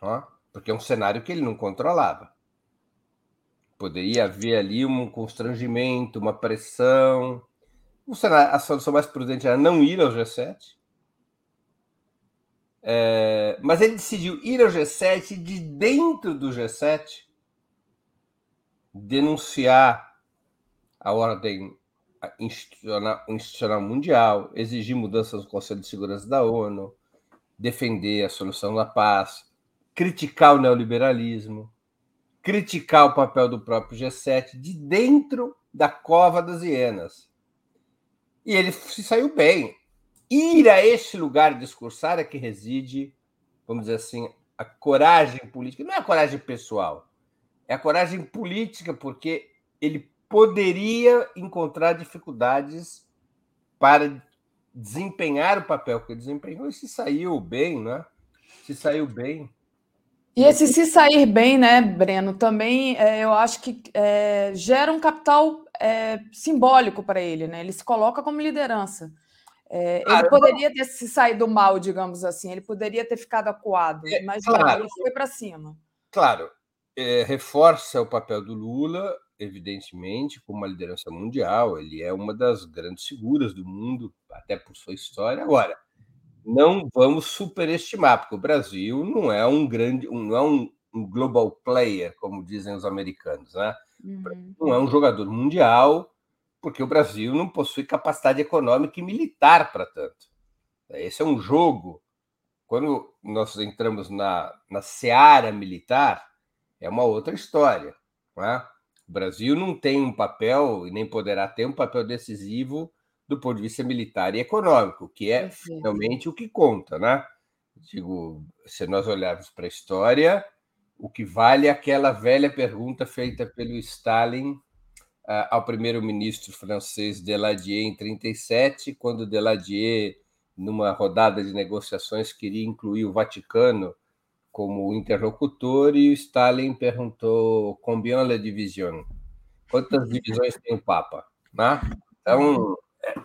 tá? porque é um cenário que ele não controlava. Poderia haver ali um constrangimento, uma pressão. a solução mais prudente era não ir ao G7. É, mas ele decidiu ir ao G7 de dentro do G7 denunciar a ordem institucional, institucional mundial, exigir mudanças no Conselho de Segurança da ONU, defender a solução da paz, criticar o neoliberalismo, criticar o papel do próprio G7 de dentro da cova das hienas. E ele se saiu bem. Ir a este lugar discursar é que reside, vamos dizer assim, a coragem política. Não é a coragem pessoal, é a coragem política, porque ele poderia encontrar dificuldades para desempenhar o papel que desempenhou e se saiu bem, né? Se saiu bem. E esse se sair bem, né, Breno, também é, eu acho que é, gera um capital é, simbólico para ele, né? Ele se coloca como liderança. É, ele poderia ter se saído mal, digamos assim, ele poderia ter ficado acuado, é, mas claro, ele foi para cima. Claro, é, reforça o papel do Lula, evidentemente, como uma liderança mundial, ele é uma das grandes figuras do mundo, até por sua história. Agora, não vamos superestimar, porque o Brasil não é um grande, não é um, um global player, como dizem os americanos, né? Uhum. Não é um jogador mundial, porque o Brasil não possui capacidade econômica e militar para tanto. Esse é um jogo. Quando nós entramos na, na seara militar, é uma outra história. Né? O Brasil não tem um papel, e nem poderá ter um papel decisivo do ponto de vista militar e econômico, que é finalmente o que conta, né? Digo, se nós olharmos para a história, o que vale é aquela velha pergunta feita pelo Stalin uh, ao primeiro-ministro francês Deladier em 37, quando Deladier, numa rodada de negociações, queria incluir o Vaticano como interlocutor e o Stalin perguntou combien la division? Quantas divisões tem o Papa? Né? Então,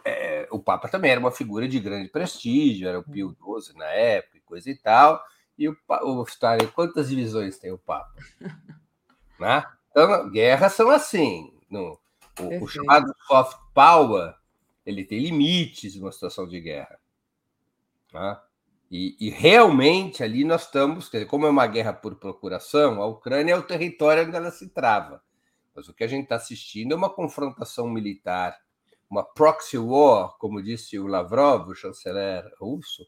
é, o Papa também era uma figura de grande prestígio, era o Pio XII na época, e coisa e tal. E o, o Stalin, quantas divisões tem o Papa? né? Então, guerras são assim. No, o, o, chamado soft power ele tem limites numa situação de guerra. Né? E, e, realmente ali nós estamos, dizer, como é uma guerra por procuração, a Ucrânia é o território onde ela se trava. Mas o que a gente está assistindo é uma confrontação militar uma proxy war, como disse o Lavrov, o chanceler russo,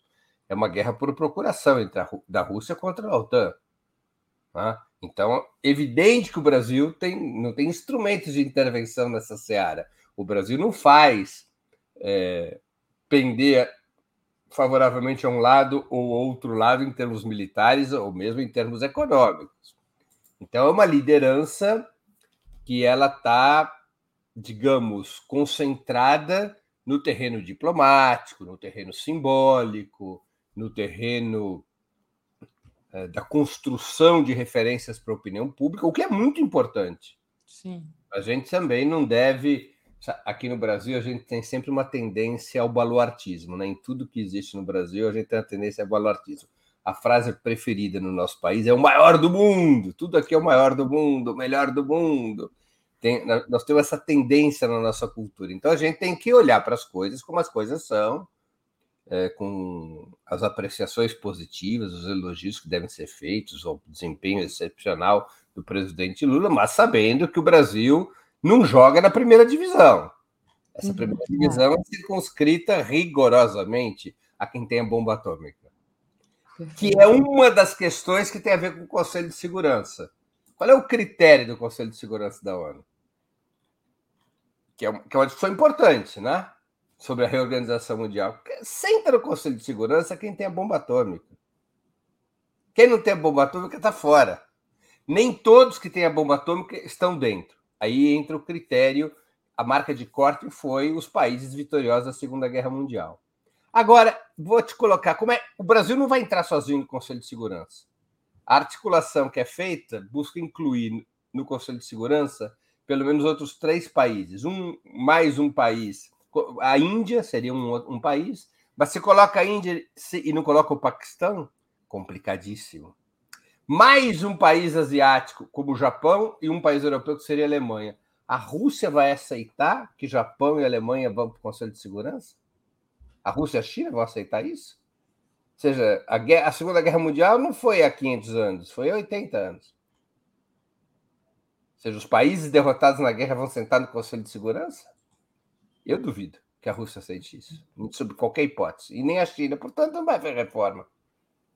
é uma guerra por procuração entre a, da Rússia contra a OTAN. Tá? Então, evidente que o Brasil tem, não tem instrumentos de intervenção nessa seara. O Brasil não faz é, pender favoravelmente a um lado ou outro lado em termos militares ou mesmo em termos econômicos. Então, é uma liderança que ela está digamos, concentrada no terreno diplomático, no terreno simbólico, no terreno é, da construção de referências para a opinião pública, o que é muito importante. Sim. A gente também não deve. Aqui no Brasil, a gente tem sempre uma tendência ao baluartismo. Né? Em tudo que existe no Brasil, a gente tem a tendência ao baluartismo. A frase preferida no nosso país é o maior do mundo. Tudo aqui é o maior do mundo, o melhor do mundo. Tem, nós temos essa tendência na nossa cultura. Então a gente tem que olhar para as coisas como as coisas são, é, com as apreciações positivas, os elogios que devem ser feitos, o desempenho excepcional do presidente Lula, mas sabendo que o Brasil não joga na primeira divisão. Essa uhum. primeira divisão é circunscrita rigorosamente a quem tem a bomba atômica. Que é uma das questões que tem a ver com o Conselho de Segurança. Qual é o critério do Conselho de Segurança da ONU? que é, uma, que é uma discussão importante, né? Sobre a reorganização mundial. Senta no Conselho de Segurança quem tem a bomba atômica. Quem não tem a bomba atômica está fora. Nem todos que têm a bomba atômica estão dentro. Aí entra o critério, a marca de corte foi os países vitoriosos da Segunda Guerra Mundial. Agora, vou te colocar como é. O Brasil não vai entrar sozinho no Conselho de Segurança. A articulação que é feita busca incluir no Conselho de Segurança pelo menos outros três países. Um mais um país. A Índia seria um, um país, mas se coloca a Índia e não coloca o Paquistão, complicadíssimo. Mais um país asiático, como o Japão, e um país europeu, que seria a Alemanha. A Rússia vai aceitar que Japão e Alemanha vão para o Conselho de Segurança? A Rússia e a China vão aceitar isso? Ou seja, a, guerra, a Segunda Guerra Mundial não foi há 500 anos, foi há 80 anos. Ou seja, os países derrotados na guerra vão sentar no Conselho de Segurança? Eu duvido que a Rússia aceite isso, sob qualquer hipótese. E nem a China, portanto, não vai haver reforma.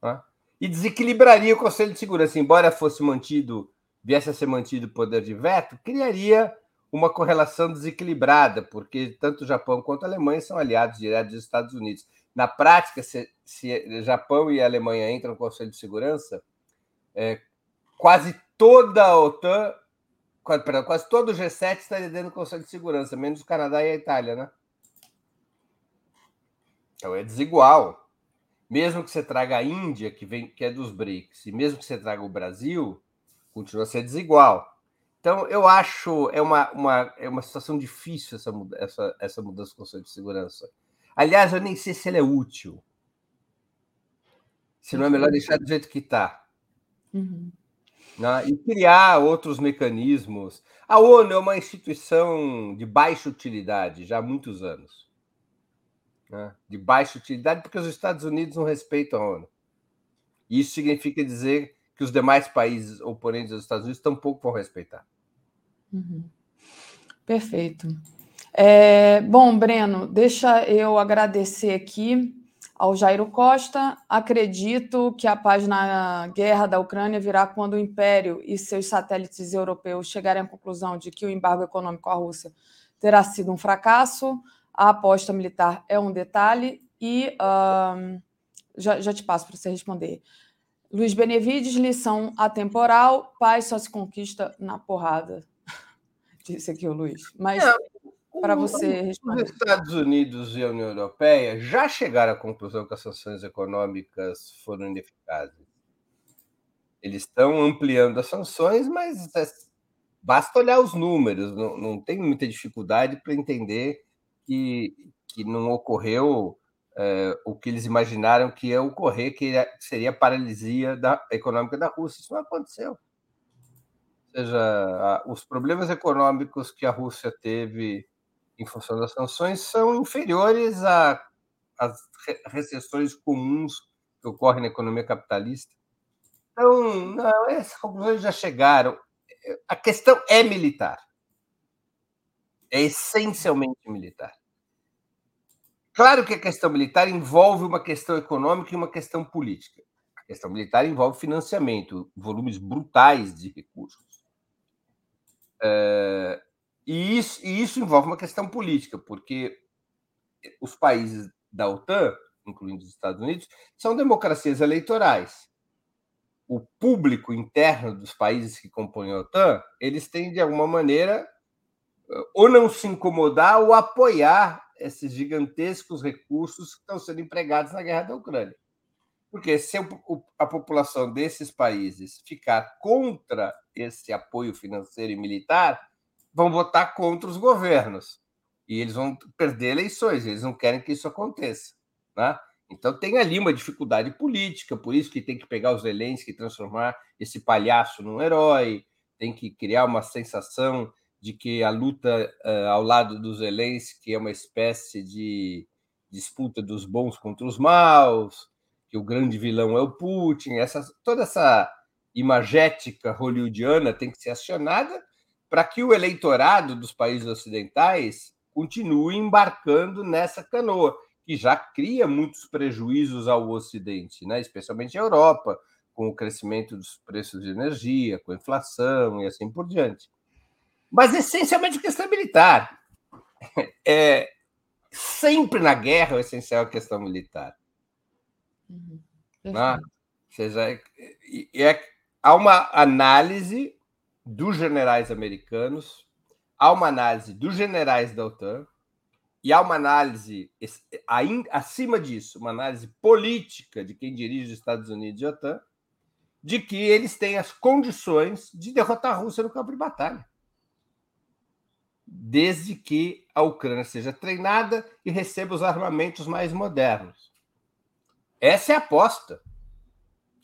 Né? E desequilibraria o Conselho de Segurança, embora fosse mantido, viesse a ser mantido o poder de veto, criaria uma correlação desequilibrada, porque tanto o Japão quanto a Alemanha são aliados diretos dos Estados Unidos. Na prática, se, se Japão e a Alemanha entram no Conselho de Segurança, é, quase toda a OTAN, quase, perdão, quase todo o G7 estaria dentro do Conselho de Segurança, menos o Canadá e a Itália, né? Então é desigual. Mesmo que você traga a Índia, que, vem, que é dos BRICS, e mesmo que você traga o Brasil, continua a ser desigual. Então, eu acho é uma, uma, é uma situação difícil essa, essa, essa mudança do Conselho de Segurança. Aliás, eu nem sei se ela é útil. Se não é melhor deixar do jeito que está. Uhum. Né? E criar outros mecanismos. A ONU é uma instituição de baixa utilidade já há muitos anos. Né? De baixa utilidade, porque os Estados Unidos não respeitam a ONU. Isso significa dizer que os demais países oponentes dos Estados Unidos tampouco vão respeitar. Uhum. Perfeito. É, bom, Breno, deixa eu agradecer aqui ao Jairo Costa. Acredito que a página Guerra da Ucrânia virá quando o Império e seus satélites europeus chegarem à conclusão de que o embargo econômico à Rússia terá sido um fracasso. A aposta militar é um detalhe e uh, já, já te passo para você responder. Luiz Benevides, lição atemporal: paz só se conquista na porrada disse aqui o Luiz. Mas para você responder. Os Estados Unidos e a União Europeia já chegaram à conclusão que as sanções econômicas foram ineficazes. Eles estão ampliando as sanções, mas é, basta olhar os números, não, não tem muita dificuldade para entender que, que não ocorreu é, o que eles imaginaram que ia ocorrer, que seria a paralisia da, econômica da Rússia. Isso não aconteceu seja, os problemas econômicos que a Rússia teve em função das sanções são inferiores às recessões comuns que ocorrem na economia capitalista. Então, não, essas conclusões já chegaram. A questão é militar. É essencialmente militar. Claro que a questão militar envolve uma questão econômica e uma questão política. A questão militar envolve financiamento, volumes brutais de recursos. É, e, isso, e isso envolve uma questão política, porque os países da OTAN, incluindo os Estados Unidos, são democracias eleitorais. O público interno dos países que compõem a OTAN, eles têm, de alguma maneira, ou não se incomodar ou apoiar esses gigantescos recursos que estão sendo empregados na guerra da Ucrânia. Porque se a população desses países ficar contra esse apoio financeiro e militar, vão votar contra os governos. E eles vão perder eleições, eles não querem que isso aconteça. Né? Então tem ali uma dificuldade política, por isso que tem que pegar os Zelensky e transformar esse palhaço num herói, tem que criar uma sensação de que a luta uh, ao lado dos Zelensky é uma espécie de disputa dos bons contra os maus, que o grande vilão é o Putin, essa, toda essa imagética hollywoodiana tem que ser acionada para que o eleitorado dos países ocidentais continue embarcando nessa canoa, que já cria muitos prejuízos ao Ocidente, né? especialmente a Europa, com o crescimento dos preços de energia, com a inflação e assim por diante. Mas essencialmente questão militar. É, sempre na guerra o essencial é a questão militar. Uhum. Né? Seja, é, é, há uma análise dos generais americanos há uma análise dos generais da OTAN e há uma análise, acima disso, uma análise política de quem dirige os Estados Unidos e a OTAN, de que eles têm as condições de derrotar a Rússia no campo de batalha. Desde que a Ucrânia seja treinada e receba os armamentos mais modernos. Essa é a aposta.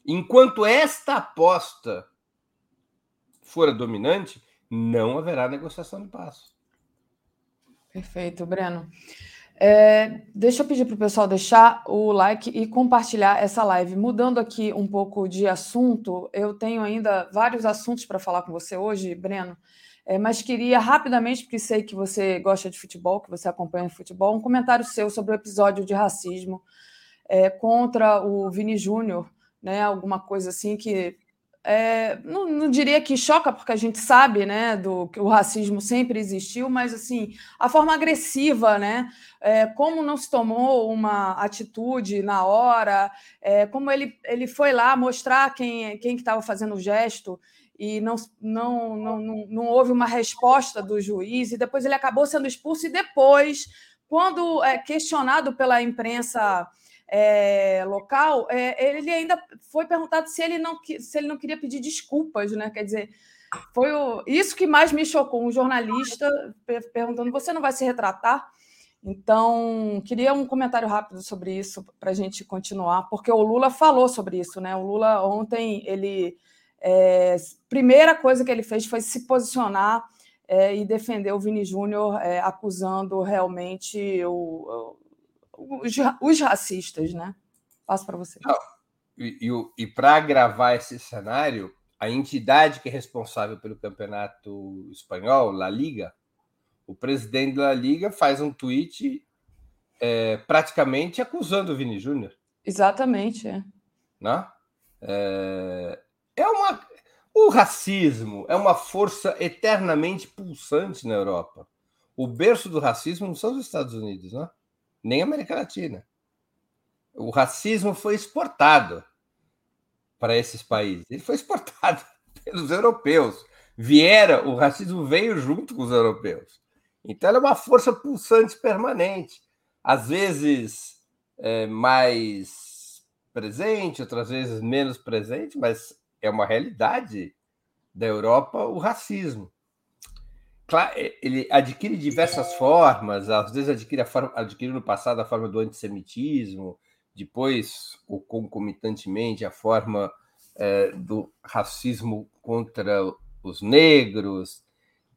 Enquanto esta aposta for a dominante, não haverá negociação de paz. Perfeito, Breno. É, deixa eu pedir para o pessoal deixar o like e compartilhar essa live. Mudando aqui um pouco de assunto, eu tenho ainda vários assuntos para falar com você hoje, Breno, é, mas queria rapidamente, porque sei que você gosta de futebol, que você acompanha futebol, um comentário seu sobre o episódio de racismo é, contra o Vini Júnior, né? Alguma coisa assim que é, não, não, diria que choca, porque a gente sabe né, do, que o racismo sempre existiu, mas assim, a forma agressiva, né? É, como não se tomou uma atitude na hora, é, como ele, ele foi lá mostrar quem quem estava fazendo o gesto e não, não, não, não, não houve uma resposta do juiz, e depois ele acabou sendo expulso, e depois, quando é questionado pela imprensa é, local, é, ele ainda foi perguntado se ele não se ele não queria pedir desculpas, né? Quer dizer, foi o, isso que mais me chocou, um jornalista perguntando: você não vai se retratar? Então, queria um comentário rápido sobre isso para a gente continuar, porque o Lula falou sobre isso, né? O Lula ontem ele é, primeira coisa que ele fez foi se posicionar é, e defender o Vini Júnior, é, acusando realmente o, os, os racistas, né? Passo para você. Não, e, e, e para agravar esse cenário, a entidade que é responsável pelo campeonato espanhol, La Liga, o presidente da Liga faz um tweet é, praticamente acusando o Vini Júnior. Exatamente, é. Né? É, é uma. O racismo é uma força eternamente pulsante na Europa. O berço do racismo não são os Estados Unidos, né? nem a América Latina. O racismo foi exportado para esses países. Ele foi exportado pelos europeus. Viera, o racismo veio junto com os europeus. Então, ela é uma força pulsante permanente. Às vezes é, mais presente, outras vezes menos presente, mas é uma realidade da Europa o racismo. É, ele adquire diversas formas, às vezes adquire, forma, adquire no passado a forma do antissemitismo, depois, ou concomitantemente, a forma é, do racismo contra os negros.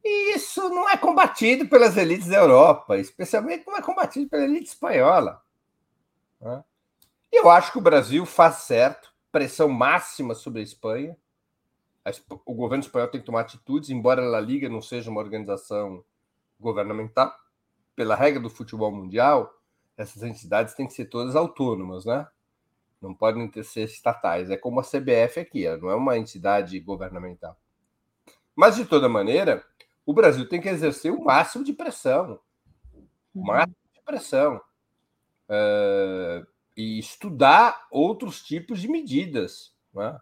E isso não é combatido pelas elites da Europa, especialmente não é combatido pela elite espanhola. Né? Eu acho que o Brasil faz certo, pressão máxima sobre a Espanha, o governo espanhol tem que tomar atitudes, embora a Liga não seja uma organização governamental, pela regra do futebol mundial, essas entidades têm que ser todas autônomas, né? Não podem ter, ser estatais. É como a CBF aqui, não é uma entidade governamental. Mas, de toda maneira, o Brasil tem que exercer o máximo de pressão. O uhum. máximo de pressão. Uh, e estudar outros tipos de medidas. Né?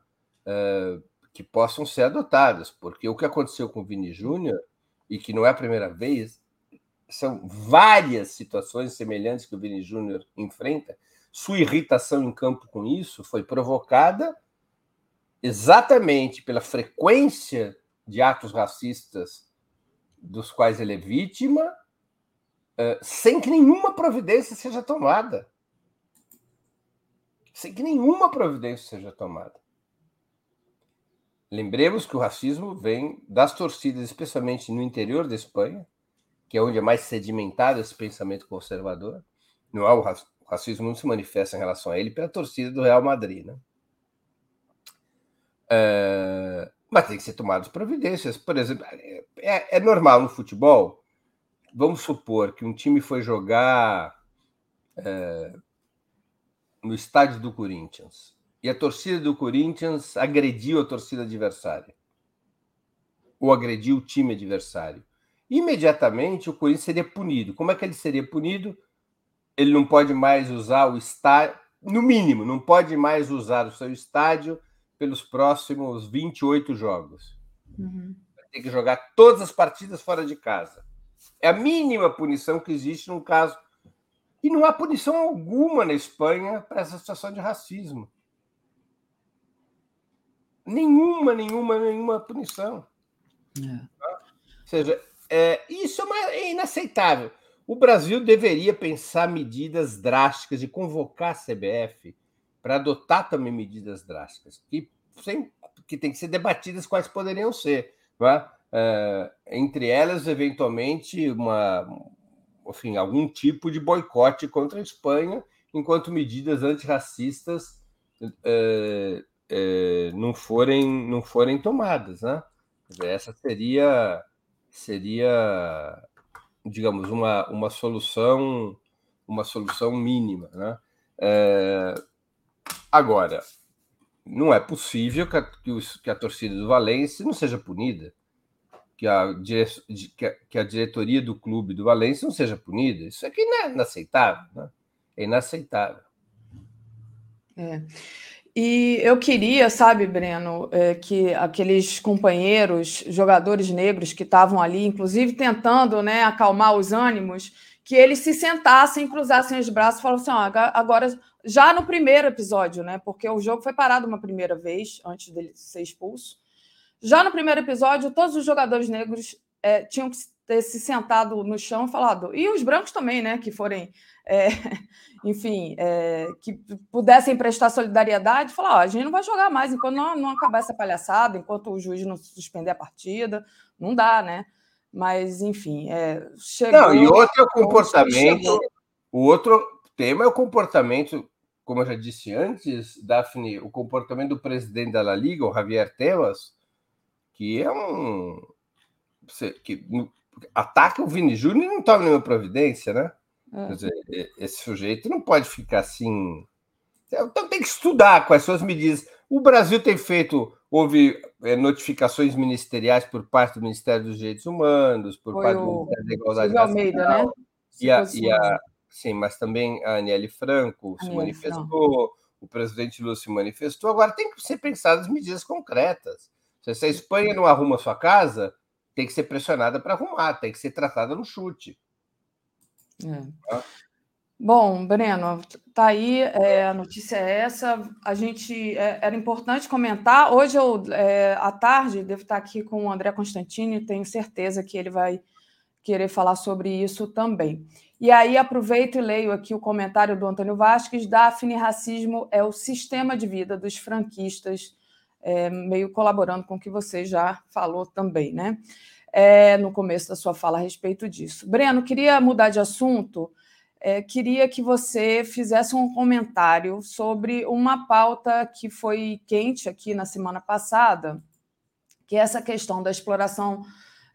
Que possam ser adotadas, porque o que aconteceu com o Vini Júnior, e que não é a primeira vez, são várias situações semelhantes que o Vini Júnior enfrenta. Sua irritação em campo com isso foi provocada exatamente pela frequência de atos racistas dos quais ele é vítima, sem que nenhuma providência seja tomada. Sem que nenhuma providência seja tomada. Lembremos que o racismo vem das torcidas, especialmente no interior da Espanha, que é onde é mais sedimentado esse pensamento conservador. Não há o, racismo não se manifesta em relação a ele pela torcida do Real Madrid, né? É, mas tem que ser tomadas providências. Por exemplo, é, é, normal no futebol. Vamos supor que um time foi jogar é, no estádio do Corinthians e a torcida do Corinthians agrediu a torcida adversária, ou agrediu o time adversário. Imediatamente o Corinthians seria punido. Como é que ele seria punido? Ele não pode mais usar o estádio, no mínimo, não pode mais usar o seu estádio pelos próximos 28 jogos. Uhum. tem que jogar todas as partidas fora de casa. É a mínima punição que existe num caso. E não há punição alguma na Espanha para essa situação de racismo. Nenhuma, nenhuma, nenhuma punição. É. Ou seja, é, isso é, uma, é inaceitável. O Brasil deveria pensar medidas drásticas e convocar a CBF para adotar também medidas drásticas, que, sem, que tem que ser debatidas quais poderiam ser. É? É, entre elas, eventualmente, uma, enfim, algum tipo de boicote contra a Espanha, enquanto medidas antirracistas é, é, não, forem, não forem tomadas. Né? Essa seria, seria digamos, uma, uma solução uma solução mínima. Né? É, agora, não é possível que a, que a torcida do Valência não seja punida, que a, que, a, diretoria do clube do Valência não seja punida. Isso aqui é inaceitável. Né? É inaceitável. É. E eu queria, sabe, Breno, é, que aqueles companheiros, jogadores negros que estavam ali, inclusive tentando né, acalmar os ânimos, que eles se sentassem, cruzassem os braços e falassem: assim, agora, já no primeiro episódio, né? Porque o jogo foi parado uma primeira vez antes dele ser expulso. Já no primeiro episódio, todos os jogadores negros é, tinham que ter se sentado no chão e falado, e os brancos também, né? Que forem é, enfim, é, que pudessem prestar solidariedade, falar: ó, a gente não vai jogar mais enquanto não, não acabar essa palhaçada, enquanto o juiz não suspender a partida, não dá, né? Mas, enfim, é, chegou. Não, e outro é o comportamento. O outro tema é o comportamento, como eu já disse antes, Daphne, o comportamento do presidente da La Liga, o Javier Tebas, que é um. que ataca o Vini Júnior e não toma nenhuma providência, né? É. Quer dizer, esse sujeito não pode ficar assim. Então tem que estudar quais são as medidas. O Brasil tem feito, houve é, notificações ministeriais por parte do Ministério dos Direitos Humanos, por Foi parte do Ministério da Igualdade Almeida, né? E a, e a, sim, mas também a Aniele Franco se manifestou, Franco. o presidente Lula se manifestou. Agora tem que ser pensadas medidas concretas. Se a Espanha não arruma sua casa, tem que ser pressionada para arrumar, tem que ser tratada no chute. É. Bom, Breno, tá aí, é, a notícia é essa. A gente é, era importante comentar. Hoje eu, é, à tarde, devo estar aqui com o André Constantini, tenho certeza que ele vai querer falar sobre isso também. E aí aproveito e leio aqui o comentário do Antônio Vasques. Daphne, racismo é o sistema de vida dos franquistas, é, meio colaborando com o que você já falou também, né? é, no começo da sua fala a respeito disso. Breno, queria mudar de assunto. É, queria que você fizesse um comentário sobre uma pauta que foi quente aqui na semana passada, que é essa questão da exploração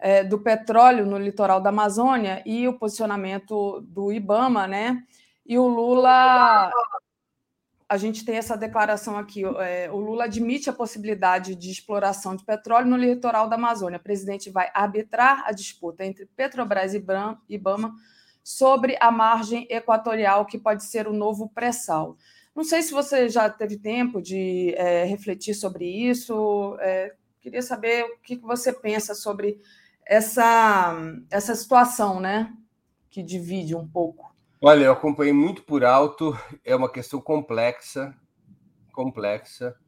é, do petróleo no litoral da Amazônia e o posicionamento do IBAMA, né? E o Lula a gente tem essa declaração aqui: é, o Lula admite a possibilidade de exploração de petróleo no litoral da Amazônia. O presidente vai arbitrar a disputa entre Petrobras e IBAMA sobre a margem equatorial, que pode ser o novo pré-sal. Não sei se você já teve tempo de é, refletir sobre isso. É, queria saber o que você pensa sobre essa, essa situação, né? Que divide um pouco Olha, eu acompanhei muito por alto, é uma questão complexa, complexa,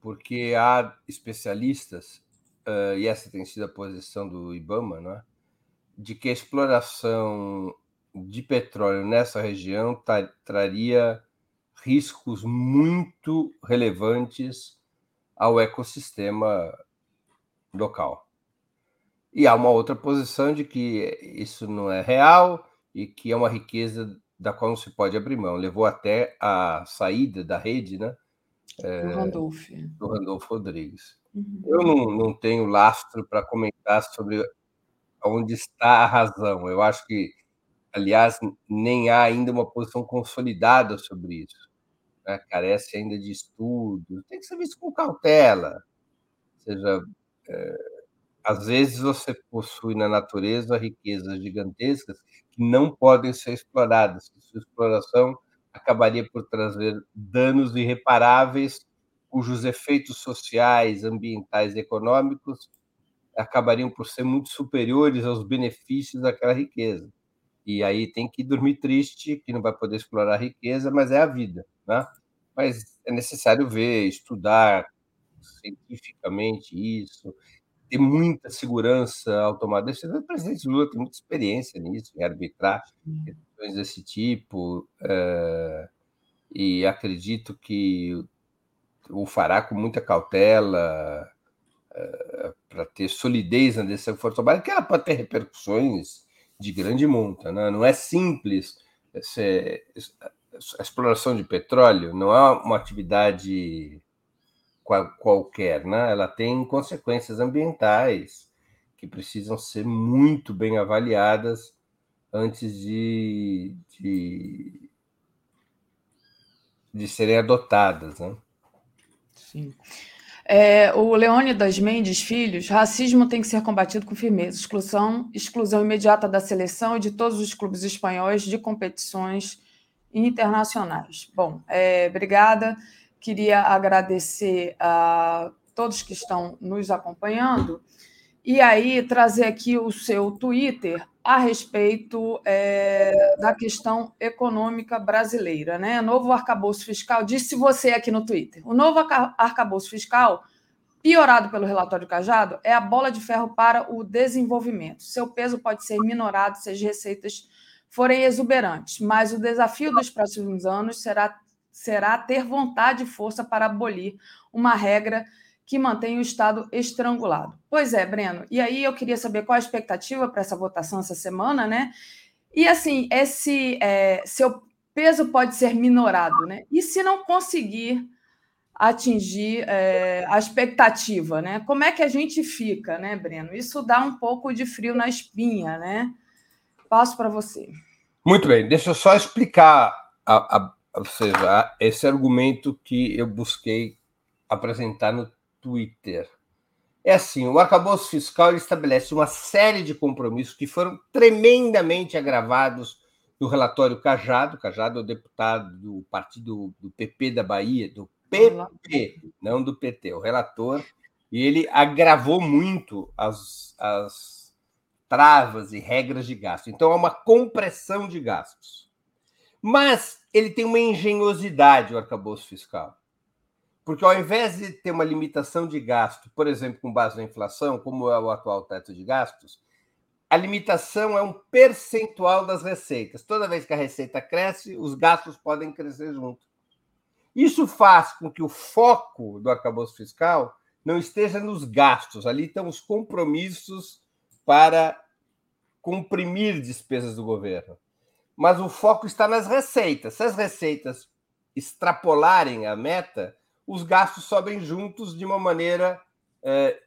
porque há especialistas, uh, e essa tem sido a posição do IBAMA, né, de que a exploração de petróleo nessa região tra traria riscos muito relevantes ao ecossistema local. E há uma outra posição de que isso não é real, e que é uma riqueza da qual não se pode abrir mão. Levou até a saída da rede, né? É, do Randolph. Do Randolfo Rodrigues. Uhum. Eu não, não tenho lastro para comentar sobre onde está a razão. Eu acho que, aliás, nem há ainda uma posição consolidada sobre isso. Né? Carece ainda de estudo. Tem que ser visto com cautela. Ou seja, é, às vezes você possui na natureza riquezas gigantescas que não podem ser exploradas. Sua exploração acabaria por trazer danos irreparáveis, cujos efeitos sociais, ambientais e econômicos acabariam por ser muito superiores aos benefícios daquela riqueza. E aí tem que dormir triste, que não vai poder explorar a riqueza, mas é a vida. Né? Mas é necessário ver, estudar cientificamente isso, ter muita segurança ao tomar decisões. O presidente Lula tem muita experiência nisso, em arbitrar questões desse tipo, é, e acredito que o fará com muita cautela, é, para ter solidez na decisão que for tomada, que ela pode ter repercussões de grande monta. Né? Não é simples. a exploração de petróleo não é uma atividade qualquer, né? ela tem consequências ambientais que precisam ser muito bem avaliadas antes de, de, de serem adotadas. Né? Sim. É, o Leônidas Mendes Filhos, racismo tem que ser combatido com firmeza, exclusão, exclusão imediata da seleção e de todos os clubes espanhóis de competições internacionais. Bom, é, obrigada. Queria agradecer a todos que estão nos acompanhando e aí trazer aqui o seu Twitter a respeito é, da questão econômica brasileira. Né? Novo arcabouço fiscal, disse você aqui no Twitter, o novo arcabouço fiscal, piorado pelo relatório Cajado, é a bola de ferro para o desenvolvimento. Seu peso pode ser minorado se as receitas forem exuberantes, mas o desafio dos próximos anos será, será ter vontade e força para abolir uma regra que mantém o Estado estrangulado. Pois é, Breno. E aí eu queria saber qual a expectativa para essa votação essa semana, né? E assim, esse é, seu peso pode ser minorado, né? E se não conseguir atingir é, a expectativa, né? Como é que a gente fica, né, Breno? Isso dá um pouco de frio na espinha, né? Passo para você. Muito bem, deixa eu só explicar a, a, a, seja, esse argumento que eu busquei apresentar no Twitter. É assim, o arcabouço fiscal estabelece uma série de compromissos que foram tremendamente agravados no relatório Cajado. Cajado é o deputado do partido do PP da Bahia, do PP, não do PT, o relator, e ele agravou muito as, as travas e regras de gasto. Então, há uma compressão de gastos. Mas ele tem uma engenhosidade, o arcabouço fiscal. Porque ao invés de ter uma limitação de gasto, por exemplo, com base na inflação, como é o atual teto de gastos, a limitação é um percentual das receitas. Toda vez que a receita cresce, os gastos podem crescer junto. Isso faz com que o foco do arcabouço fiscal não esteja nos gastos, ali estão os compromissos para comprimir despesas do governo. Mas o foco está nas receitas. Se as receitas extrapolarem a meta, os gastos sobem juntos de uma maneira é,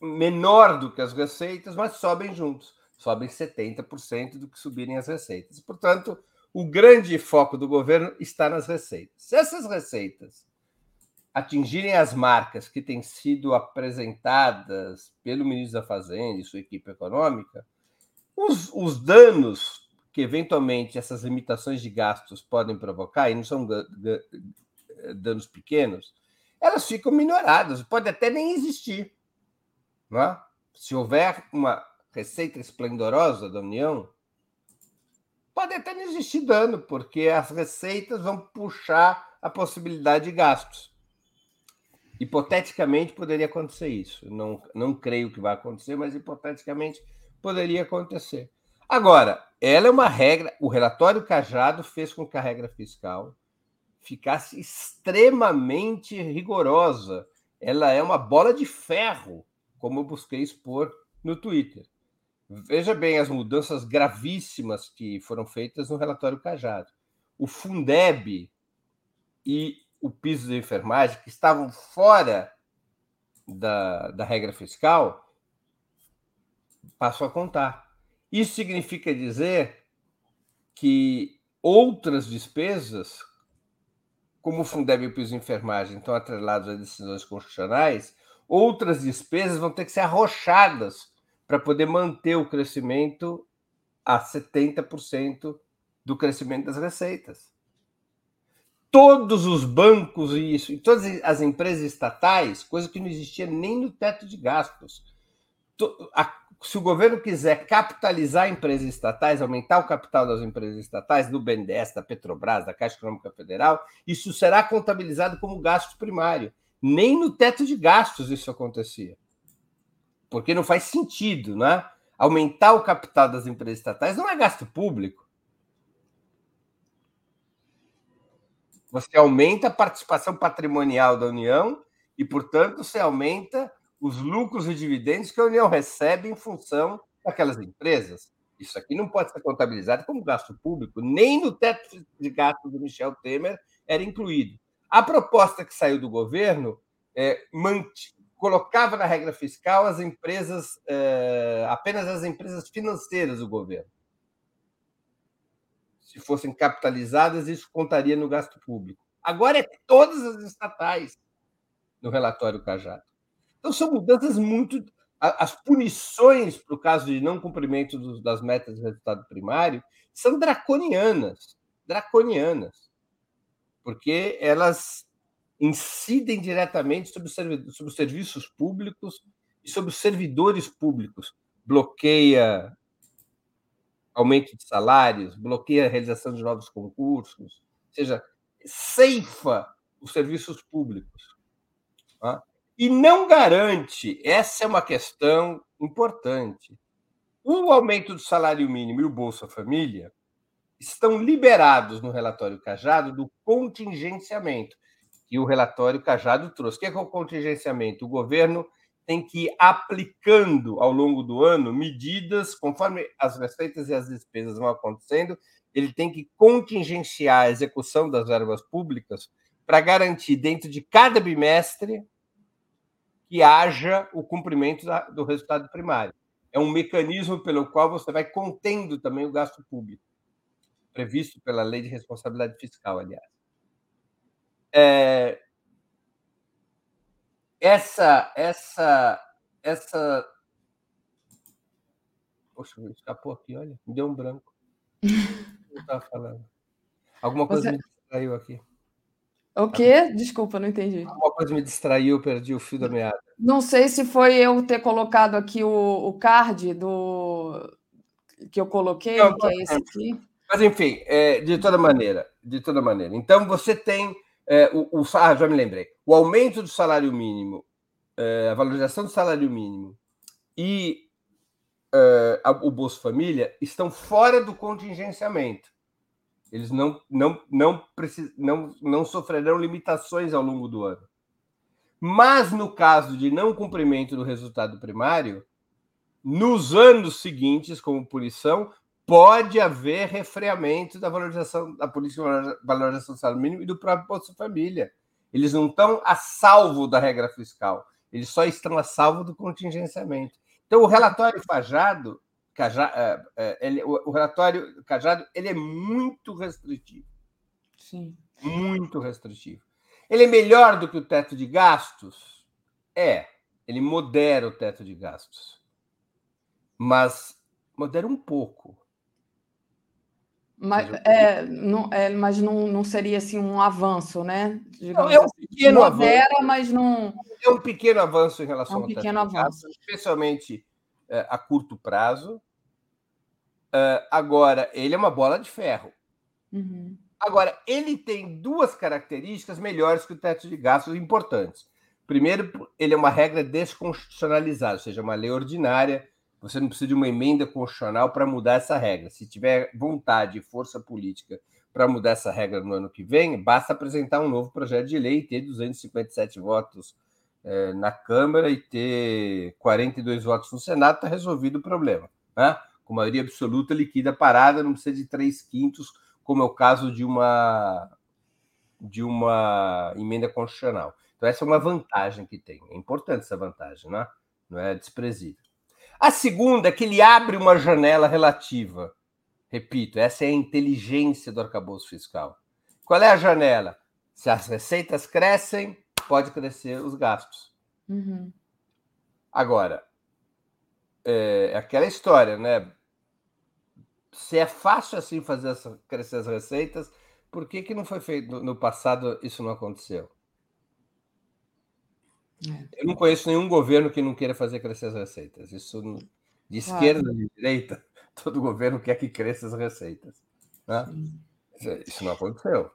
menor do que as receitas, mas sobem juntos. Sobem 70% do que subirem as receitas. Portanto, o grande foco do governo está nas receitas. Se essas receitas atingirem as marcas que têm sido apresentadas pelo ministro da Fazenda e sua equipe econômica, os, os danos que eventualmente essas limitações de gastos podem provocar, e não são danos pequenos, elas ficam minoradas, pode até nem existir. Não é? Se houver uma receita esplendorosa da União, pode até não existir dano, porque as receitas vão puxar a possibilidade de gastos. Hipoteticamente poderia acontecer isso. Não, não creio que vai acontecer, mas hipoteticamente poderia acontecer. Agora, ela é uma regra. O relatório Cajado fez com que a regra fiscal ficasse extremamente rigorosa. Ela é uma bola de ferro, como eu busquei expor no Twitter. Veja bem as mudanças gravíssimas que foram feitas no relatório Cajado. O Fundeb e o piso de enfermagem, que estavam fora da, da regra fiscal, passou a contar. Isso significa dizer que outras despesas, como o Fundeb e o piso enfermagem estão atrelados a decisões constitucionais, outras despesas vão ter que ser arrochadas para poder manter o crescimento a 70% do crescimento das receitas. Todos os bancos e isso, e todas as empresas estatais, coisa que não existia nem no teto de gastos, se o governo quiser capitalizar empresas estatais, aumentar o capital das empresas estatais, do BNDES, da Petrobras, da Caixa Econômica Federal, isso será contabilizado como gasto primário. Nem no teto de gastos isso acontecia. Porque não faz sentido, né? Aumentar o capital das empresas estatais não é gasto público. Você aumenta a participação patrimonial da União e, portanto, você aumenta os lucros e dividendos que a União recebe em função daquelas empresas. Isso aqui não pode ser contabilizado como gasto público, nem no teto de gastos do Michel Temer era incluído. A proposta que saiu do governo é, colocava na regra fiscal as empresas, é, apenas as empresas financeiras do governo. Se fossem capitalizadas, isso contaria no gasto público. Agora é todas as estatais no relatório Cajado. Então, são mudanças muito. As punições para o caso de não cumprimento das metas de resultado primário são draconianas draconianas porque elas incidem diretamente sobre sobre os serviços públicos e sobre os servidores públicos. Bloqueia aumento de salários, bloqueia a realização de novos concursos, ou seja, ceifa os serviços públicos. Tá? E não garante, essa é uma questão importante. O aumento do salário mínimo e o Bolsa Família estão liberados no relatório Cajado do contingenciamento, que o relatório Cajado trouxe. O que é, que é o contingenciamento? O governo tem que ir aplicando ao longo do ano medidas, conforme as receitas e as despesas vão acontecendo, ele tem que contingenciar a execução das verbas públicas para garantir, dentro de cada bimestre, que haja o cumprimento da, do resultado primário. É um mecanismo pelo qual você vai contendo também o gasto público, previsto pela Lei de Responsabilidade Fiscal, aliás. É, essa, essa, essa. Poxa, escapou aqui, olha, me deu um branco. Eu estava falando. Alguma coisa Você... me distraiu aqui. O quê? Desculpa, não entendi. Alguma coisa me distraiu, perdi o fio da meada. Não sei se foi eu ter colocado aqui o, o card do que eu coloquei, não, que é esse aqui. Mas enfim, é, de toda maneira, de toda maneira. Então você tem é, o, o, ah, já me lembrei. O aumento do salário mínimo, é, a valorização do salário mínimo e é, a, o Bolsa Família estão fora do contingenciamento. Eles não, não, não, precis, não, não sofrerão limitações ao longo do ano. Mas, no caso de não cumprimento do resultado primário, nos anos seguintes, como punição, pode haver refreamento da valorização da política de valorização do salário mínimo e do próprio Bolsa Família. Eles não estão a salvo da regra fiscal, eles só estão a salvo do contingenciamento. Então, o relatório Fajado Cajado, é, é, ele, o, relatório Cajado ele é muito restritivo. Sim. Muito restritivo. Ele é melhor do que o teto de gastos? É. Ele modera o teto de gastos. Mas modera um pouco. Mas, é, não, é, mas não, não seria assim um avanço, né? Digamos não, é um assim. pequeno modera, avanço. mas não. É um pequeno avanço em relação é um pequeno avanço. Gastos, especialmente é, a curto prazo. Uh, agora, ele é uma bola de ferro. Uhum. Agora, ele tem duas características melhores que o teto de gastos importantes. Primeiro, ele é uma regra desconstitucionalizada, ou seja, uma lei ordinária. Você não precisa de uma emenda constitucional para mudar essa regra. Se tiver vontade e força política para mudar essa regra no ano que vem, basta apresentar um novo projeto de lei e ter 257 votos eh, na Câmara e ter 42 votos no Senado, está resolvido o problema. Né? com maioria absoluta, liquida parada, não precisa de três quintos, como é o caso de uma, de uma emenda constitucional. Então, essa é uma vantagem que tem. É importante essa vantagem, né? não é desprezível. A segunda é que ele abre uma janela relativa. Repito, essa é a inteligência do arcabouço fiscal. Qual é a janela? Se as receitas crescem, pode crescer os gastos. Uhum. Agora, é, é aquela história, né? Se é fácil assim fazer essa, crescer as receitas, por que, que não foi feito no passado isso não aconteceu? É. Eu não conheço nenhum governo que não queira fazer crescer as receitas. Isso de esquerda, claro. de direita, todo governo quer que cresça as receitas. Né? Isso não aconteceu.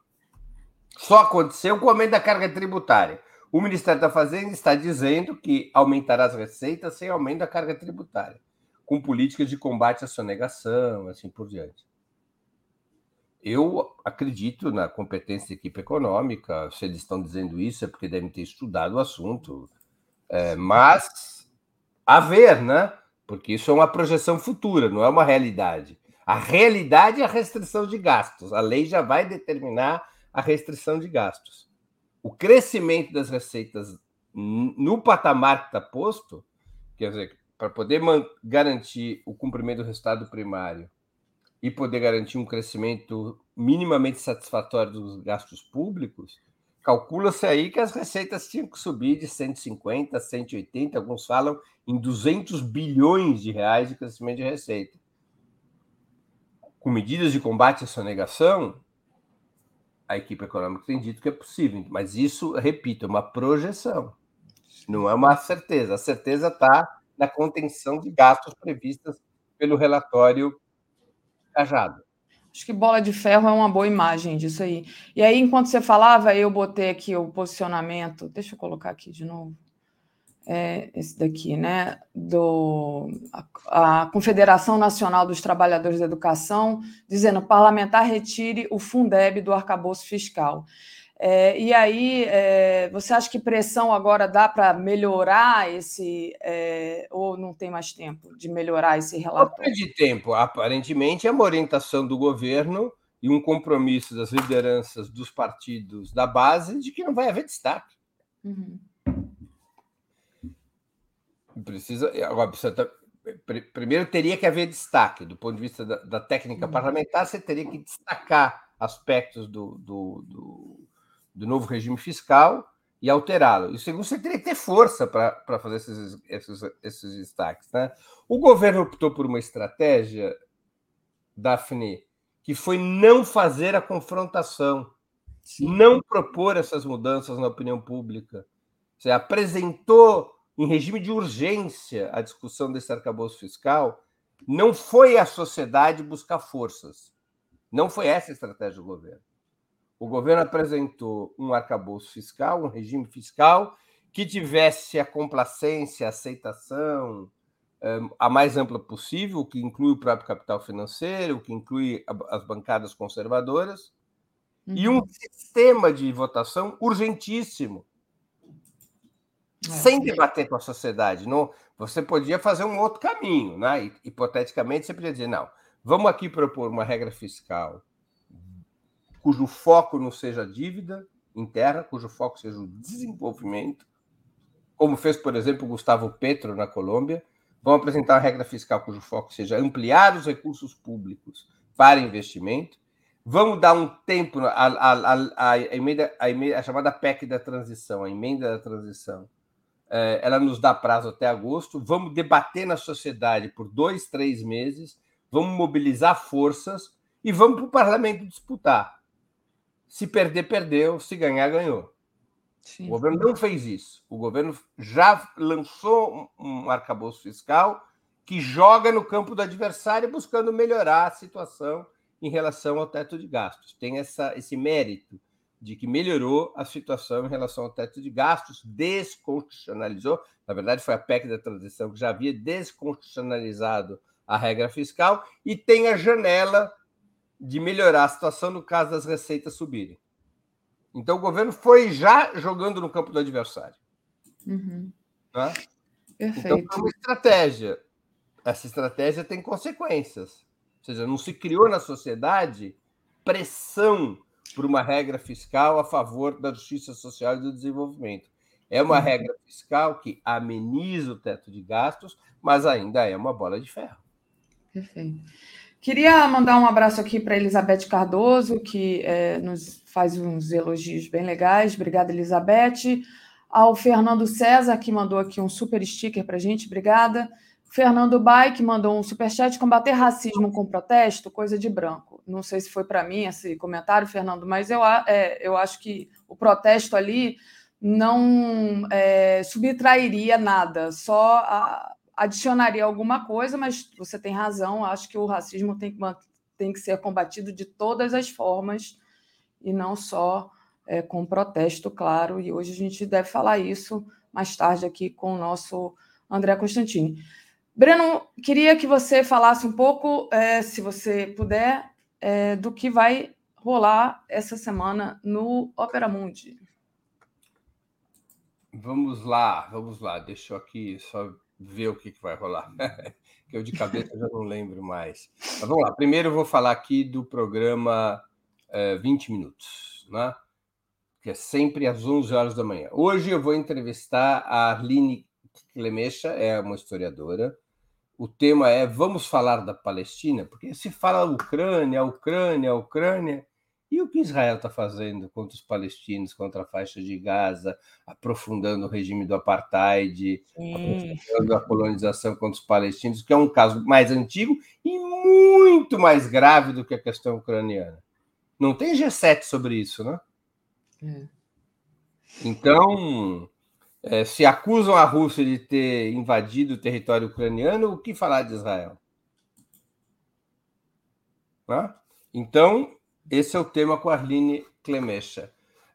Só aconteceu com o aumento da carga tributária. O Ministério da Fazenda está dizendo que aumentará as receitas sem aumento da carga tributária, com políticas de combate à sonegação, assim por diante. Eu acredito na competência da equipe econômica. Se eles estão dizendo isso, é porque devem ter estudado o assunto. É, mas a ver, né? Porque isso é uma projeção futura, não é uma realidade. A realidade é a restrição de gastos. A lei já vai determinar a restrição de gastos. O crescimento das receitas no patamar que está posto, quer dizer, para poder garantir o cumprimento do resultado primário e poder garantir um crescimento minimamente satisfatório dos gastos públicos, calcula-se aí que as receitas tinham que subir de 150 a 180, alguns falam em 200 bilhões de reais de crescimento de receita. Com medidas de combate à sonegação, a equipe econômica tem dito que é possível, mas isso, repito, é uma projeção, não é uma certeza. A certeza está na contenção de gastos previstas pelo relatório Cajado. Acho que bola de ferro é uma boa imagem disso aí. E aí, enquanto você falava, eu botei aqui o posicionamento. Deixa eu colocar aqui de novo. É esse daqui, né? Do a, a Confederação Nacional dos Trabalhadores da Educação, dizendo parlamentar retire o Fundeb do arcabouço fiscal. É, e aí, é, você acha que pressão agora dá para melhorar esse, é, ou não tem mais tempo de melhorar esse relatório? Não de tempo. Aparentemente, é uma orientação do governo e um compromisso das lideranças dos partidos da base de que não vai haver destaque. Uhum. Precisa, agora, precisa, primeiro teria que haver destaque. Do ponto de vista da, da técnica uhum. parlamentar, você teria que destacar aspectos do, do, do do novo regime fiscal e alterá-lo. E segundo, você teria que ter força para fazer esses, esses, esses destaques. Né? O governo optou por uma estratégia, Daphne, que foi não fazer a confrontação, Sim. não propor essas mudanças na opinião pública. Você apresentou em regime de urgência a discussão desse arcabouço fiscal, não foi a sociedade buscar forças. Não foi essa a estratégia do governo o governo apresentou um arcabouço fiscal, um regime fiscal que tivesse a complacência, a aceitação um, a mais ampla possível, que inclui o próprio capital financeiro, que inclui as bancadas conservadoras, uhum. e um uhum. sistema de votação urgentíssimo, é. sem debater com a sociedade. Não, você podia fazer um outro caminho, né? Hipoteticamente, você podia dizer, não, vamos aqui propor uma regra fiscal cujo foco não seja a dívida interna, cujo foco seja o desenvolvimento, como fez, por exemplo, Gustavo Petro na Colômbia. Vão apresentar uma regra fiscal cujo foco seja ampliar os recursos públicos para investimento. Vamos dar um tempo, a, emenda, a, emenda, a chamada PEC da transição, a emenda da transição, é, ela nos dá prazo até agosto. Vamos debater na sociedade por dois, três meses, vamos mobilizar forças e vamos para o parlamento disputar. Se perder, perdeu. Se ganhar, ganhou. Sim. O governo não fez isso. O governo já lançou um arcabouço fiscal que joga no campo do adversário buscando melhorar a situação em relação ao teto de gastos. Tem essa, esse mérito de que melhorou a situação em relação ao teto de gastos, desconstitucionalizou. Na verdade, foi a PEC da transição que já havia desconstitucionalizado a regra fiscal e tem a janela de melhorar a situação no caso das receitas subirem. Então o governo foi já jogando no campo do adversário. Uhum. Né? Então é uma estratégia. Essa estratégia tem consequências. Ou seja, não se criou na sociedade pressão por uma regra fiscal a favor da justiça social e do desenvolvimento. É uma uhum. regra fiscal que ameniza o teto de gastos, mas ainda é uma bola de ferro. Perfeito. Queria mandar um abraço aqui para Elizabeth Cardoso, que é, nos faz uns elogios bem legais. Obrigada, Elizabeth. Ao Fernando César, que mandou aqui um super sticker para a gente. Obrigada. Fernando Bai, que mandou um superchat. Combater racismo com protesto, coisa de branco. Não sei se foi para mim esse comentário, Fernando, mas eu, é, eu acho que o protesto ali não é, subtrairia nada, só a, adicionaria alguma coisa, mas você tem razão, acho que o racismo tem que, tem que ser combatido de todas as formas e não só é, com protesto, claro, e hoje a gente deve falar isso mais tarde aqui com o nosso André Constantini. Breno, queria que você falasse um pouco, é, se você puder, é, do que vai rolar essa semana no Opera Mundi. Vamos lá, vamos lá. Deixa eu aqui só ver o que, que vai rolar. que eu de cabeça já não lembro mais. Mas vamos lá. Primeiro eu vou falar aqui do programa é, 20 Minutos, né? que é sempre às 11 horas da manhã. Hoje eu vou entrevistar a Arline Clemecha, é uma historiadora. O tema é Vamos falar da Palestina? Porque se fala Ucrânia, Ucrânia, Ucrânia, e o que Israel está fazendo contra os palestinos, contra a faixa de Gaza, aprofundando o regime do apartheid, Sim. aprofundando a colonização contra os palestinos, que é um caso mais antigo e muito mais grave do que a questão ucraniana. Não tem G7 sobre isso, né? É. Então, é, se acusam a Rússia de ter invadido o território ucraniano, o que falar de Israel? Então, esse é o tema com a Arline Clemecha.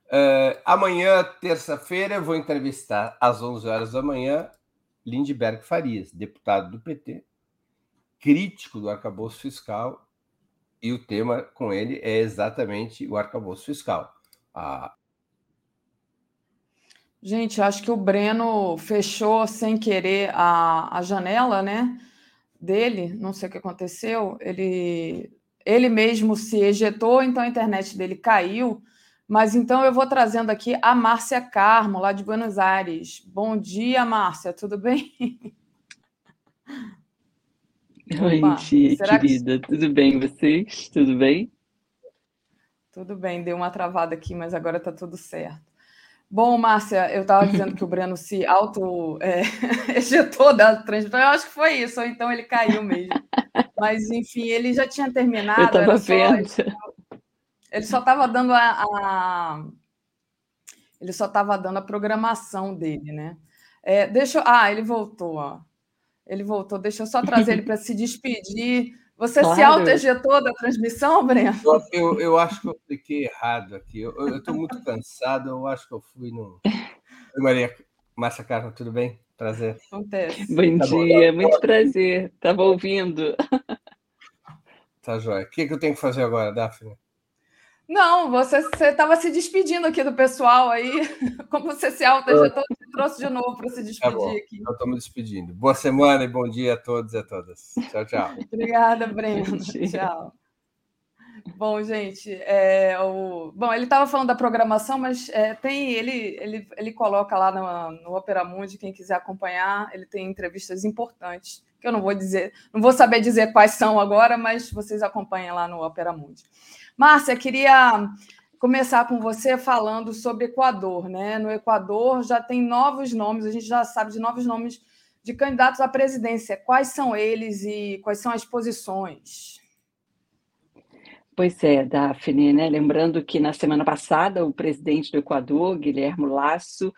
Uh, amanhã, terça-feira, vou entrevistar às 11 horas da manhã Lindbergh Farias, deputado do PT, crítico do arcabouço fiscal, e o tema com ele é exatamente o arcabouço fiscal. Gente, acho que o Breno fechou sem querer a, a janela, né? Dele, não sei o que aconteceu. Ele ele mesmo se ejetou, então a internet dele caiu. Mas então eu vou trazendo aqui a Márcia Carmo, lá de Buenos Aires. Bom dia, Márcia, tudo bem? Oi, dia, querida, que... tudo bem vocês? Tudo bem? Tudo bem, deu uma travada aqui, mas agora está tudo certo. Bom, Márcia, eu estava dizendo que o Breno se auto é, ejetou da transmissão. Eu acho que foi isso, ou então ele caiu mesmo. Mas, enfim, ele já tinha terminado. Eu estava vendo. Ele só estava dando a, a, Ele só estava dando a programação dele, né? É, deixa Ah, ele voltou, ó. Ele voltou. Deixa eu só trazer ele para se despedir. Você claro. se auto-ejetou da transmissão, Breno? Eu, eu acho que eu cliquei errado aqui. Eu estou muito cansado, eu acho que eu fui no. Oi, Maria Márcia Carla, tudo bem? Prazer. Acontece. Bom tá dia, bom. muito prazer. Estava ouvindo. Tá joia. O que, que eu tenho que fazer agora, Daphne? Não, você estava se despedindo aqui do pessoal aí. Como você se auto já te trouxe de novo para se tá despedir tá aqui. Então, estou me despedindo. Boa semana e bom dia a todos e a todas. Tchau, tchau. Obrigada, Breno. tchau. Bom, gente, é, o... bom, ele estava falando da programação, mas é, tem ele, ele, ele coloca lá no, no Opera Mundi, quem quiser acompanhar, ele tem entrevistas importantes, que eu não vou dizer, não vou saber dizer quais são agora, mas vocês acompanhem lá no Opera Mundi. Márcia, queria começar com você falando sobre Equador, né? No Equador já tem novos nomes, a gente já sabe de novos nomes de candidatos à presidência. Quais são eles e quais são as posições? Pois é, Daphne, né? Lembrando que na semana passada o presidente do Equador, Guilherme Lasso,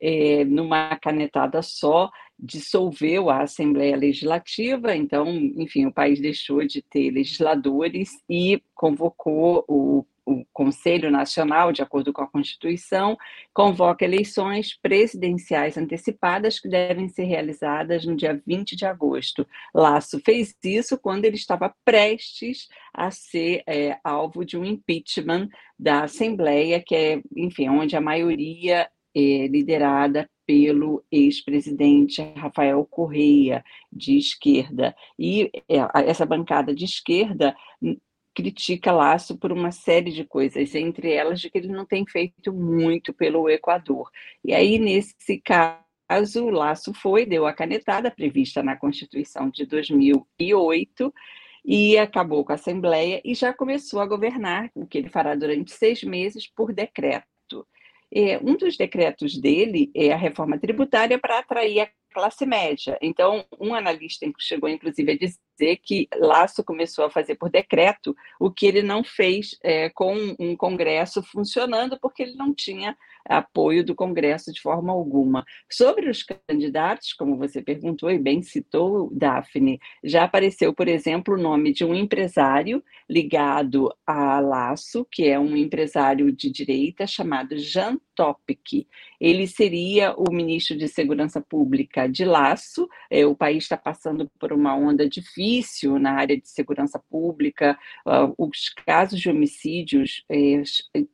é, numa canetada só, dissolveu a Assembleia Legislativa, então, enfim, o país deixou de ter legisladores e convocou o o Conselho Nacional, de acordo com a Constituição, convoca eleições presidenciais antecipadas que devem ser realizadas no dia 20 de agosto. Laço fez isso quando ele estava prestes a ser é, alvo de um impeachment da Assembleia, que é, enfim, onde a maioria é liderada pelo ex-presidente Rafael Correia, de esquerda. E é, essa bancada de esquerda critica Laço por uma série de coisas, entre elas de que ele não tem feito muito pelo Equador. E aí, nesse caso, o Laço foi, deu a canetada prevista na Constituição de 2008 e acabou com a Assembleia e já começou a governar, o que ele fará durante seis meses, por decreto. É, um dos decretos dele é a reforma tributária para atrair a classe média. Então, um analista chegou, inclusive, a dizer que Laço começou a fazer por decreto o que ele não fez é, com um Congresso funcionando, porque ele não tinha apoio do Congresso de forma alguma. Sobre os candidatos, como você perguntou e bem citou, Daphne, já apareceu, por exemplo, o nome de um empresário ligado a Laço, que é um empresário de direita chamado Jean Topic. Ele seria o ministro de Segurança Pública de Laço. É, o país está passando por uma onda difícil na área de segurança pública. Uh, os casos de homicídios é,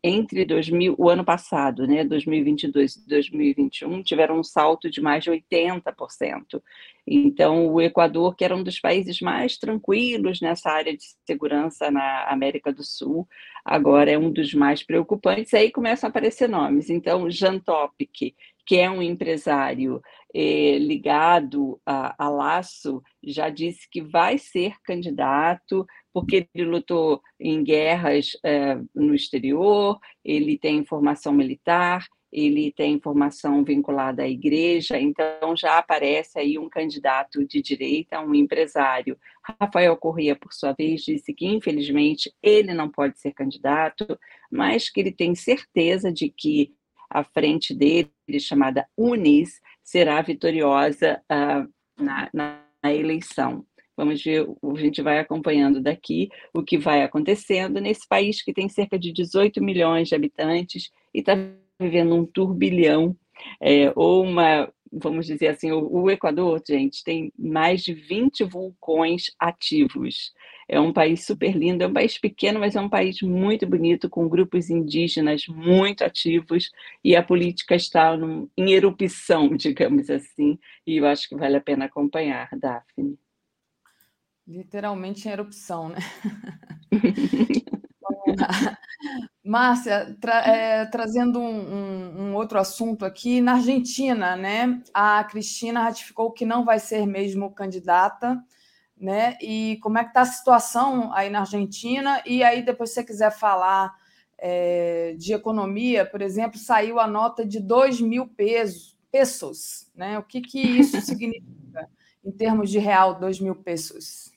entre 2000, o ano passado, né, 2022 e 2021, tiveram um salto de mais de 80%. Então, o Equador, que era um dos países mais tranquilos nessa área de segurança na América do Sul, agora é um dos mais preocupantes. Aí começam a aparecer nomes. Então, Jean Topic, que é um empresário eh, ligado a, a, Laço, já disse que vai ser candidato, porque ele lutou em guerras eh, no exterior, ele tem formação militar, ele tem formação vinculada à igreja, então já aparece aí um candidato de direita, um empresário. Rafael Corrêa, por sua vez, disse que, infelizmente, ele não pode ser candidato, mas que ele tem certeza de que a frente dele, chamada Unis, será vitoriosa uh, na, na eleição. Vamos ver, a gente vai acompanhando daqui o que vai acontecendo nesse país que tem cerca de 18 milhões de habitantes e está vivendo um turbilhão, é, ou uma, vamos dizer assim, o, o, Equador, gente, tem mais de 20 vulcões ativos. É um país super lindo, é um país pequeno, mas é um país muito bonito, com grupos indígenas muito ativos, e a política está num, em erupção, digamos assim, e eu acho que vale a pena acompanhar, Daphne. Literalmente em erupção, né? Márcia, tra é, trazendo um, um, um, outro assunto aqui, na Argentina, né, a Cristina ratificou que não vai ser mesmo candidata, né? E como é que está a situação aí na Argentina? E aí, depois, se você quiser falar é, de economia, por exemplo, saiu a nota de 2 mil pesos, pesos, né? O que, que isso significa em termos de real, 2 mil pesos?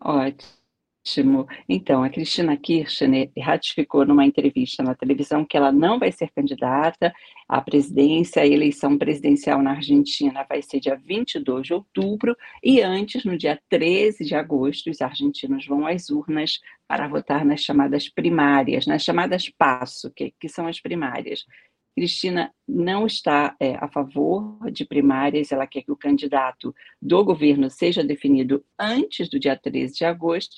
Ótimo. Ótimo. Então, a Cristina Kirchner ratificou numa entrevista na televisão que ela não vai ser candidata à presidência. A eleição presidencial na Argentina vai ser dia 22 de outubro e antes, no dia 13 de agosto, os argentinos vão às urnas para votar nas chamadas primárias, nas chamadas PASSO, que, que são as primárias. Cristina não está é, a favor de primárias, ela quer que o candidato do governo seja definido antes do dia 13 de agosto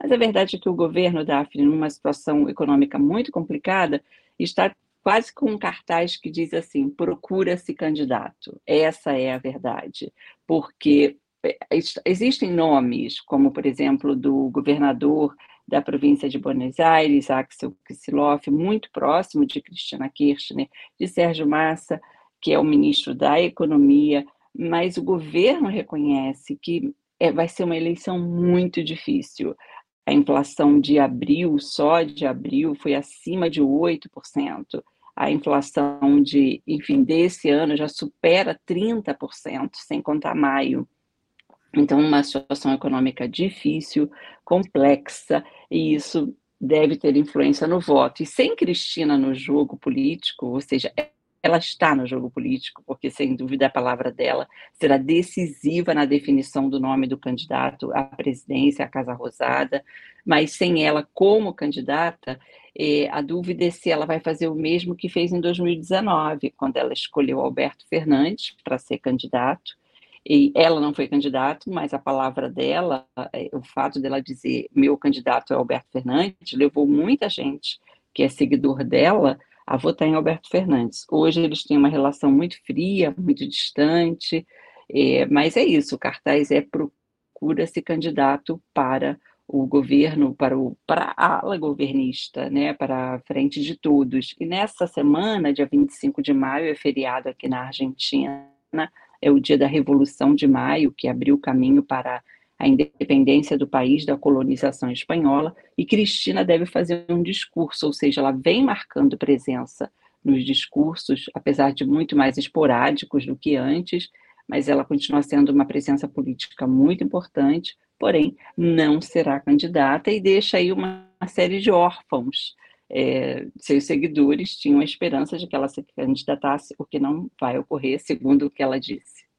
mas a verdade é que o governo, Daphne, numa situação econômica muito complicada, está quase com um cartaz que diz assim: procura-se candidato. Essa é a verdade. Porque é, existem nomes, como, por exemplo, do governador da província de Buenos Aires, Axel Kicillof, muito próximo de Cristina Kirchner, de Sérgio Massa, que é o ministro da Economia, mas o governo reconhece que é, vai ser uma eleição muito difícil. A inflação de abril, só de abril, foi acima de 8%. A inflação de, enfim, desse ano já supera 30%, sem contar maio. Então, uma situação econômica difícil, complexa, e isso deve ter influência no voto. E sem Cristina no jogo político, ou seja, ela está no jogo político, porque, sem dúvida, a palavra dela será decisiva na definição do nome do candidato à presidência, à Casa Rosada, mas sem ela como candidata, eh, a dúvida é se ela vai fazer o mesmo que fez em 2019, quando ela escolheu Alberto Fernandes para ser candidato, e ela não foi candidato, mas a palavra dela, eh, o fato dela dizer meu candidato é Alberto Fernandes, levou muita gente que é seguidor dela a votar em Alberto Fernandes. Hoje eles têm uma relação muito fria, muito distante, é, mas é isso, o cartaz é procura-se candidato para o governo, para, o, para a ala governista, né, para a frente de todos. E nessa semana, dia 25 de maio, é feriado aqui na Argentina, é o dia da Revolução de Maio, que abriu o caminho para a independência do país da colonização espanhola, e Cristina deve fazer um discurso, ou seja, ela vem marcando presença nos discursos, apesar de muito mais esporádicos do que antes, mas ela continua sendo uma presença política muito importante, porém não será candidata e deixa aí uma, série de órfãos. É, seus seguidores tinham a esperança de que ela se candidatasse, o que não vai ocorrer, segundo o que ela disse.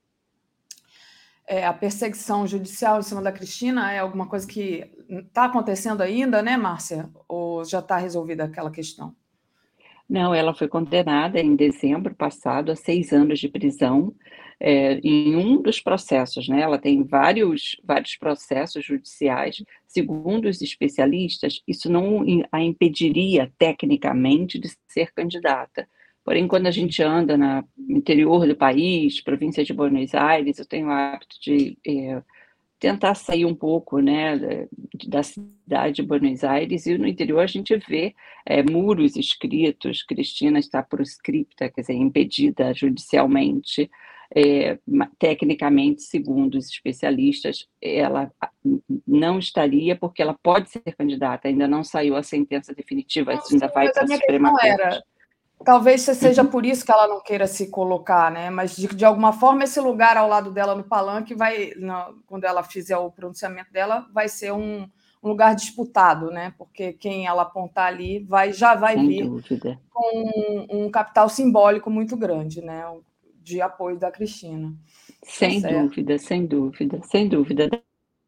É, a perseguição judicial em cima da Cristina é alguma coisa que está acontecendo ainda, né, Márcia? Ou já está resolvida aquela questão? Não, ela foi condenada em dezembro passado a seis anos de prisão é, em um dos processos, né? Ela tem vários, vários processos judiciais. Segundo os especialistas, isso não a impediria tecnicamente de ser candidata. Porém, quando a gente anda no interior do país, província de Buenos Aires, eu tenho o hábito de é, tentar sair um pouco né, da cidade de Buenos Aires, e no interior a gente vê é, muros escritos, Cristina está proscripta, quer dizer, impedida judicialmente, é, tecnicamente, segundo os especialistas, ela não estaria porque ela pode ser candidata, ainda não saiu a sentença definitiva, isso ainda vai para a Suprema Corte. Era Talvez seja por isso que ela não queira se colocar, né? Mas de, de alguma forma esse lugar ao lado dela no palanque vai, quando ela fizer o pronunciamento dela, vai ser um, um, lugar disputado, né? Porque quem ela apontar ali vai já vai Sem vir dúvida. com um, um, capital simbólico muito grande, né? De apoio da Cristina. Sem tá dúvida, sem dúvida, sem dúvida,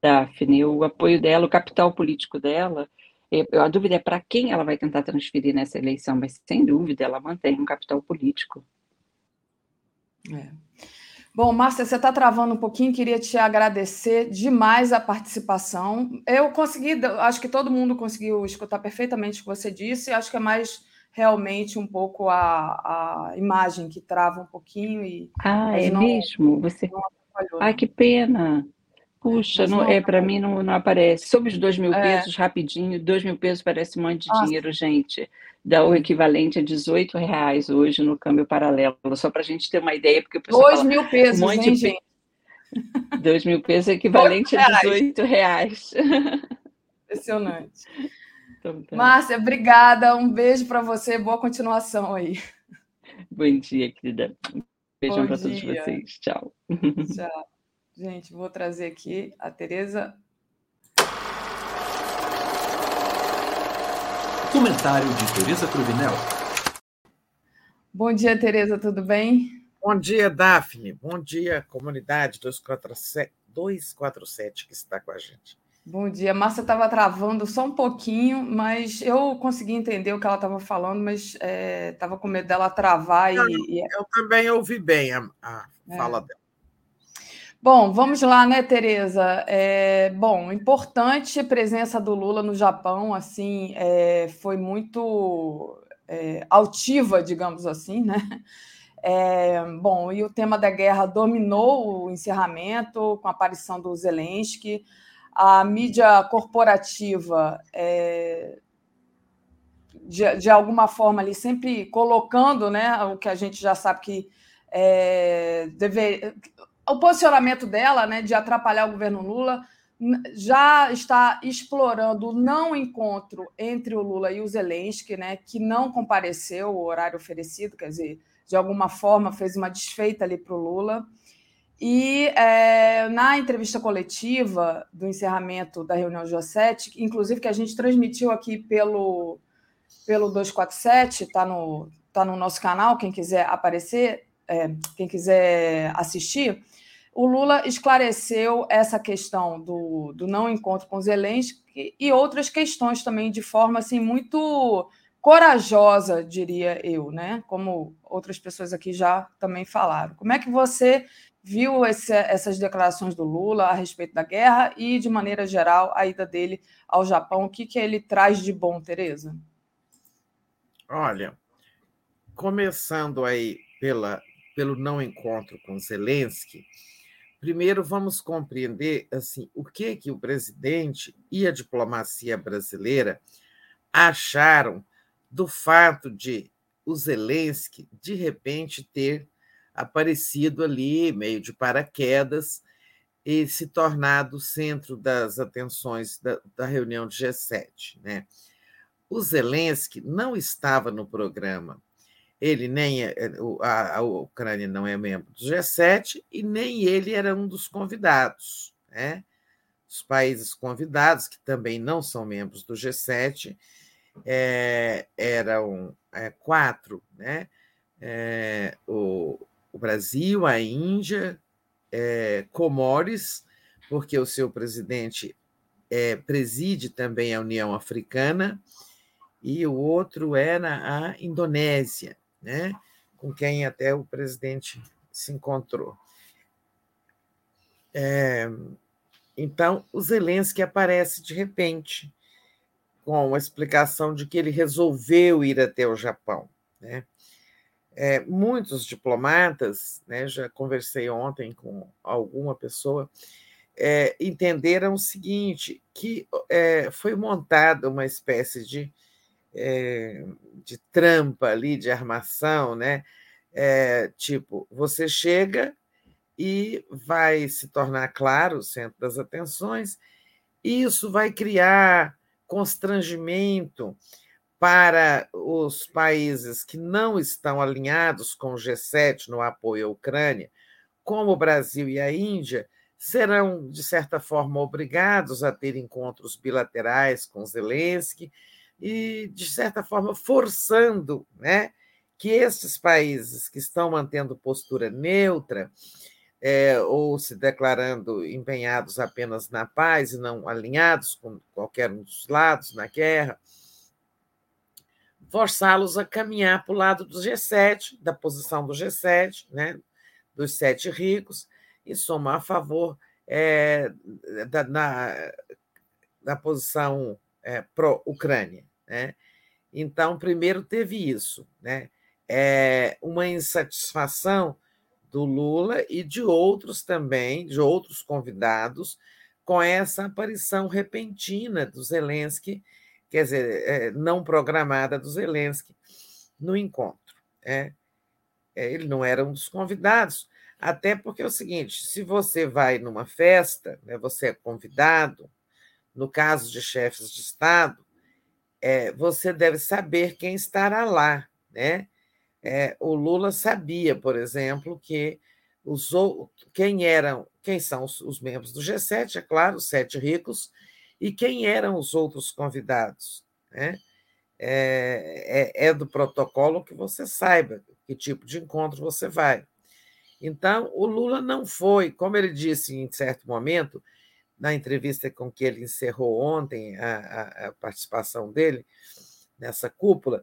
Daphne. O apoio dela, o capital político dela a dúvida é para quem ela vai tentar transferir nessa eleição, mas sem dúvida ela mantém um capital político. É. Bom, Márcia, você está travando um pouquinho, queria te agradecer demais a participação. Eu consegui, acho que todo mundo conseguiu escutar perfeitamente o que você disse, acho que é mais realmente um pouco a, a imagem que trava um pouquinho. E, ah, é não, mesmo? Você... Ah, que pena. Puxa, não, é, para mim não, não aparece. Sobre os dois mil é. pesos, rapidinho, dois mil pesos parece um monte de Nossa. dinheiro, gente. Dá o equivalente a 18 reais hoje no câmbio paralelo, só para a gente ter uma ideia, porque o pessoal Dois fala, mil pesos, um monte hein, de gente? Dois mil pesos é equivalente a 18 reais. Impressionante. Então, tá. Márcia, obrigada. Um beijo para você. Boa continuação aí. Bom dia, querida. Beijão para todos vocês. Tchau. Tchau. Gente, vou trazer aqui a Tereza. Comentário de Tereza Cruvinel. Bom dia, Tereza, tudo bem? Bom dia, Daphne. Bom dia, comunidade 247, 247 que está com a gente. Bom dia. Márcia estava travando só um pouquinho, mas eu consegui entender o que ela estava falando, mas estava é, com medo dela travar. Eu, e, eu também ouvi bem a, a é. fala dela. Bom, vamos lá, né, Tereza? É, bom, importante presença do Lula no Japão, assim, é, foi muito é, altiva, digamos assim, né? É, bom, e o tema da guerra dominou o encerramento com a aparição do Zelensky. A mídia corporativa, é, de, de alguma forma, ali sempre colocando né, o que a gente já sabe que é, deve, o posicionamento dela, né, de atrapalhar o governo Lula, já está explorando o não encontro entre o Lula e o Zelensky, né, que não compareceu o horário oferecido, quer dizer, de alguma forma fez uma desfeita ali para o Lula. E é, na entrevista coletiva do encerramento da reunião de G7, inclusive que a gente transmitiu aqui pelo, pelo 247, está no, tá no nosso canal, quem quiser aparecer, é, quem quiser assistir, o Lula esclareceu essa questão do, do não encontro com Zelensky e outras questões também de forma assim muito corajosa, diria eu, né? Como outras pessoas aqui já também falaram. Como é que você viu esse, essas declarações do Lula a respeito da guerra e, de maneira geral, a ida dele ao Japão? O que, que ele traz de bom, Tereza? Olha, começando aí pela, pelo não encontro com Zelensky, Primeiro, vamos compreender assim o que que o presidente e a diplomacia brasileira acharam do fato de o Zelensky de repente ter aparecido ali meio de paraquedas e se tornado o centro das atenções da, da reunião de G7, né? O Zelensky não estava no programa. Ele nem é, a, a Ucrânia não é membro do G7 e nem ele era um dos convidados, né? Os países convidados, que também não são membros do G7, é, eram é, quatro, né? É, o, o, Brasil, a Índia, é, Comores, porque o seu presidente é, preside também a União Africana, e o outro era a Indonésia, né? com quem até o presidente se encontrou. É, então, o Zelensky aparece de repente com a explicação de que ele resolveu ir até o Japão. Né? É, muitos diplomatas, né, já conversei ontem com alguma pessoa, é, entenderam o seguinte: que é, foi montada uma espécie de, é, de trampa ali, de armação, né? É, tipo, você chega e vai se tornar claro o centro das atenções, e isso vai criar constrangimento para os países que não estão alinhados com o G7 no apoio à Ucrânia, como o Brasil e a Índia, serão, de certa forma, obrigados a ter encontros bilaterais com Zelensky e, de certa forma, forçando né, que esses países que estão mantendo postura neutra é, ou se declarando empenhados apenas na paz e não alinhados com qualquer um dos lados na guerra, forçá-los a caminhar para o lado do G7, da posição do G7, né, dos sete ricos, e somar a favor é, da, na, da posição é, pró-Ucrânia. Né? Então, primeiro teve isso, né? É, uma insatisfação do Lula e de outros também, de outros convidados, com essa aparição repentina do Zelensky, quer dizer, é, não programada do Zelensky no encontro. É, é, ele não era um dos convidados, até porque é o seguinte: se você vai numa festa, né, você é convidado, no caso de chefes de Estado, é, você deve saber quem estará lá, né? É, o Lula sabia, por exemplo, que os, quem eram, quem são os, os, membros do G7, é claro, os sete ricos, e quem eram os outros convidados. Né? É, é, é do protocolo que você saiba que tipo de encontro você vai. Então, o Lula não foi, como ele disse em certo momento, na entrevista com que ele encerrou ontem a, a, a participação dele nessa cúpula,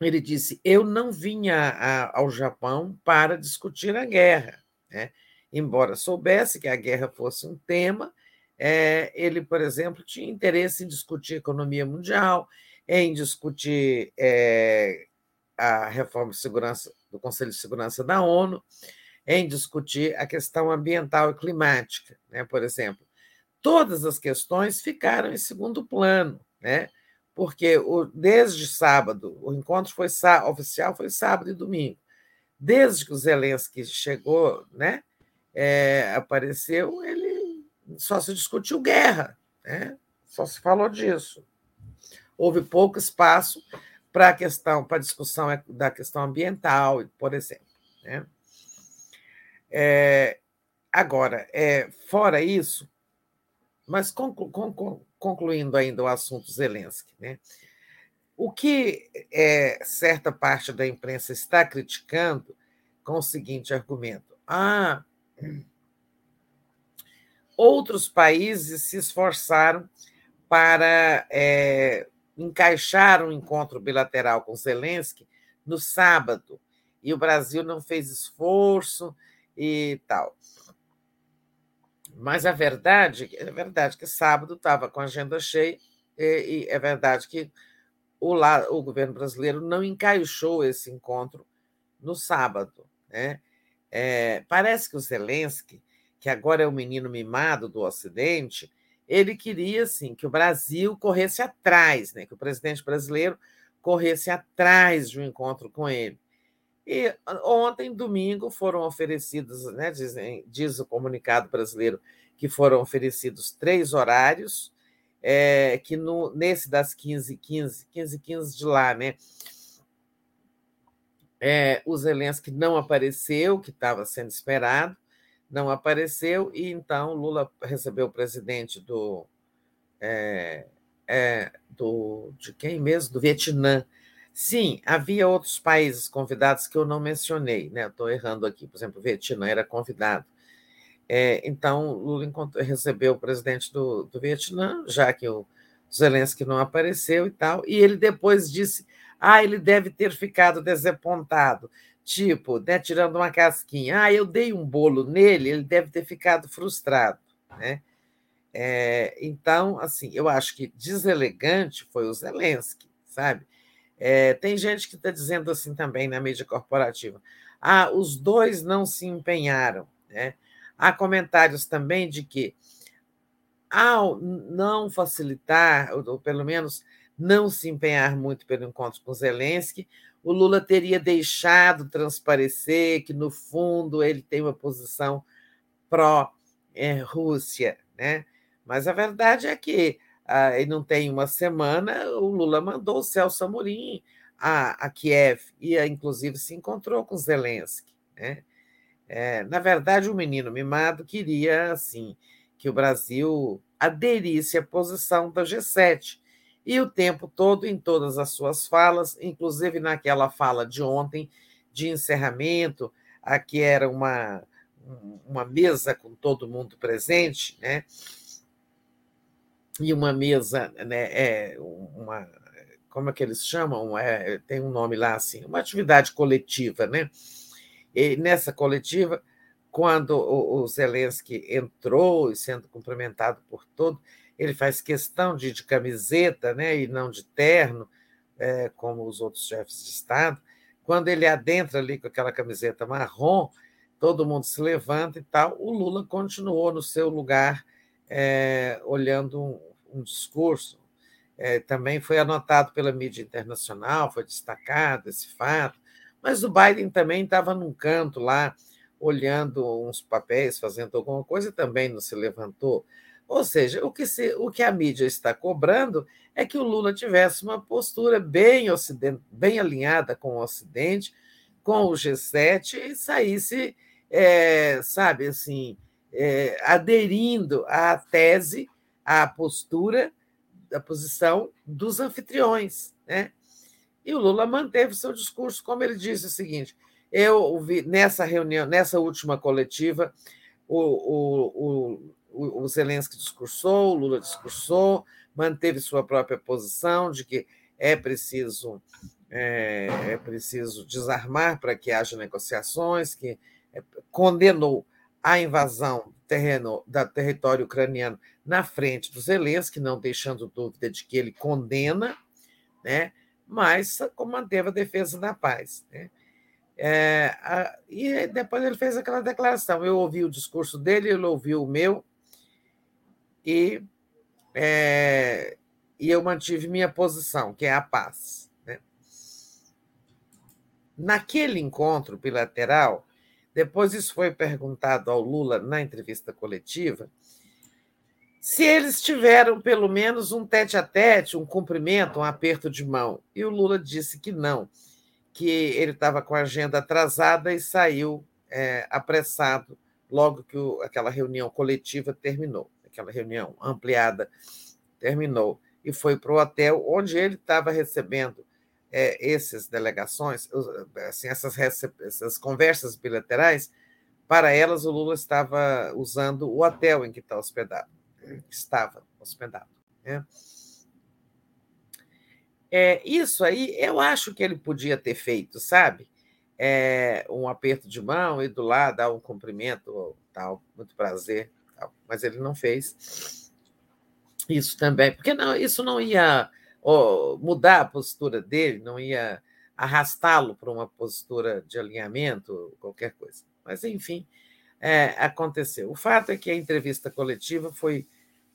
ele disse: Eu não vinha ao Japão para discutir a guerra. Né? Embora soubesse que a guerra fosse um tema, é, ele, por exemplo, tinha interesse em discutir economia mundial, em discutir é, a reforma de segurança do Conselho de Segurança da ONU, em discutir a questão ambiental e climática, né? por exemplo. Todas as questões ficaram em segundo plano, né? porque o, desde sábado, o encontro foi oficial foi sábado e domingo. Desde que o Zelensky chegou, né, é, apareceu, ele só se discutiu guerra, né? só se falou disso. Houve pouco espaço para a questão, para discussão da questão ambiental, por exemplo. Né? É, agora, é, fora isso, mas conclu, conclu, concluindo ainda o assunto Zelensky, né? o que é, certa parte da imprensa está criticando com o seguinte argumento: ah, outros países se esforçaram para é, encaixar um encontro bilateral com Zelensky no sábado, e o Brasil não fez esforço e tal. Mas a verdade é verdade que sábado estava com a agenda cheia, e, e é verdade que o, lá, o governo brasileiro não encaixou esse encontro no sábado. Né? É, parece que o Zelensky, que agora é o menino mimado do Ocidente, ele queria assim, que o Brasil corresse atrás, né? que o presidente brasileiro corresse atrás de um encontro com ele. E ontem, domingo, foram oferecidos, né, diz, o comunicado brasileiro, que foram oferecidos três horários, é, que no, nesse das 15 15 15 15 de lá, né? é, o Zelensky não apareceu, que estava sendo esperado, não apareceu, e então Lula recebeu o presidente do, é, é, do de quem mesmo? Do Vietnã. Sim, havia outros países convidados que eu não mencionei, né? Estou errando aqui, por exemplo, o Vietnã era convidado. É, então, Lula recebeu o presidente do, do Vietnã, já que o Zelensky não apareceu e tal, e ele depois disse: ah, ele deve ter ficado desapontado, tipo, né, tirando uma casquinha. Ah, eu dei um bolo nele, ele deve ter ficado frustrado, né? É, então, assim, eu acho que deselegante foi o Zelensky, sabe? É, tem gente que está dizendo assim também na mídia corporativa. Ah, os dois não se empenharam, né? Há comentários também de que, ao não facilitar, ou pelo menos não se empenhar muito pelo encontro com Zelensky, o Lula teria deixado transparecer que, no fundo, ele tem uma posição pró-Rússia. Né? Mas a verdade é que, ah, não tem uma semana, o Lula mandou o Celso Amorim a, a Kiev e, inclusive, se encontrou com Zelensky. Né? É, na verdade, o menino mimado queria assim que o Brasil aderisse à posição da G7. E o tempo todo, em todas as suas falas, inclusive naquela fala de ontem, de encerramento, aqui era uma, uma mesa com todo mundo presente, né? E uma mesa, né, é uma, como é que eles chamam? É, tem um nome lá assim, uma atividade coletiva, né? E nessa coletiva, quando o, Zelensky entrou e sendo cumprimentado por todo, ele faz questão de, de camiseta né, e não de terno, é, como os outros chefes de Estado. Quando ele adentra ali com aquela camiseta marrom, todo mundo se levanta e tal. O Lula continuou no seu lugar, é, olhando um, um discurso. É, também foi anotado pela mídia internacional, foi destacado esse fato. Mas o Biden também estava num canto lá, olhando uns papéis, fazendo alguma coisa, e também não se levantou. Ou seja, o que, se, o que a mídia está cobrando é que o Lula tivesse uma postura bem, ocident, bem alinhada com o Ocidente, com o G7, e saísse, é, sabe, assim, é, aderindo à tese, à postura, à posição dos anfitriões. Né? E o Lula manteve seu discurso, como ele disse o seguinte: eu ouvi nessa reunião, nessa última coletiva, o, o, o, o Zelensky discursou, o Lula discursou, manteve sua própria posição de que é preciso é, é preciso desarmar para que haja negociações, que é, condenou a invasão terreno, da território ucraniano na frente do Zelensky, não deixando dúvida de que ele condena, né? mas manteve a defesa da paz. Né? É, a, e depois ele fez aquela declaração. Eu ouvi o discurso dele, ele ouviu o meu, e, é, e eu mantive minha posição, que é a paz. Né? Naquele encontro bilateral, depois isso foi perguntado ao Lula na entrevista coletiva, se eles tiveram pelo menos um tete a tete, um cumprimento, um aperto de mão. E o Lula disse que não, que ele estava com a agenda atrasada e saiu é, apressado logo que o, aquela reunião coletiva terminou, aquela reunião ampliada terminou, e foi para o hotel onde ele estava recebendo é, essas delegações, assim, essas, essas conversas bilaterais, para elas o Lula estava usando o hotel em que está hospedado estava hospedado. Né? É, isso aí eu acho que ele podia ter feito, sabe? É, um aperto de mão e do lado dar um cumprimento, tal, muito prazer, tal, mas ele não fez isso também, porque não, isso não ia mudar a postura dele, não ia arrastá-lo para uma postura de alinhamento, qualquer coisa. Mas, enfim, é, aconteceu. O fato é que a entrevista coletiva foi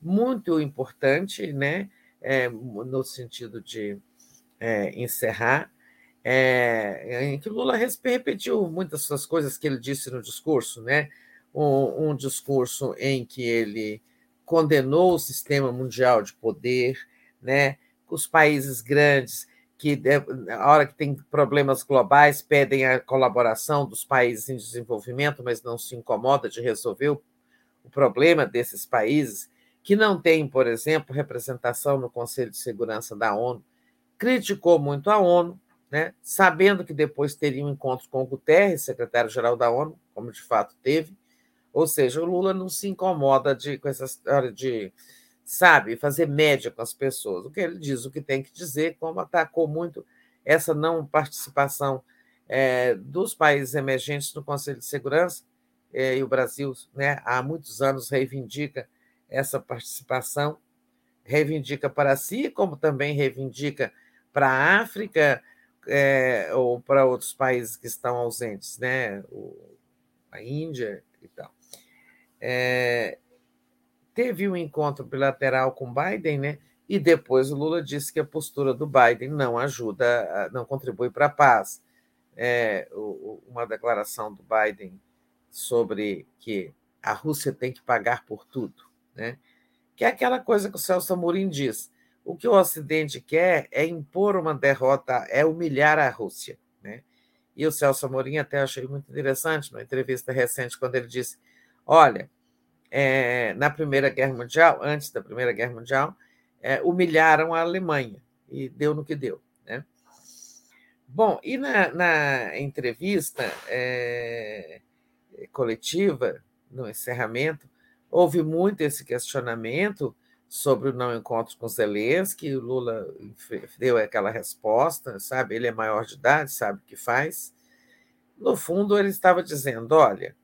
muito importante, né, é, no sentido de é, encerrar, é, em que Lula repetiu muitas das coisas que ele disse no discurso, né, um, um discurso em que ele condenou o sistema mundial de poder, né, os países grandes que a hora que tem problemas globais pedem a colaboração dos países em desenvolvimento, mas não se incomoda de resolver o, o problema desses países que não têm, por exemplo, representação no Conselho de Segurança da ONU. Criticou muito a ONU, né, sabendo que depois teria um encontro com o Guterres, secretário-geral da ONU, como de fato teve. Ou seja, o Lula não se incomoda de, com essa história de sabe, fazer média com as pessoas. O que ele diz, o que tem que dizer, como atacou muito essa não participação é, dos países emergentes no Conselho de Segurança, é, e o Brasil né, há muitos anos reivindica essa participação, reivindica para si, como também reivindica para a África é, ou para outros países que estão ausentes, né, o, a Índia e tal. É, teve um encontro bilateral com Biden, né? E depois o Lula disse que a postura do Biden não ajuda, não contribui para a paz. É, uma declaração do Biden sobre que a Rússia tem que pagar por tudo, né? Que é aquela coisa que o Celso Amorim diz. O que o Ocidente quer é impor uma derrota, é humilhar a Rússia, né? E o Celso Amorim até achei muito interessante, numa entrevista recente, quando ele disse: Olha, é, na Primeira Guerra Mundial, antes da Primeira Guerra Mundial, é, humilharam a Alemanha e deu no que deu. Né? Bom, e na, na entrevista é, coletiva, no encerramento, houve muito esse questionamento sobre o não encontro com Zelensky, o Lula deu aquela resposta, sabe? Ele é maior de idade, sabe o que faz. No fundo, ele estava dizendo: olha,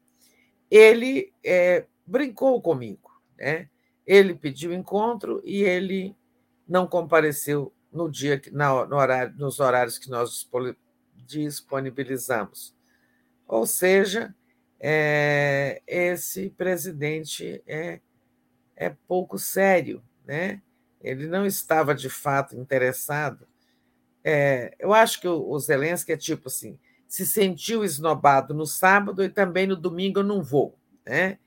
ele é, brincou comigo. Né? Ele pediu encontro e ele não compareceu no dia na, no horário, nos horários que nós disponibilizamos. Ou seja, é, esse presidente é, é pouco sério, né? Ele não estava de fato interessado. É, eu acho que o, o Zelensky é tipo assim: se sentiu esnobado no sábado e também no domingo eu não vou, né?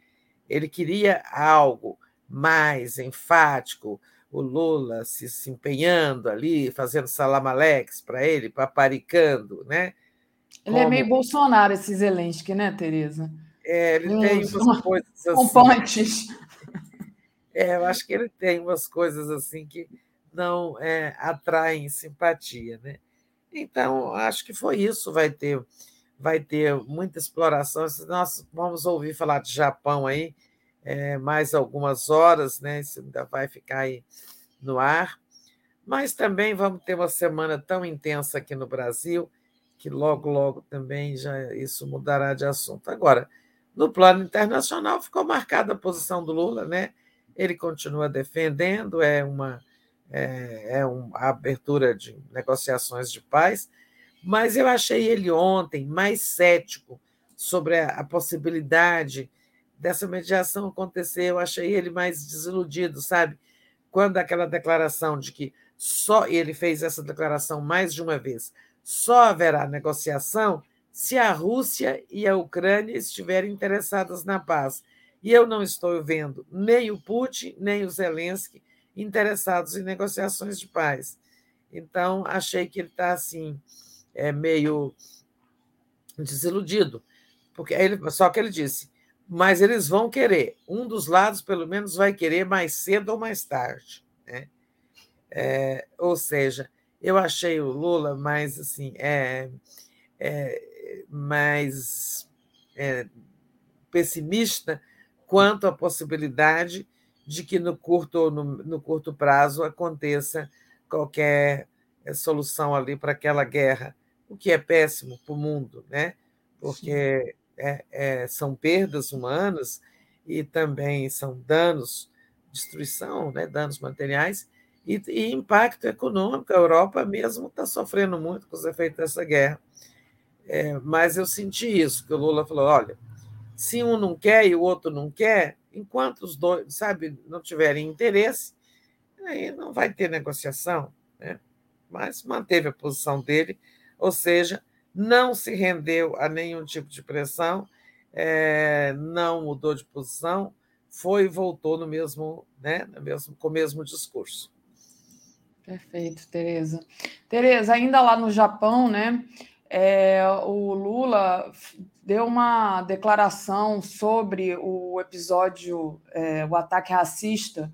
Ele queria algo mais enfático, o Lula se, se empenhando ali, fazendo salamalex para ele, paparicando, né? Ele é Como... é meio Bolsonaro, esse Zelensky, né, Tereza? É, ele tem umas coisas assim. Com pontes. É, eu acho que ele tem umas coisas assim que não é, atraem simpatia, né? Então, acho que foi isso. Vai ter vai ter muita exploração. Nós vamos ouvir falar de Japão aí é, mais algumas horas, né? Isso ainda vai ficar aí no ar. Mas também vamos ter uma semana tão intensa aqui no Brasil que logo, logo também já isso mudará de assunto. Agora, no plano internacional ficou marcada a posição do Lula, né? Ele continua defendendo, é uma é, é uma abertura de negociações de paz, mas eu achei ele ontem mais cético sobre a, a possibilidade dessa mediação acontecer. Eu achei ele mais desiludido, sabe? Quando aquela declaração de que só ele fez essa declaração mais de uma vez, só haverá negociação se a Rússia e a Ucrânia estiverem interessadas na paz. E eu não estou vendo nem o Putin, nem o Zelensky interessados em negociações de paz. Então, achei que ele está assim é, meio desiludido. Porque ele, só que ele disse, mas eles vão querer. Um dos lados, pelo menos, vai querer mais cedo ou mais tarde. Né? É, ou seja, eu achei o Lula mais assim, é, é mais é, pessimista quanto à possibilidade de que no curto, no, no curto prazo aconteça qualquer é, solução ali para aquela guerra o que é péssimo para o mundo, né? porque é, é, são perdas humanas e também são danos, destruição, né? danos materiais e, e impacto econômico. A Europa mesmo está sofrendo muito com os efeitos dessa guerra. É, mas eu senti isso, que o Lula falou: olha, se um não quer e o outro não quer, enquanto os dois, sabe, não tiverem interesse, aí não vai ter negociação. Né? Mas manteve a posição dele ou seja, não se rendeu a nenhum tipo de pressão, é, não mudou de posição, foi e voltou no mesmo, né, no mesmo, com o mesmo discurso. Perfeito, Tereza. Tereza, ainda lá no Japão, né? É, o Lula deu uma declaração sobre o episódio, é, o ataque racista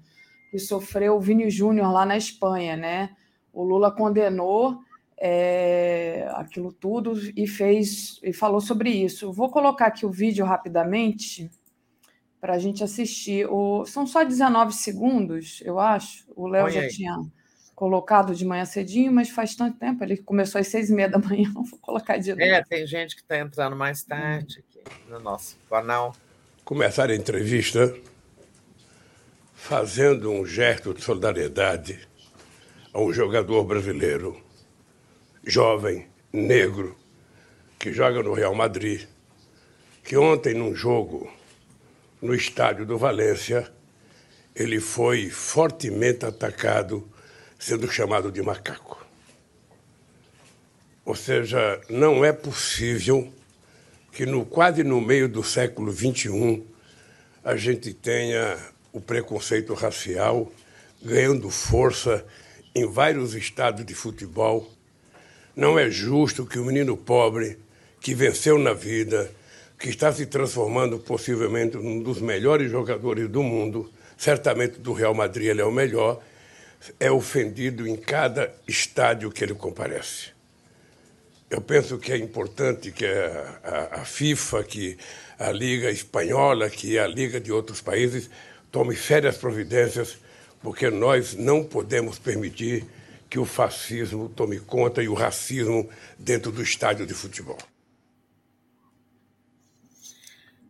que sofreu o Vini Júnior lá na Espanha, né? O Lula condenou é, aquilo tudo e fez e falou sobre isso. Vou colocar aqui o vídeo rapidamente para a gente assistir. O, são só 19 segundos, eu acho. O Léo já aí. tinha colocado de manhã cedinho, mas faz tanto tempo. Ele começou às seis e meia da manhã. Vou colocar de novo. É, tem gente que está entrando mais tarde aqui no nosso canal. Começar a entrevista fazendo um gesto de solidariedade a um jogador brasileiro, jovem, negro, que joga no Real Madrid, que ontem, num jogo no estádio do Valência, ele foi fortemente atacado, sendo chamado de macaco. Ou seja, não é possível que no quase no meio do século XXI a gente tenha o preconceito racial ganhando força em vários estados de futebol. Não é justo que o menino pobre, que venceu na vida, que está se transformando possivelmente num dos melhores jogadores do mundo, certamente do Real Madrid ele é o melhor, é ofendido em cada estádio que ele comparece. Eu penso que é importante que a, a, a FIFA, que a Liga Espanhola, que a Liga de outros países tome sérias providências, porque nós não podemos permitir que o fascismo tome conta e o racismo dentro do estádio de futebol.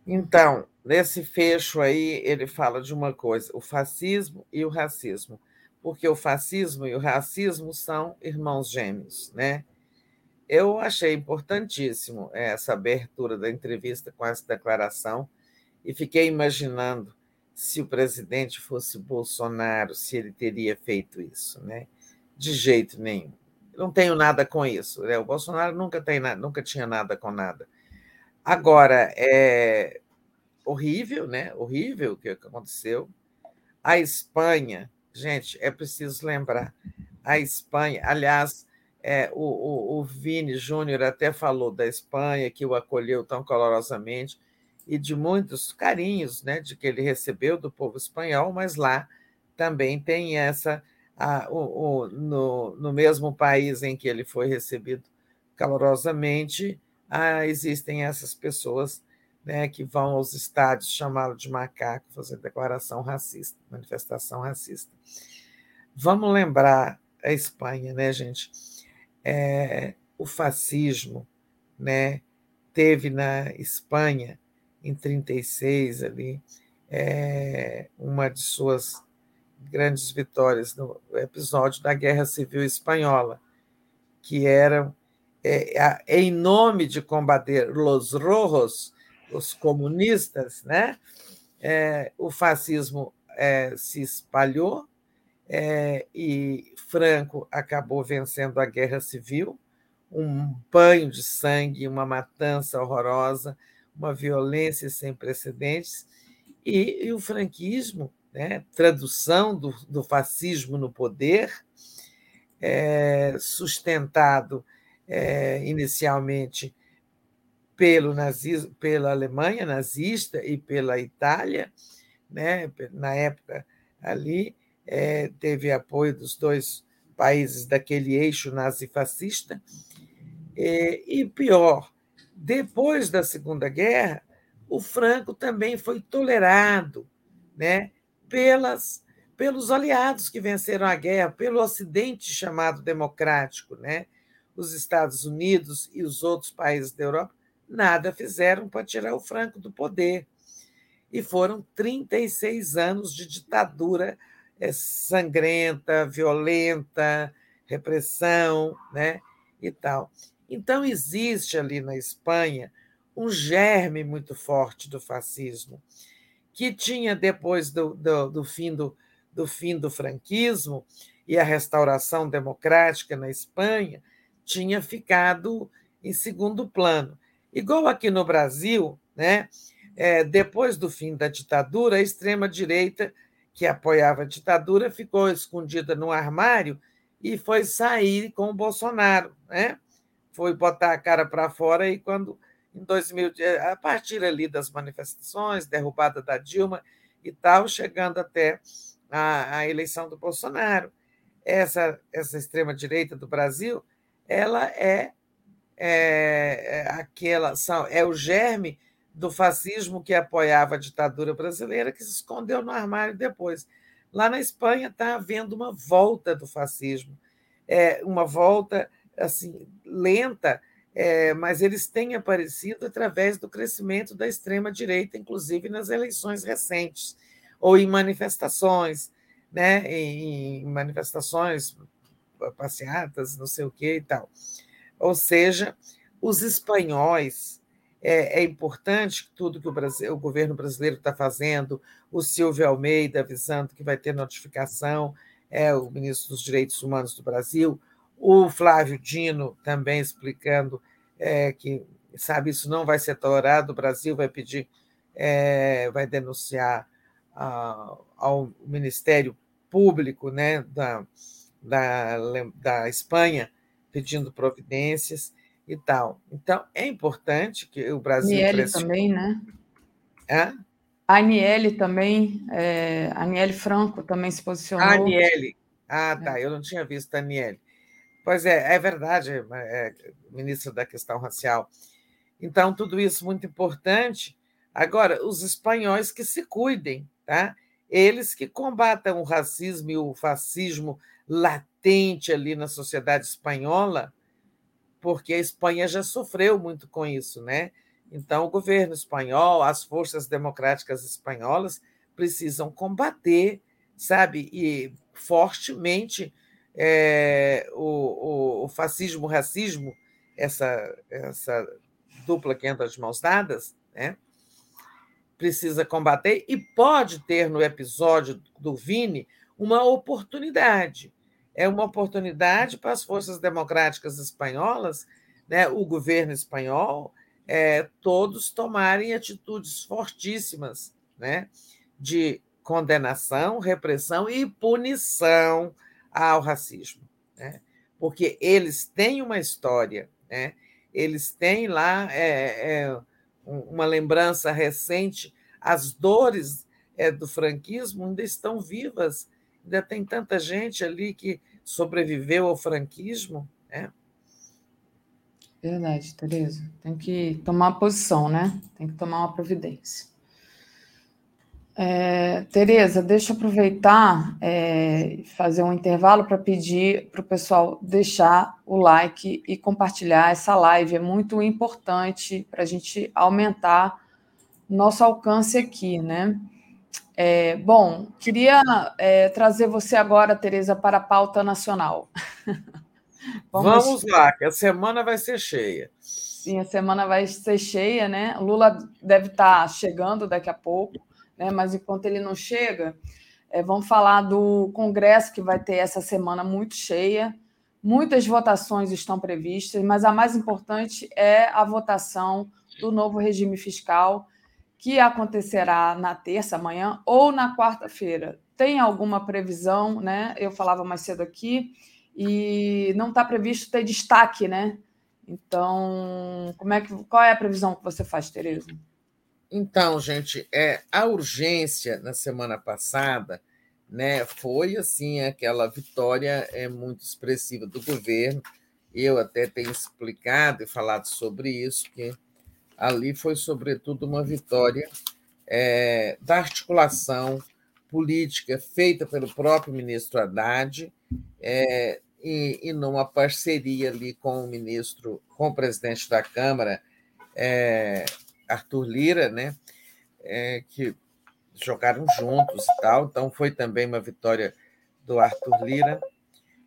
Então, nesse fecho aí, ele fala de uma coisa: o fascismo e o racismo, porque o fascismo e o racismo são irmãos gêmeos, né? Eu achei importantíssimo essa abertura da entrevista com essa declaração e fiquei imaginando se o presidente fosse Bolsonaro, se ele teria feito isso, né? De jeito nenhum. Não tenho nada com isso. Né? O Bolsonaro nunca, tem nada, nunca tinha nada com nada. Agora, é horrível, né? Horrível o que aconteceu. A Espanha, gente, é preciso lembrar. A Espanha, aliás, é, o, o, o Vini Júnior até falou da Espanha, que o acolheu tão calorosamente e de muitos carinhos né, de que ele recebeu do povo espanhol, mas lá também tem essa. A, o, o, no, no mesmo país em que ele foi recebido calorosamente, ah, existem essas pessoas né, que vão aos estádios chamá-lo de macaco, fazer declaração racista, manifestação racista. Vamos lembrar a Espanha, né, gente? É, o fascismo né, teve na Espanha em 36 ali, é, uma de suas grandes vitórias no episódio da Guerra Civil Espanhola, que era é, em nome de combater os rojos, os comunistas, né? É, o fascismo é, se espalhou é, e Franco acabou vencendo a guerra civil, um banho de sangue, uma matança horrorosa, uma violência sem precedentes, e, e o franquismo, né, tradução do, do, fascismo no poder, é, sustentado é, inicialmente pelo nazismo, pela Alemanha nazista e pela Itália, né, na época ali, é, teve apoio dos dois países daquele eixo nazifascista, é, e pior, depois da Segunda Guerra, o Franco também foi tolerado né, pelas, pelos aliados que venceram a guerra, pelo Ocidente chamado democrático. Né? Os Estados Unidos e os outros países da Europa nada fizeram para tirar o Franco do poder. E foram 36 anos de ditadura é, sangrenta, violenta, repressão né? e tal. Então, existe ali na Espanha um germe muito forte do fascismo, que tinha, depois do, do, do, fim, do, do fim do franquismo e a restauração democrática na Espanha, tinha ficado em segundo plano. Igual aqui no Brasil, né? É, depois do fim da ditadura, a extrema-direita, que apoiava a ditadura, ficou escondida no armário e foi sair com o Bolsonaro, né? Foi botar a cara para fora e quando em 2000, a partir ali das manifestações, derrubada da Dilma e tal, chegando até a, a eleição do Bolsonaro. Essa, essa extrema-direita do Brasil, ela é, é, é aquela, são, é o germe do fascismo que apoiava a ditadura brasileira, que se escondeu no armário depois. Lá na Espanha está havendo uma volta do fascismo, é uma volta assim lenta, é, mas eles têm aparecido através do crescimento da extrema direita, inclusive nas eleições recentes ou em manifestações, né? Em manifestações, passeatas, não sei o que e tal. Ou seja, os espanhóis é, é importante tudo que o, Brasil, o governo brasileiro está fazendo, o Silvio Almeida avisando que vai ter notificação, é o ministro dos Direitos Humanos do Brasil, o Flávio Dino também explicando é, que, sabe, isso não vai ser tolerado, o Brasil vai pedir, é, vai denunciar a, ao Ministério Público né, da, da, da Espanha pedindo providências e tal. Então, é importante que o Brasil. Aniele pressione... também, né? Hã? A Aniele também, é, a Aniele Franco também se posicionou. A Aniele. Ah, tá, é. eu não tinha visto a Aniele. Pois é, é verdade, é, ministra da questão racial. Então, tudo isso muito importante. Agora, os espanhóis que se cuidem, tá? Eles que combatam o racismo e o fascismo latente ali na sociedade espanhola, porque a Espanha já sofreu muito com isso, né? Então, o governo espanhol, as forças democráticas espanholas precisam combater, sabe, e fortemente é, o, o, o, fascismo, o racismo, essa, essa dupla que anda de mãos dadas, né? precisa combater e pode ter no episódio do Vini uma oportunidade é uma oportunidade para as forças democráticas espanholas, né, o governo espanhol, é, todos tomarem atitudes fortíssimas né, de condenação, repressão e punição ao racismo. Né? Porque eles têm uma história, né? eles têm lá é, é, uma lembrança recente, as dores é, do franquismo ainda estão vivas ainda tem tanta gente ali que sobreviveu ao franquismo. Né? Verdade, Tereza. Tem que tomar posição, né? Tem que tomar uma providência. É, Tereza, deixa eu aproveitar e é, fazer um intervalo para pedir para o pessoal deixar o like e compartilhar essa live. É muito importante para a gente aumentar nosso alcance aqui, né? É, bom, queria é, trazer você agora, Tereza, para a pauta nacional. Vamos... Vamos lá, que a semana vai ser cheia. Sim, a semana vai ser cheia, né? Lula deve estar chegando daqui a pouco, né? Mas enquanto ele não chega, é, vamos falar do Congresso que vai ter essa semana muito cheia. Muitas votações estão previstas, mas a mais importante é a votação do novo regime fiscal que acontecerá na terça, amanhã, ou na quarta-feira. Tem alguma previsão, né? Eu falava mais cedo aqui, e não está previsto ter destaque, né? Então, como é que, qual é a previsão que você faz, Tereza? Então, gente, é, a urgência na semana passada né, foi assim aquela vitória é, muito expressiva do governo. Eu até tenho explicado e falado sobre isso, que ali foi, sobretudo, uma vitória é, da articulação política feita pelo próprio ministro Haddad é, e, e, numa parceria ali com o ministro, com o presidente da Câmara, é, Arthur Lira, né, é, que jogaram juntos e tal. Então, foi também uma vitória do Arthur Lira.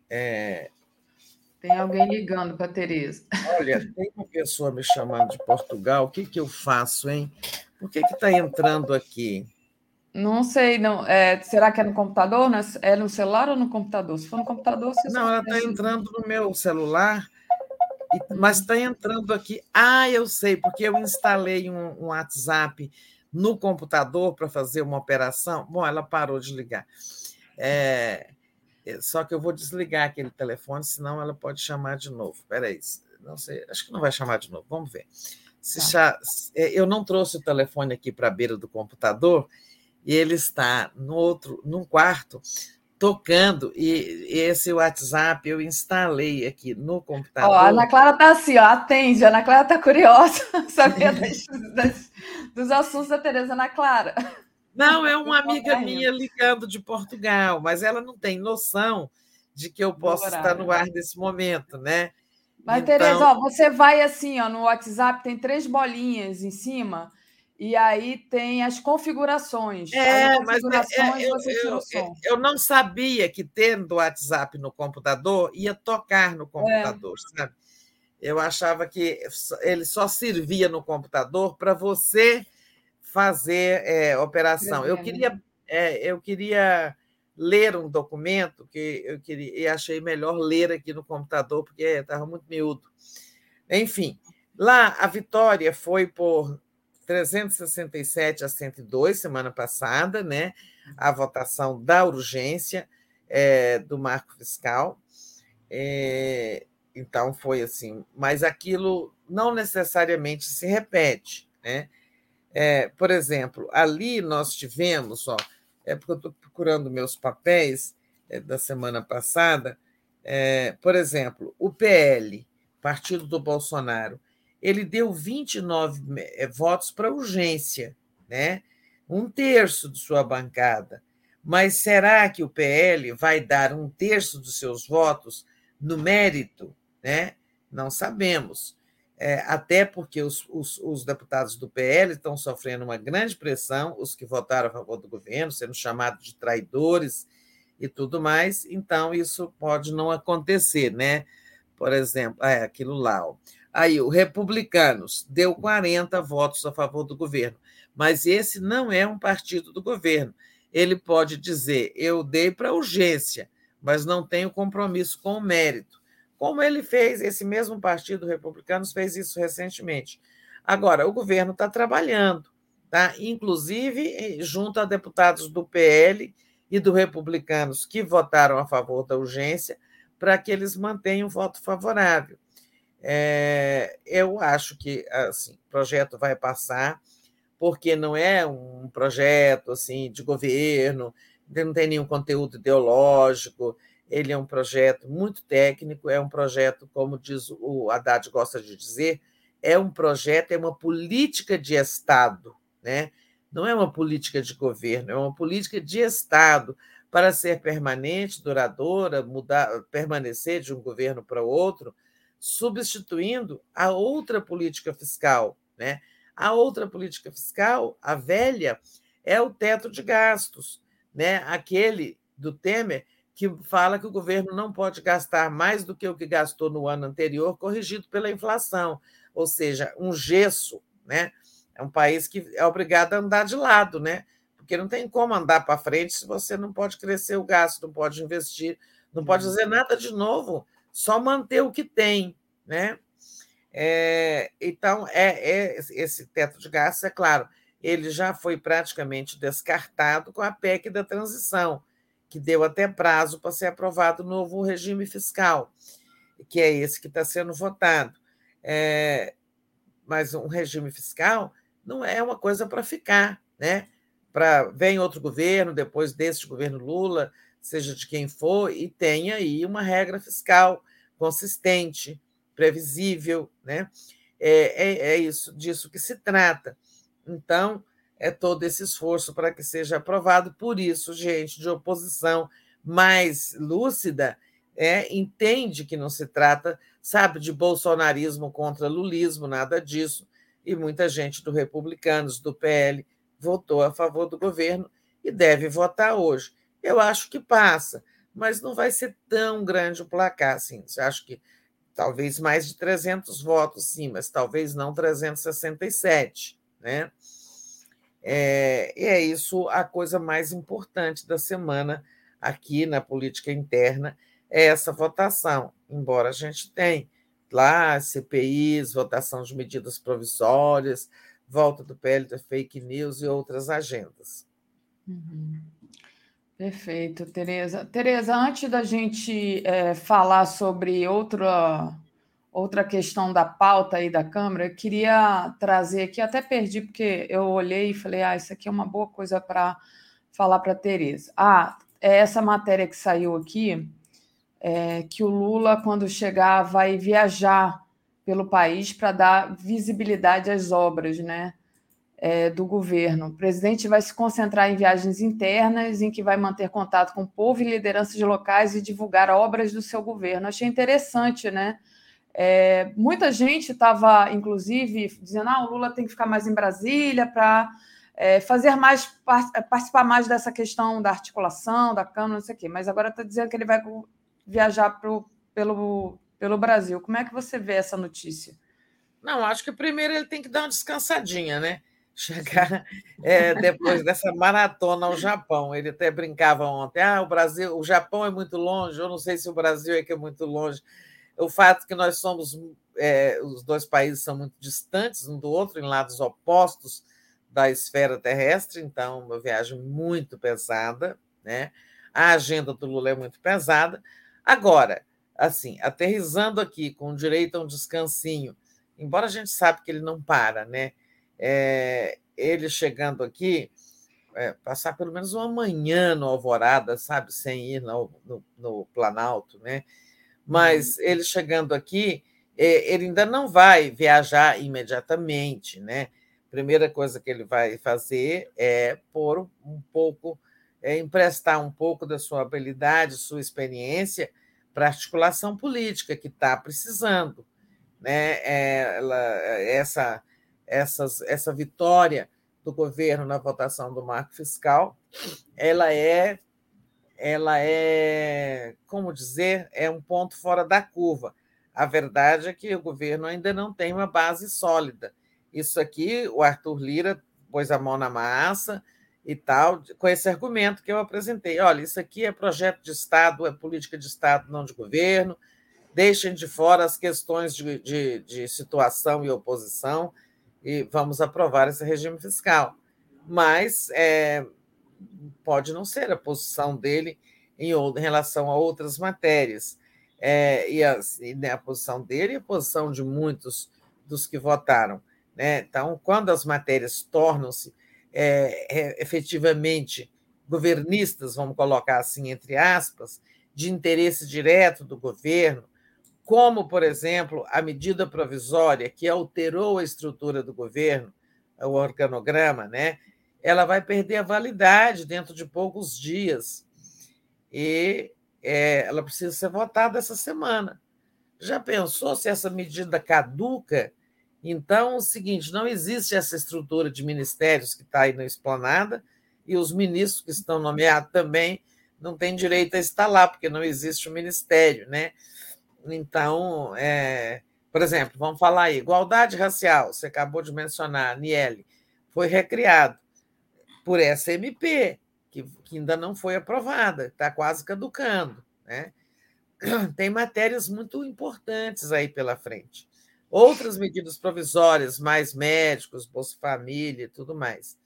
É, tem alguém ligando para a Tereza. Olha, tem uma pessoa me chamando de Portugal. O que, que eu faço, hein? Por que está entrando aqui? Não sei, não. É, será que é no computador? É no celular ou no computador? Se for no computador, você Não, ela está entrando no meu celular, mas está entrando aqui. Ah, eu sei, porque eu instalei um, um WhatsApp no computador para fazer uma operação. Bom, ela parou de ligar. É, É, só que eu vou desligar aquele telefone, senão ela pode chamar de novo. Espera aí, não sei, acho que não vai chamar de novo. Vamos ver. Se tá. chá, é, eu não trouxe o telefone aqui para a beira do computador e ele está no outro, num quarto, tocando, e esse WhatsApp eu instalei aqui no computador. Ó, a Ana Clara está assim, ó, atende, a Ana Clara está curiosa, saber das, das, dos assuntos da Tereza Ana Clara. Não, é uma amiga minha ligando de Portugal, mas ela não tem noção de que eu posso estar no ar nesse momento, né? Mas, então... Tereza, ó, você vai assim, ó, no WhatsApp tem três bolinhas em cima e aí tem as configurações. É, as configurações mas é, é, eu, eu, eu, não sabia que tendo o WhatsApp no computador ia tocar no computador, é. sabe? Eu achava que ele só servia no computador para você fazer é, operação. Eu queria, é, eu queria ler um documento que eu queria e achei melhor ler aqui no computador porque estava muito miúdo. Enfim, lá a vitória foi por 367 a 102 semana passada, né? A votação da urgência é, do marco fiscal. É, então foi assim, mas aquilo não necessariamente se repete, né? É, por exemplo, ali nós tivemos, ó, é porque eu estou procurando meus papéis é, da semana passada, é, por exemplo, o PL, Partido do Bolsonaro, ele deu 29 é, votos para urgência, né? um terço de sua bancada. Mas será que o PL vai dar um terço dos seus votos no mérito? Né? Não sabemos é, até porque os, os, os, deputados do PL estão sofrendo uma grande pressão, os que votaram a favor do governo, sendo chamados de traidores e tudo mais, então isso pode não acontecer, né? Por exemplo, é, aquilo lá. Ó. Aí, o Republicanos deu 40 votos a favor do governo, mas esse não é um partido do governo. Ele pode dizer: eu dei para urgência, mas não tenho compromisso com o mérito como ele fez, esse mesmo Partido Republicano fez isso recentemente. Agora, o governo está trabalhando, tá? inclusive junto a deputados do PL e do Republicanos que votaram a favor da urgência, para que eles mantenham o voto favorável. É, eu acho que assim, o projeto vai passar, porque não é um projeto assim de governo, não tem nenhum conteúdo ideológico, ele é um projeto muito técnico, é um projeto, como diz o Haddad gosta de dizer, é um projeto, é uma política de Estado, né? não é uma política de governo, é uma política de Estado para ser permanente, duradoura, mudar, permanecer de um governo para outro, substituindo a outra política fiscal. Né? A outra política fiscal, a velha, é o teto de gastos, né? aquele do Temer que fala que o governo não pode gastar mais do que o que gastou no ano anterior, corrigido pela inflação, ou seja, um gesso, né? É um país que é obrigado a andar de lado, né? Porque não tem como andar para frente se você não pode crescer o gasto, não pode investir, não pode uhum. fazer nada de novo, só manter o que tem, né? É, então, é, é, esse teto de gastos, é claro, ele já foi praticamente descartado com a PEC da transição, que deu até prazo para ser aprovado o novo regime fiscal, que é esse que está sendo votado. É, mas um regime fiscal não é uma coisa para ficar, né? Para vem outro governo depois desse governo Lula, seja de quem for, e tem aí uma regra fiscal consistente, previsível, né? É, é, é isso disso que se trata. Então, é todo esse esforço para que seja aprovado. Por isso, gente de oposição mais lúcida é, entende que não se trata, sabe, de bolsonarismo contra lulismo, nada disso. E muita gente do Republicanos, do PL, votou a favor do governo e deve votar hoje. Eu acho que passa, mas não vai ser tão grande o placar assim. Acho que talvez mais de 300 votos, sim, mas talvez não 367, né? É, e é isso a coisa mais importante da semana aqui na política interna, é essa votação, embora a gente tenha lá CPIs, votação de medidas provisórias, volta do PL da fake news e outras agendas. Uhum. Perfeito, Tereza. Tereza, antes da gente é, falar sobre outra, outra questão da pauta aí da Câmara, eu queria trazer aqui, até perdi, porque eu olhei e falei, ah, isso aqui é uma boa coisa para falar para a Tereza. Ah, é essa matéria que saiu aqui, é, que o Lula, quando chegar, vai viajar pelo país para dar visibilidade às obras, né? É, do governo. O presidente vai se concentrar em viagens internas, em que vai manter contato com o povo e lideranças locais e divulgar obras do seu governo. Achei interessante, né? É, muita gente estava, inclusive, dizendo: ah, o Lula tem que ficar mais em Brasília para é, fazer mais, participar mais dessa questão da articulação, da Câmara, não sei o quê. Mas agora está dizendo que ele vai viajar pro, pelo, pelo Brasil. Como é que você vê essa notícia? Não, acho que primeiro ele tem que dar uma descansadinha, né? Chegar é, depois dessa maratona ao Japão. Ele até brincava ontem: ah, o Brasil, o Japão é muito longe, eu não sei se o Brasil é que é muito longe. O fato que nós somos, é, os dois países são muito distantes um do outro, em lados opostos da esfera terrestre, então, uma viagem muito pesada, né? A agenda do Lula é muito pesada. Agora, assim, aterrizando aqui com direito a um descansinho, embora a gente sabe que ele não para, né? É, ele chegando aqui, é, passar pelo menos uma manhã no Alvorada, sabe, sem ir no, no, no Planalto, né? Mas uhum. ele chegando aqui, é, ele ainda não vai viajar imediatamente, né? Primeira coisa que ele vai fazer é pôr um pouco, é emprestar um pouco da sua habilidade, sua experiência para a articulação política que está precisando, né? É, ela, essa essas, essa vitória do governo na votação do marco fiscal, ela é, ela é, como dizer, é um ponto fora da curva. A verdade é que o governo ainda não tem uma base sólida. Isso aqui, o Arthur Lira pôs a mão na massa e tal, com esse argumento que eu apresentei. Olha, isso aqui é projeto de Estado, é política de Estado, não de governo. Deixem de fora as questões de, de, de situação e oposição e vamos aprovar esse regime fiscal. Mas é, pode não ser a posição dele em, em relação a outras matérias. É, e, a, e né, a posição dele e a posição de muitos dos que votaram. Né? Então, quando as matérias tornam-se é, é, efetivamente governistas, vamos colocar assim, entre aspas, de interesse direto do governo, como, por exemplo, a medida provisória que alterou a estrutura do governo, o organograma, né? ela vai perder a validade dentro de poucos dias. E é, ela precisa ser votada essa semana. Já pensou se essa medida caduca? Então, é o seguinte: não existe essa estrutura de ministérios que está aí na esplanada, e os ministros que estão nomeados também não têm direito a estar lá, porque não existe o ministério, né? Então, é, por exemplo, vamos falar aí, igualdade racial, você acabou de mencionar, Niele, foi recriado por essa MP, que, que ainda não foi aprovada, está quase caducando. Né? Tem matérias muito importantes aí pela frente. Outras medidas provisórias, mais médicos, Bolsa Família e tudo mais,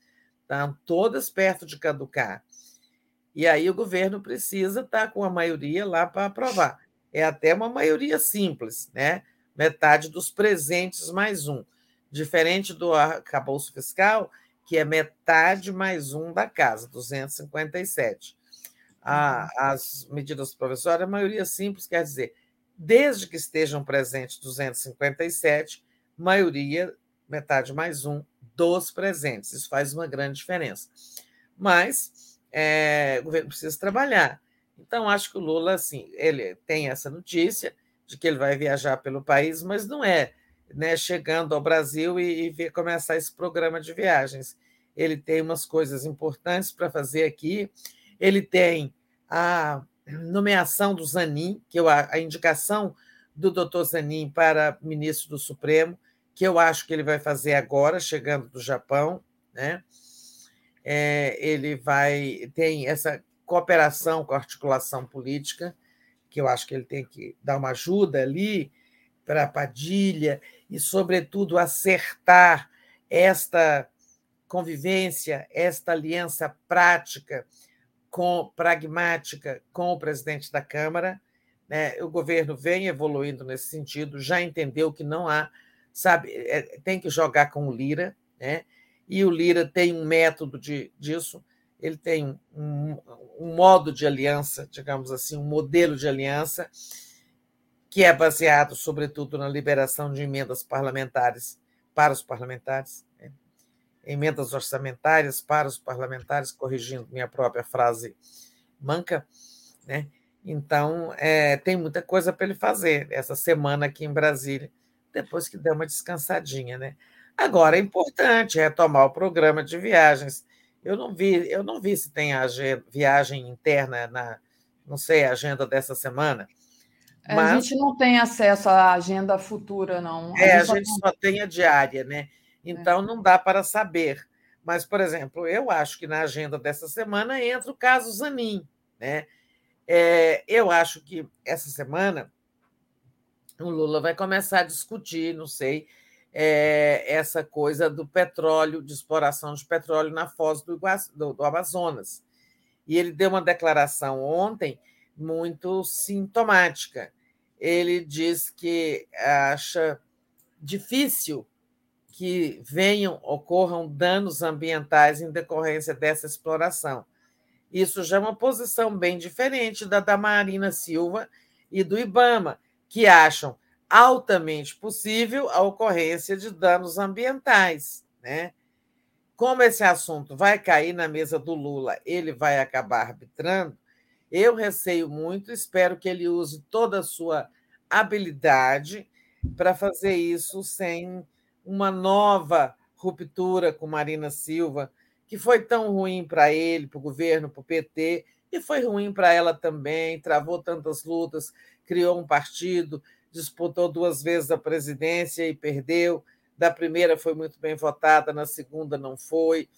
estão todas perto de caducar. E aí o governo precisa estar tá com a maioria lá para aprovar é até uma maioria simples, né? metade dos presentes mais um. Diferente do arcabouço fiscal, que é metade mais um da casa, 257. A, uhum. as medidas provisórias, a maioria simples, quer dizer, desde que estejam presentes 257, maioria, metade mais um dos presentes. Isso faz uma grande diferença. Mas é, o governo precisa trabalhar. Então, acho que o Lula, assim, ele tem essa notícia de que ele vai viajar pelo país, mas não é né, chegando ao Brasil e, e ver começar esse programa de viagens. Ele tem umas coisas importantes para fazer aqui. Ele tem a nomeação do Zanin, que eu, a indicação do doutor Zanin para ministro do Supremo, que eu acho que ele vai fazer agora, chegando do Japão. Né? É, ele vai tem essa cooperação com a articulação política, que eu acho que ele tem que dar uma ajuda ali para a Padilha e, sobretudo, acertar esta convivência, esta aliança prática com pragmática com o presidente da Câmara. Né? O governo vem evoluindo nesse sentido, já entendeu que não há, sabe, é, tem que jogar com o Lira, né? e o Lira tem um método de, disso, ele tem um, um modo de aliança, digamos assim, um modelo de aliança, que é baseado, sobretudo, na liberação de emendas parlamentares para os parlamentares, né? emendas orçamentárias para os parlamentares, corrigindo minha própria frase manca, né? Então, é, tem muita coisa para ele fazer essa semana aqui em Brasília, depois que der uma descansadinha, né? Agora, é importante retomar o programa de viagens. Eu não vi, eu não vi se tem agenda, viagem interna na, não sei, a agenda dessa semana. Mas... É, a gente não tem acesso à agenda futura, não. A é, gente a gente só tem a diária, né? Então é. não dá para saber. Mas, por exemplo, eu acho que na agenda dessa semana entra o caso Zanin, né? É, eu acho que essa semana o Lula vai começar a discutir, não sei, é, essa coisa do petróleo, de exploração de petróleo na foz do, do, do Amazonas. E ele deu uma declaração ontem muito sintomática. Ele diz que acha difícil que venham, ocorram danos ambientais em decorrência dessa exploração. Isso já é uma posição bem diferente da da Marina Silva e do Ibama, que acham altamente possível a ocorrência de danos ambientais. Né? Como esse assunto vai cair na mesa do Lula, ele vai acabar arbitrando, eu receio muito, espero que ele use toda a sua habilidade para fazer isso sem uma nova ruptura com Marina Silva, que foi tão ruim para ele, para o governo, para o PT, e foi ruim para ela também, travou tantas lutas, criou um partido, disputou duas vezes a presidência e perdeu. Da primeira foi muito bem votada, na segunda não foi.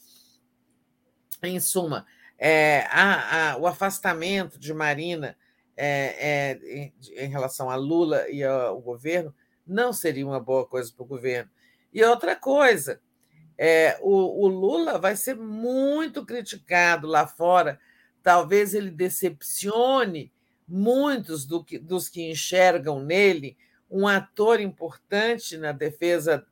Em suma, é, a, a, o afastamento de Marina é, é, em, em, relação a Lula e ao governo não seria uma boa coisa para o governo. E outra coisa, é, o, o, Lula vai ser muito criticado lá fora. Talvez ele decepcione muitos do que, dos que enxergam nele um ator importante na defesa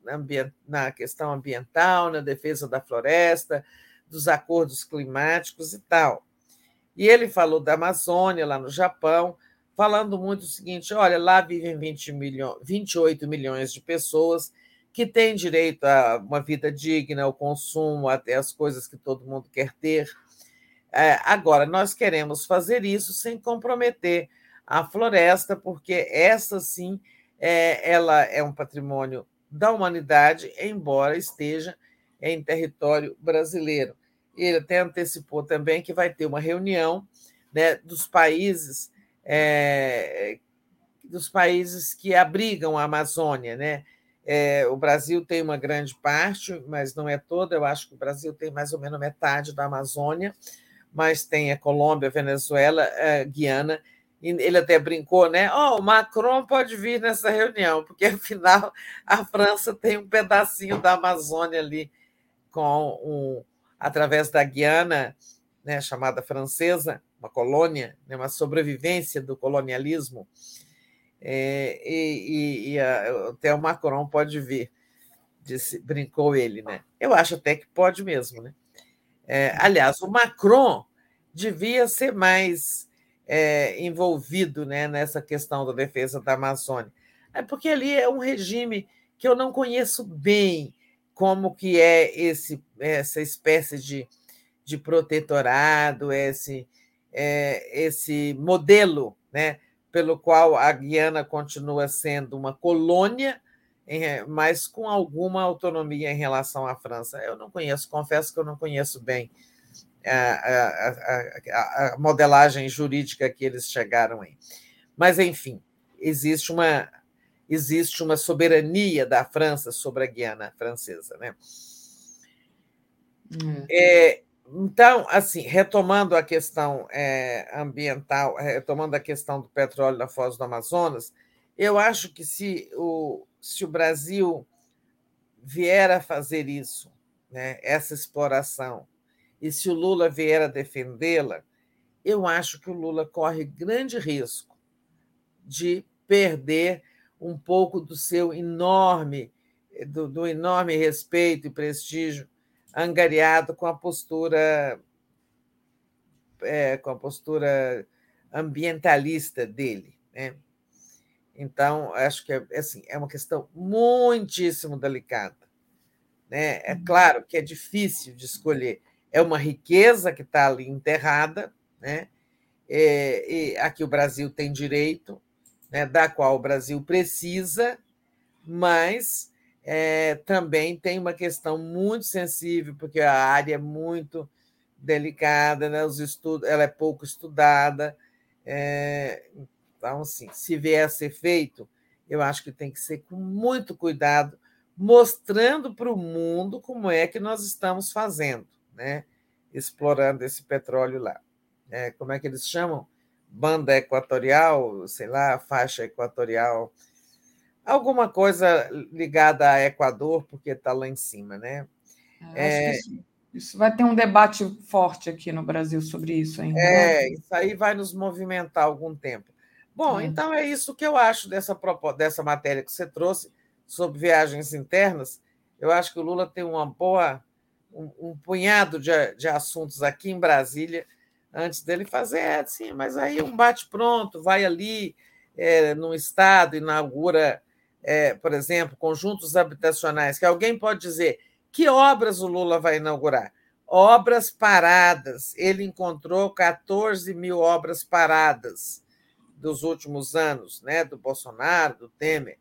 na questão ambiental, na defesa da floresta, dos acordos climáticos e tal. E ele falou da Amazônia, lá no Japão, falando muito o seguinte: olha, lá vivem 20 milhões, 28 milhões de pessoas que têm direito a uma vida digna, ao consumo, até as coisas que todo mundo quer ter. É, agora, nós queremos fazer isso sem comprometer a floresta, porque essa sim é, ela é um patrimônio da humanidade, embora esteja em território brasileiro. Ele até antecipou também que vai ter uma reunião né, dos países é, dos países que abrigam a Amazônia, né? É, o Brasil tem uma grande parte, mas não é toda. Eu acho que o Brasil tem mais ou menos metade da Amazônia, mas tem a Colômbia, Venezuela, a Guiana. Ele até brincou, né? Oh, o Macron pode vir nessa reunião, porque afinal a França tem um pedacinho da Amazônia ali, com um, através da Guiana, né, chamada francesa, uma colônia, né, uma sobrevivência do colonialismo é, e, e, e a, até o Macron pode vir, disse, brincou ele, né? Eu acho até que pode mesmo, né? É, aliás, o Macron devia ser mais é, envolvido né, nessa questão da defesa da Amazônia. É porque ali é um regime que eu não conheço bem como que é esse, essa espécie de, de protetorado, esse, é, esse modelo, né? pelo qual a Guiana continua sendo uma colônia, mas com alguma autonomia em relação à França. Eu não conheço, confesso que eu não conheço bem a, a, a, a modelagem jurídica que eles chegaram aí. Mas, enfim, existe uma, existe uma soberania da França sobre a Guiana francesa. Né? Hum. É, então, assim, retomando a questão é, ambiental, retomando a questão do petróleo na Foz do Amazonas, eu acho que se o, se o Brasil vier a fazer isso, né, essa exploração, e se o Lula vier a defendê-la, eu acho que o Lula corre grande risco de perder um pouco do seu enorme, do, do enorme respeito e prestígio angariado com a postura é, com a postura ambientalista dele, né? Então, acho que é, assim, é uma questão muitíssimo delicada. Né? É uhum. claro que é difícil de escolher. É uma riqueza que está ali enterrada, né? É, e aqui o Brasil tem direito, né, da qual o Brasil precisa, mas é, também tem uma questão muito sensível, porque a área é muito delicada, né? Os estudos, ela é pouco estudada. É, então, assim, se vier a ser feito, eu acho que tem que ser com muito cuidado, mostrando para o mundo como é que nós estamos fazendo, né? explorando esse petróleo lá. É, como é que eles chamam? Banda equatorial, sei lá, faixa equatorial, alguma coisa ligada a Equador, porque está lá em cima, né? É, isso, isso, vai ter um debate forte aqui no Brasil sobre isso ainda. É, né? isso aí vai nos movimentar algum tempo. Bom, é. então é isso que eu acho dessa, dessa matéria que você trouxe sobre viagens internas. Eu acho que o Lula tem uma boa, um, um punhado de, de assuntos aqui em Brasília antes dele fazer, é, sim, mas aí um bate-pronto, vai ali é, no estado, inaugura, é, por exemplo, conjuntos habitacionais, que alguém pode dizer que obras o Lula vai inaugurar? Obras paradas. Ele encontrou 14 mil obras paradas dos últimos anos, né, do Bolsonaro, do Temer.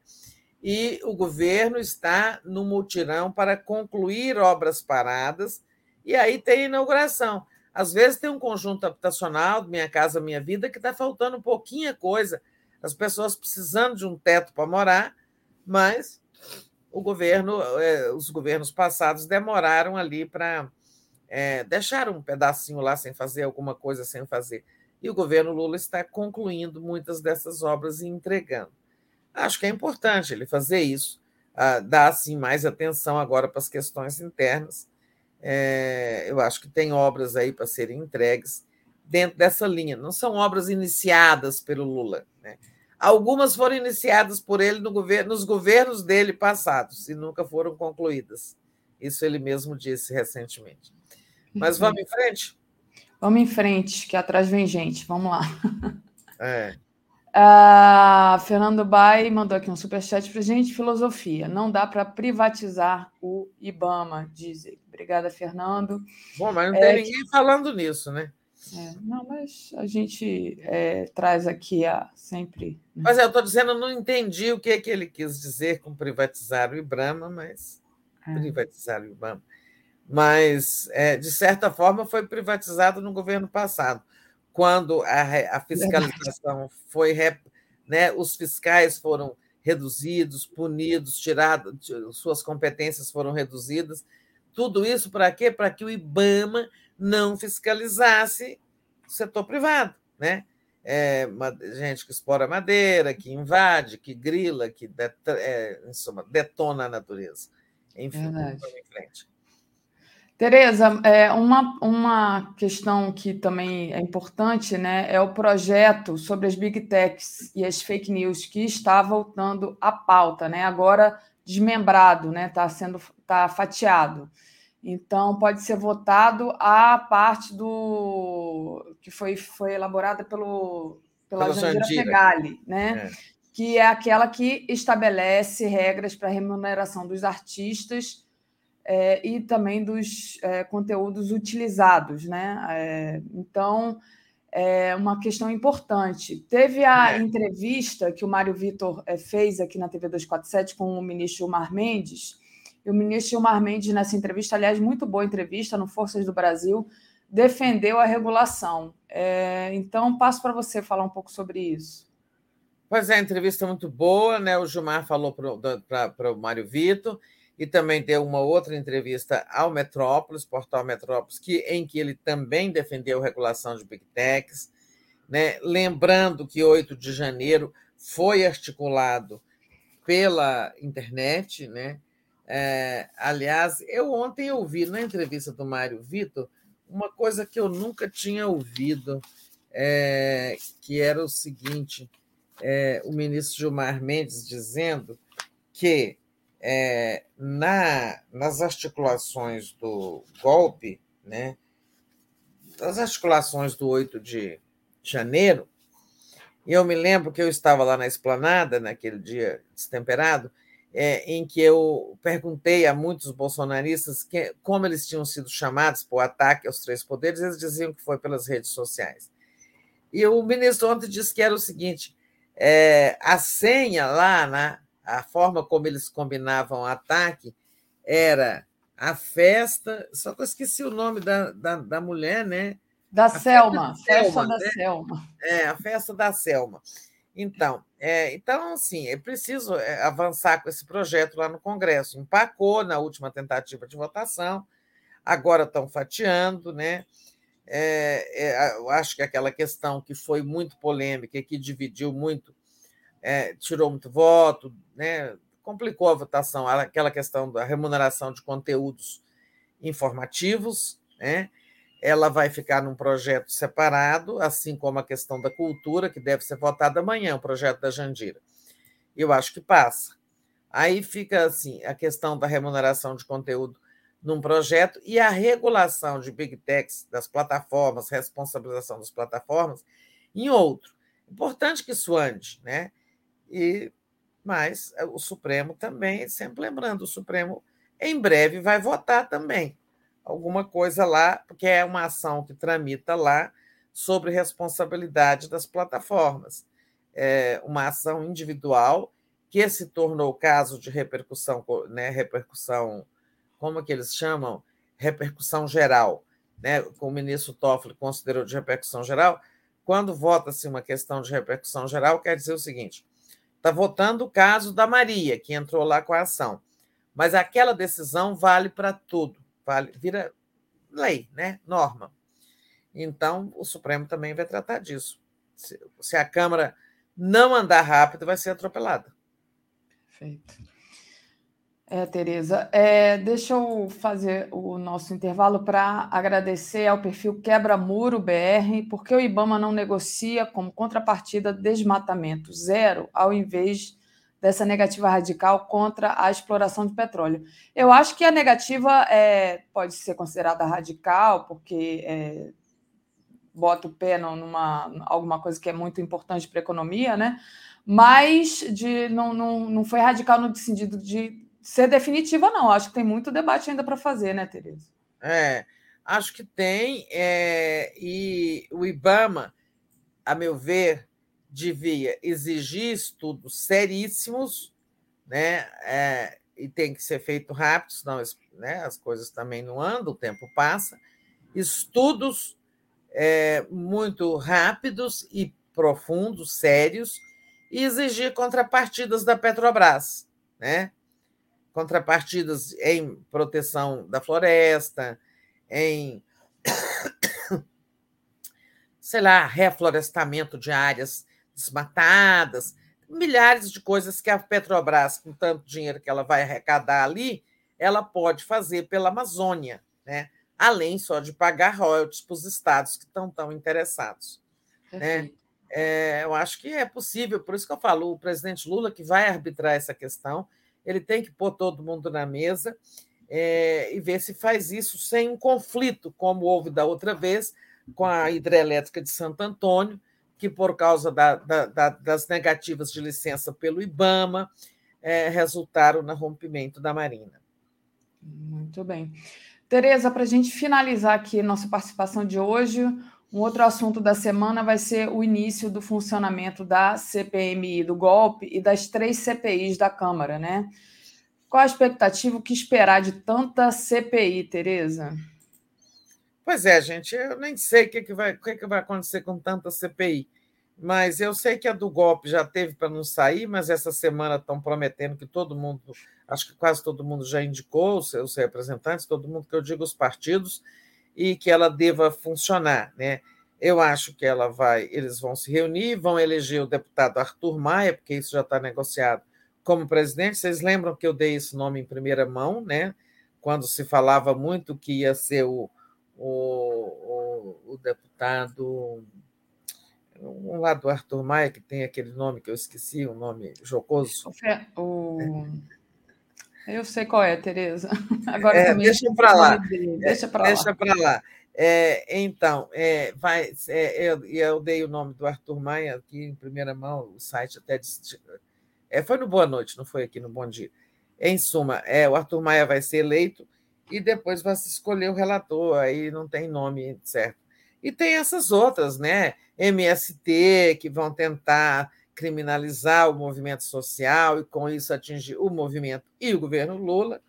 E o governo está no mutirão para concluir obras paradas, e aí tem inauguração. Às vezes tem um conjunto habitacional, Minha Casa Minha Vida, que está faltando pouquinho coisa, as pessoas precisando de um teto para morar, mas o governo, é, os governos passados demoraram ali para é, deixar um pedacinho lá sem fazer alguma coisa sem fazer e o governo Lula está concluindo muitas dessas obras e entregando. Acho que é importante ele fazer isso, dar assim mais atenção agora para as questões internas. É, eu acho que tem obras aí para serem entregues dentro dessa linha. Não são obras iniciadas pelo Lula. Né? Algumas foram iniciadas por ele no governo, nos governos dele passados e nunca foram concluídas. Isso ele mesmo disse recentemente. Mas vamos em frente? Vamos em frente, que atrás vem gente. Vamos lá. É. Uh, Fernando Bai mandou aqui um superchat para gente. Filosofia. Não dá para privatizar o IBAMA, diz ele. Obrigada, Fernando. Bom, mas não tem é, ninguém falando nisso, né? É, não, mas a gente é, traz aqui a sempre. Né? Mas eu estou dizendo, eu não entendi o que, é que ele quis dizer com privatizar o IBAMA, mas é. privatizar o IBAMA mas, é, de certa forma, foi privatizado no governo passado, quando a, a fiscalização foi. Né, os fiscais foram reduzidos, punidos, tirados, suas competências foram reduzidas. Tudo isso para quê? Para que o IBAMA não fiscalizasse o setor privado. Né? É, gente que explora madeira, que invade, que grila, que det, é, detona a natureza. Enfim, vamos em frente. Tereza, é, uma, uma questão que também é importante né, é o projeto sobre as big techs e as fake news que está voltando à pauta, né? agora desmembrado, está né, tá sendo tá fatiado. Então, pode ser votado a parte do que foi, foi elaborada pelo, pela Jandira Fegali, né? É. que é aquela que estabelece regras para a remuneração dos artistas é, e também dos é, conteúdos utilizados. Né? É, então, é uma questão importante. Teve a é. entrevista que o Mário Vitor é, fez aqui na TV 247 com o ministro Gilmar Mendes, e o ministro Gilmar Mendes, nessa entrevista, aliás, muito boa entrevista no Forças do Brasil, defendeu a regulação. É, então, passo para você falar um pouco sobre isso. Pois é, a entrevista muito boa, né? O Gilmar falou para o Mário Vitor, e também deu uma outra entrevista ao Metrópolis, portal Metrópolis, que, em que ele também defendeu a regulação de Big Techs, né? lembrando que 8 de janeiro foi articulado pela internet. Né? É, aliás, eu ontem ouvi na entrevista do Mário Vitor uma coisa que eu nunca tinha ouvido é, que era o seguinte: é, o ministro Gilmar Mendes dizendo que é, na, nas articulações do golpe, né, nas articulações do 8 de janeiro, e eu me lembro que eu estava lá na esplanada, naquele dia destemperado, é, em que eu perguntei a muitos bolsonaristas que, como eles tinham sido chamados para o ataque aos três poderes, eles diziam que foi pelas redes sociais. E o ministro ontem disse que era o seguinte: é, a senha lá, né, a forma como eles combinavam o ataque, era a festa, só que eu esqueci o nome da, da, da mulher, né? Da Selma, festa da né? Selma. É, a festa da Selma. Então, é, então, assim, é preciso é, avançar com esse projeto lá no Congresso. Empacou na última tentativa de votação, agora estão fatiando, né? É, é, eu acho que aquela questão que foi muito polêmica e que dividiu muito, é, tirou muito voto, né? complicou a votação, aquela questão da remuneração de conteúdos informativos, né? ela vai ficar num projeto separado, assim como a questão da cultura, que deve ser votada amanhã, o projeto da Jandira. Eu acho que passa. Aí fica assim a questão da remuneração de conteúdo num projeto e a regulação de big techs das plataformas, responsabilização das plataformas em outro. Importante que isso ande, né? E mas o Supremo também, sempre lembrando, o Supremo em breve vai votar também alguma coisa lá, porque é uma ação que tramita lá sobre responsabilidade das plataformas. É uma ação individual que se tornou caso de repercussão, né, repercussão, como que eles chamam? Repercussão geral, né? O ministro Toffoli considerou de repercussão geral. Quando vota-se uma questão de repercussão geral, quer dizer o seguinte: está votando o caso da Maria, que entrou lá com a ação, mas aquela decisão vale para tudo vale, vira lei, né? norma. Então, o Supremo também vai tratar disso. Se, se a Câmara não andar rápido, vai ser atropelada. Perfeito. É, Tereza, é, deixa eu fazer o nosso intervalo para agradecer ao perfil Quebra Muro BR, porque o IBAMA não negocia como contrapartida desmatamento zero, ao invés dessa negativa radical contra a exploração de petróleo. Eu acho que a negativa é, pode ser considerada radical, porque é, bota o pé numa alguma coisa que é muito importante para a economia, né? mas de, não, não, não foi radical no sentido de ser definitiva, não. Acho que tem muito debate ainda para fazer, né, Tereza? É, acho que tem, é, e o IBAMA, a meu ver, devia exigir estudos seríssimos, né? É, e tem que ser feito rápido, senão né, as coisas também não andam, o tempo passa. Estudos é, muito rápidos e profundos, sérios, e exigir contrapartidas da Petrobras, né? Contrapartidas em proteção da floresta, em sei lá, reflorestamento de áreas desmatadas, milhares de coisas que a Petrobras, com tanto dinheiro que ela vai arrecadar ali, ela pode fazer pela Amazônia, né? além só de pagar royalties para os estados que estão tão interessados. Né? É, eu acho que é possível, por isso que eu falo, o presidente Lula que vai arbitrar essa questão, ele tem que pôr todo mundo na mesa é, e ver se faz isso sem um conflito, como houve da outra vez com a hidrelétrica de Santo Antônio, que, por causa da, da, da, das negativas de licença pelo IBAMA, é, resultaram no rompimento da Marina. Muito bem. Tereza, para a gente finalizar aqui nossa participação de hoje, um outro assunto da semana vai ser o início do funcionamento da CPMI do golpe e das três CPIs da Câmara, né? Qual a expectativa, o que esperar de tanta CPI, Tereza? Pois é, gente, eu nem sei o que, que, vai, o que, que vai acontecer com tanta CPI, mas eu sei que a do golpe já teve para não sair, mas essa semana estão prometendo que todo mundo, acho que quase todo mundo já indicou os seus representantes, todo mundo que eu digo os partidos, e que ela deva funcionar, né? Eu acho que ela vai, eles vão se reunir, vão eleger o deputado Arthur Maia, porque isso já está negociado como presidente. Vocês lembram que eu dei esse nome em primeira mão, né? Quando se falava muito que ia ser o, o, o, o deputado. um lá do Arthur Maia, que tem aquele nome que eu esqueci, um nome jocoso. O... Eu sei qual é, Tereza. Agora é, deixa para lá. Deixa para lá. Deixa para lá. É, então, é, vai, é, eu, eu dei o nome do Arthur Maia aqui em primeira mão, o site até disse, é, foi no Boa Noite, não foi aqui no Bom Dia. Em suma, é, o Arthur Maia vai ser eleito e depois vai se escolher o relator, aí não tem nome certo. E tem essas outras, né? MST, que vão tentar criminalizar o movimento social e, com isso, atingir o movimento e o governo Lula.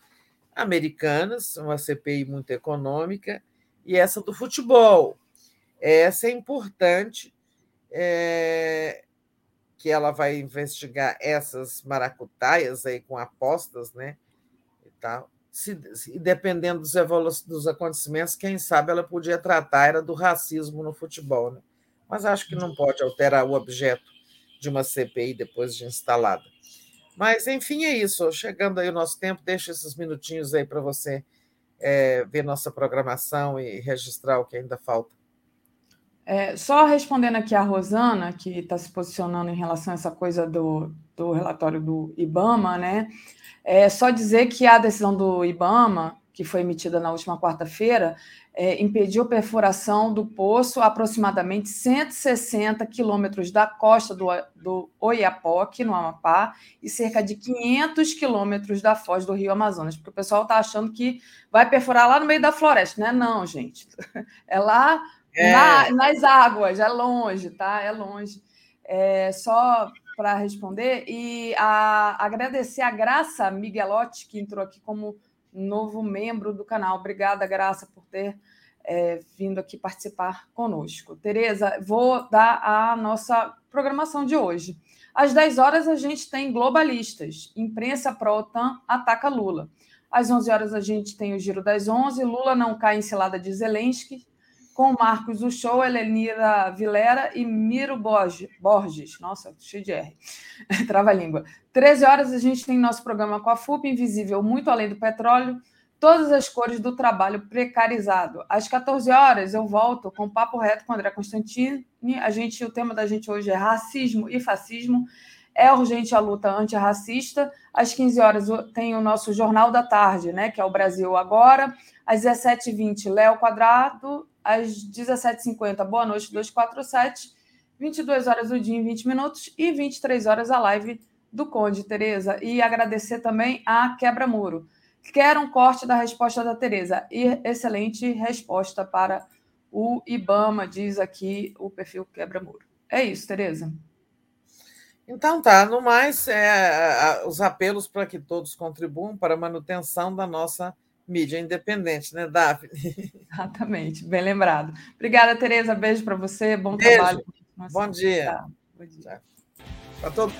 Americanas, uma CPI muito econômica, e essa do futebol. Essa é importante, é, que ela vai investigar essas maracutaias aí com apostas, né? E tal. Se, se, dependendo dos, dos acontecimentos, quem sabe ela podia tratar era do racismo no futebol, né? Mas acho que não pode alterar o objeto de uma CPI depois de instalada. Mas, enfim, é isso. Chegando aí o nosso tempo, deixa esses minutinhos aí para você é, ver nossa programação e registrar o que ainda falta. É, só respondendo aqui a Rosana, que está se posicionando em relação a essa coisa do, do relatório do IBAMA, né? É só dizer que a decisão do IBAMA, que foi emitida na última quarta-feira, é, impediu perfuração do poço a aproximadamente 160 quilômetros da costa do, do Oiapoque, no Amapá, e cerca de 500 quilômetros da foz do Rio Amazonas, porque o pessoal está achando que vai perfurar lá no meio da floresta, né? Não, gente. É lá é. Na, nas águas, é longe, tá? É longe. É, só para responder e a, agradecer a Graça Miguelotti, que entrou aqui como novo membro do canal. Obrigada, Graça, por ter é, vindo aqui participar conosco. Tereza, vou dar a nossa programação de hoje. Às 10 horas, a gente tem Globalistas. Imprensa pró-OTAN ataca Lula. Às 11 horas, a gente tem o Giro das 11. Lula não cai em cilada de Zelensky. Com Marcos Uchoa, Helenira Vilera e Miro Borges. Nossa, cheio de R. Trava-língua. 13 horas, a gente tem nosso programa com a FUP, Invisível, muito além do petróleo todas as cores do trabalho precarizado. Às 14 horas eu volto com papo reto com André Constantini. A gente, o tema da gente hoje é racismo e fascismo. É urgente a luta antirracista. Às 15 horas tem o nosso Jornal da Tarde, né, que é o Brasil Agora. Às 17h20, Léo Quadrado. Às 17h50, Boa Noite 247. 22 horas o dia em 20 minutos. E 23 horas a live do Conde, Tereza. E agradecer também a Quebra Muro. Quer um corte da resposta da Tereza. E excelente resposta para o IBAMA, diz aqui o perfil Quebra-Muro. É isso, Tereza. Então tá, no mais, é, os apelos para que todos contribuam para a manutenção da nossa mídia independente, né, Daphne? Exatamente, bem lembrado. Obrigada, Tereza. Beijo para você, bom Beijo. trabalho. Bom dia. Tá. Bom dia. Para todo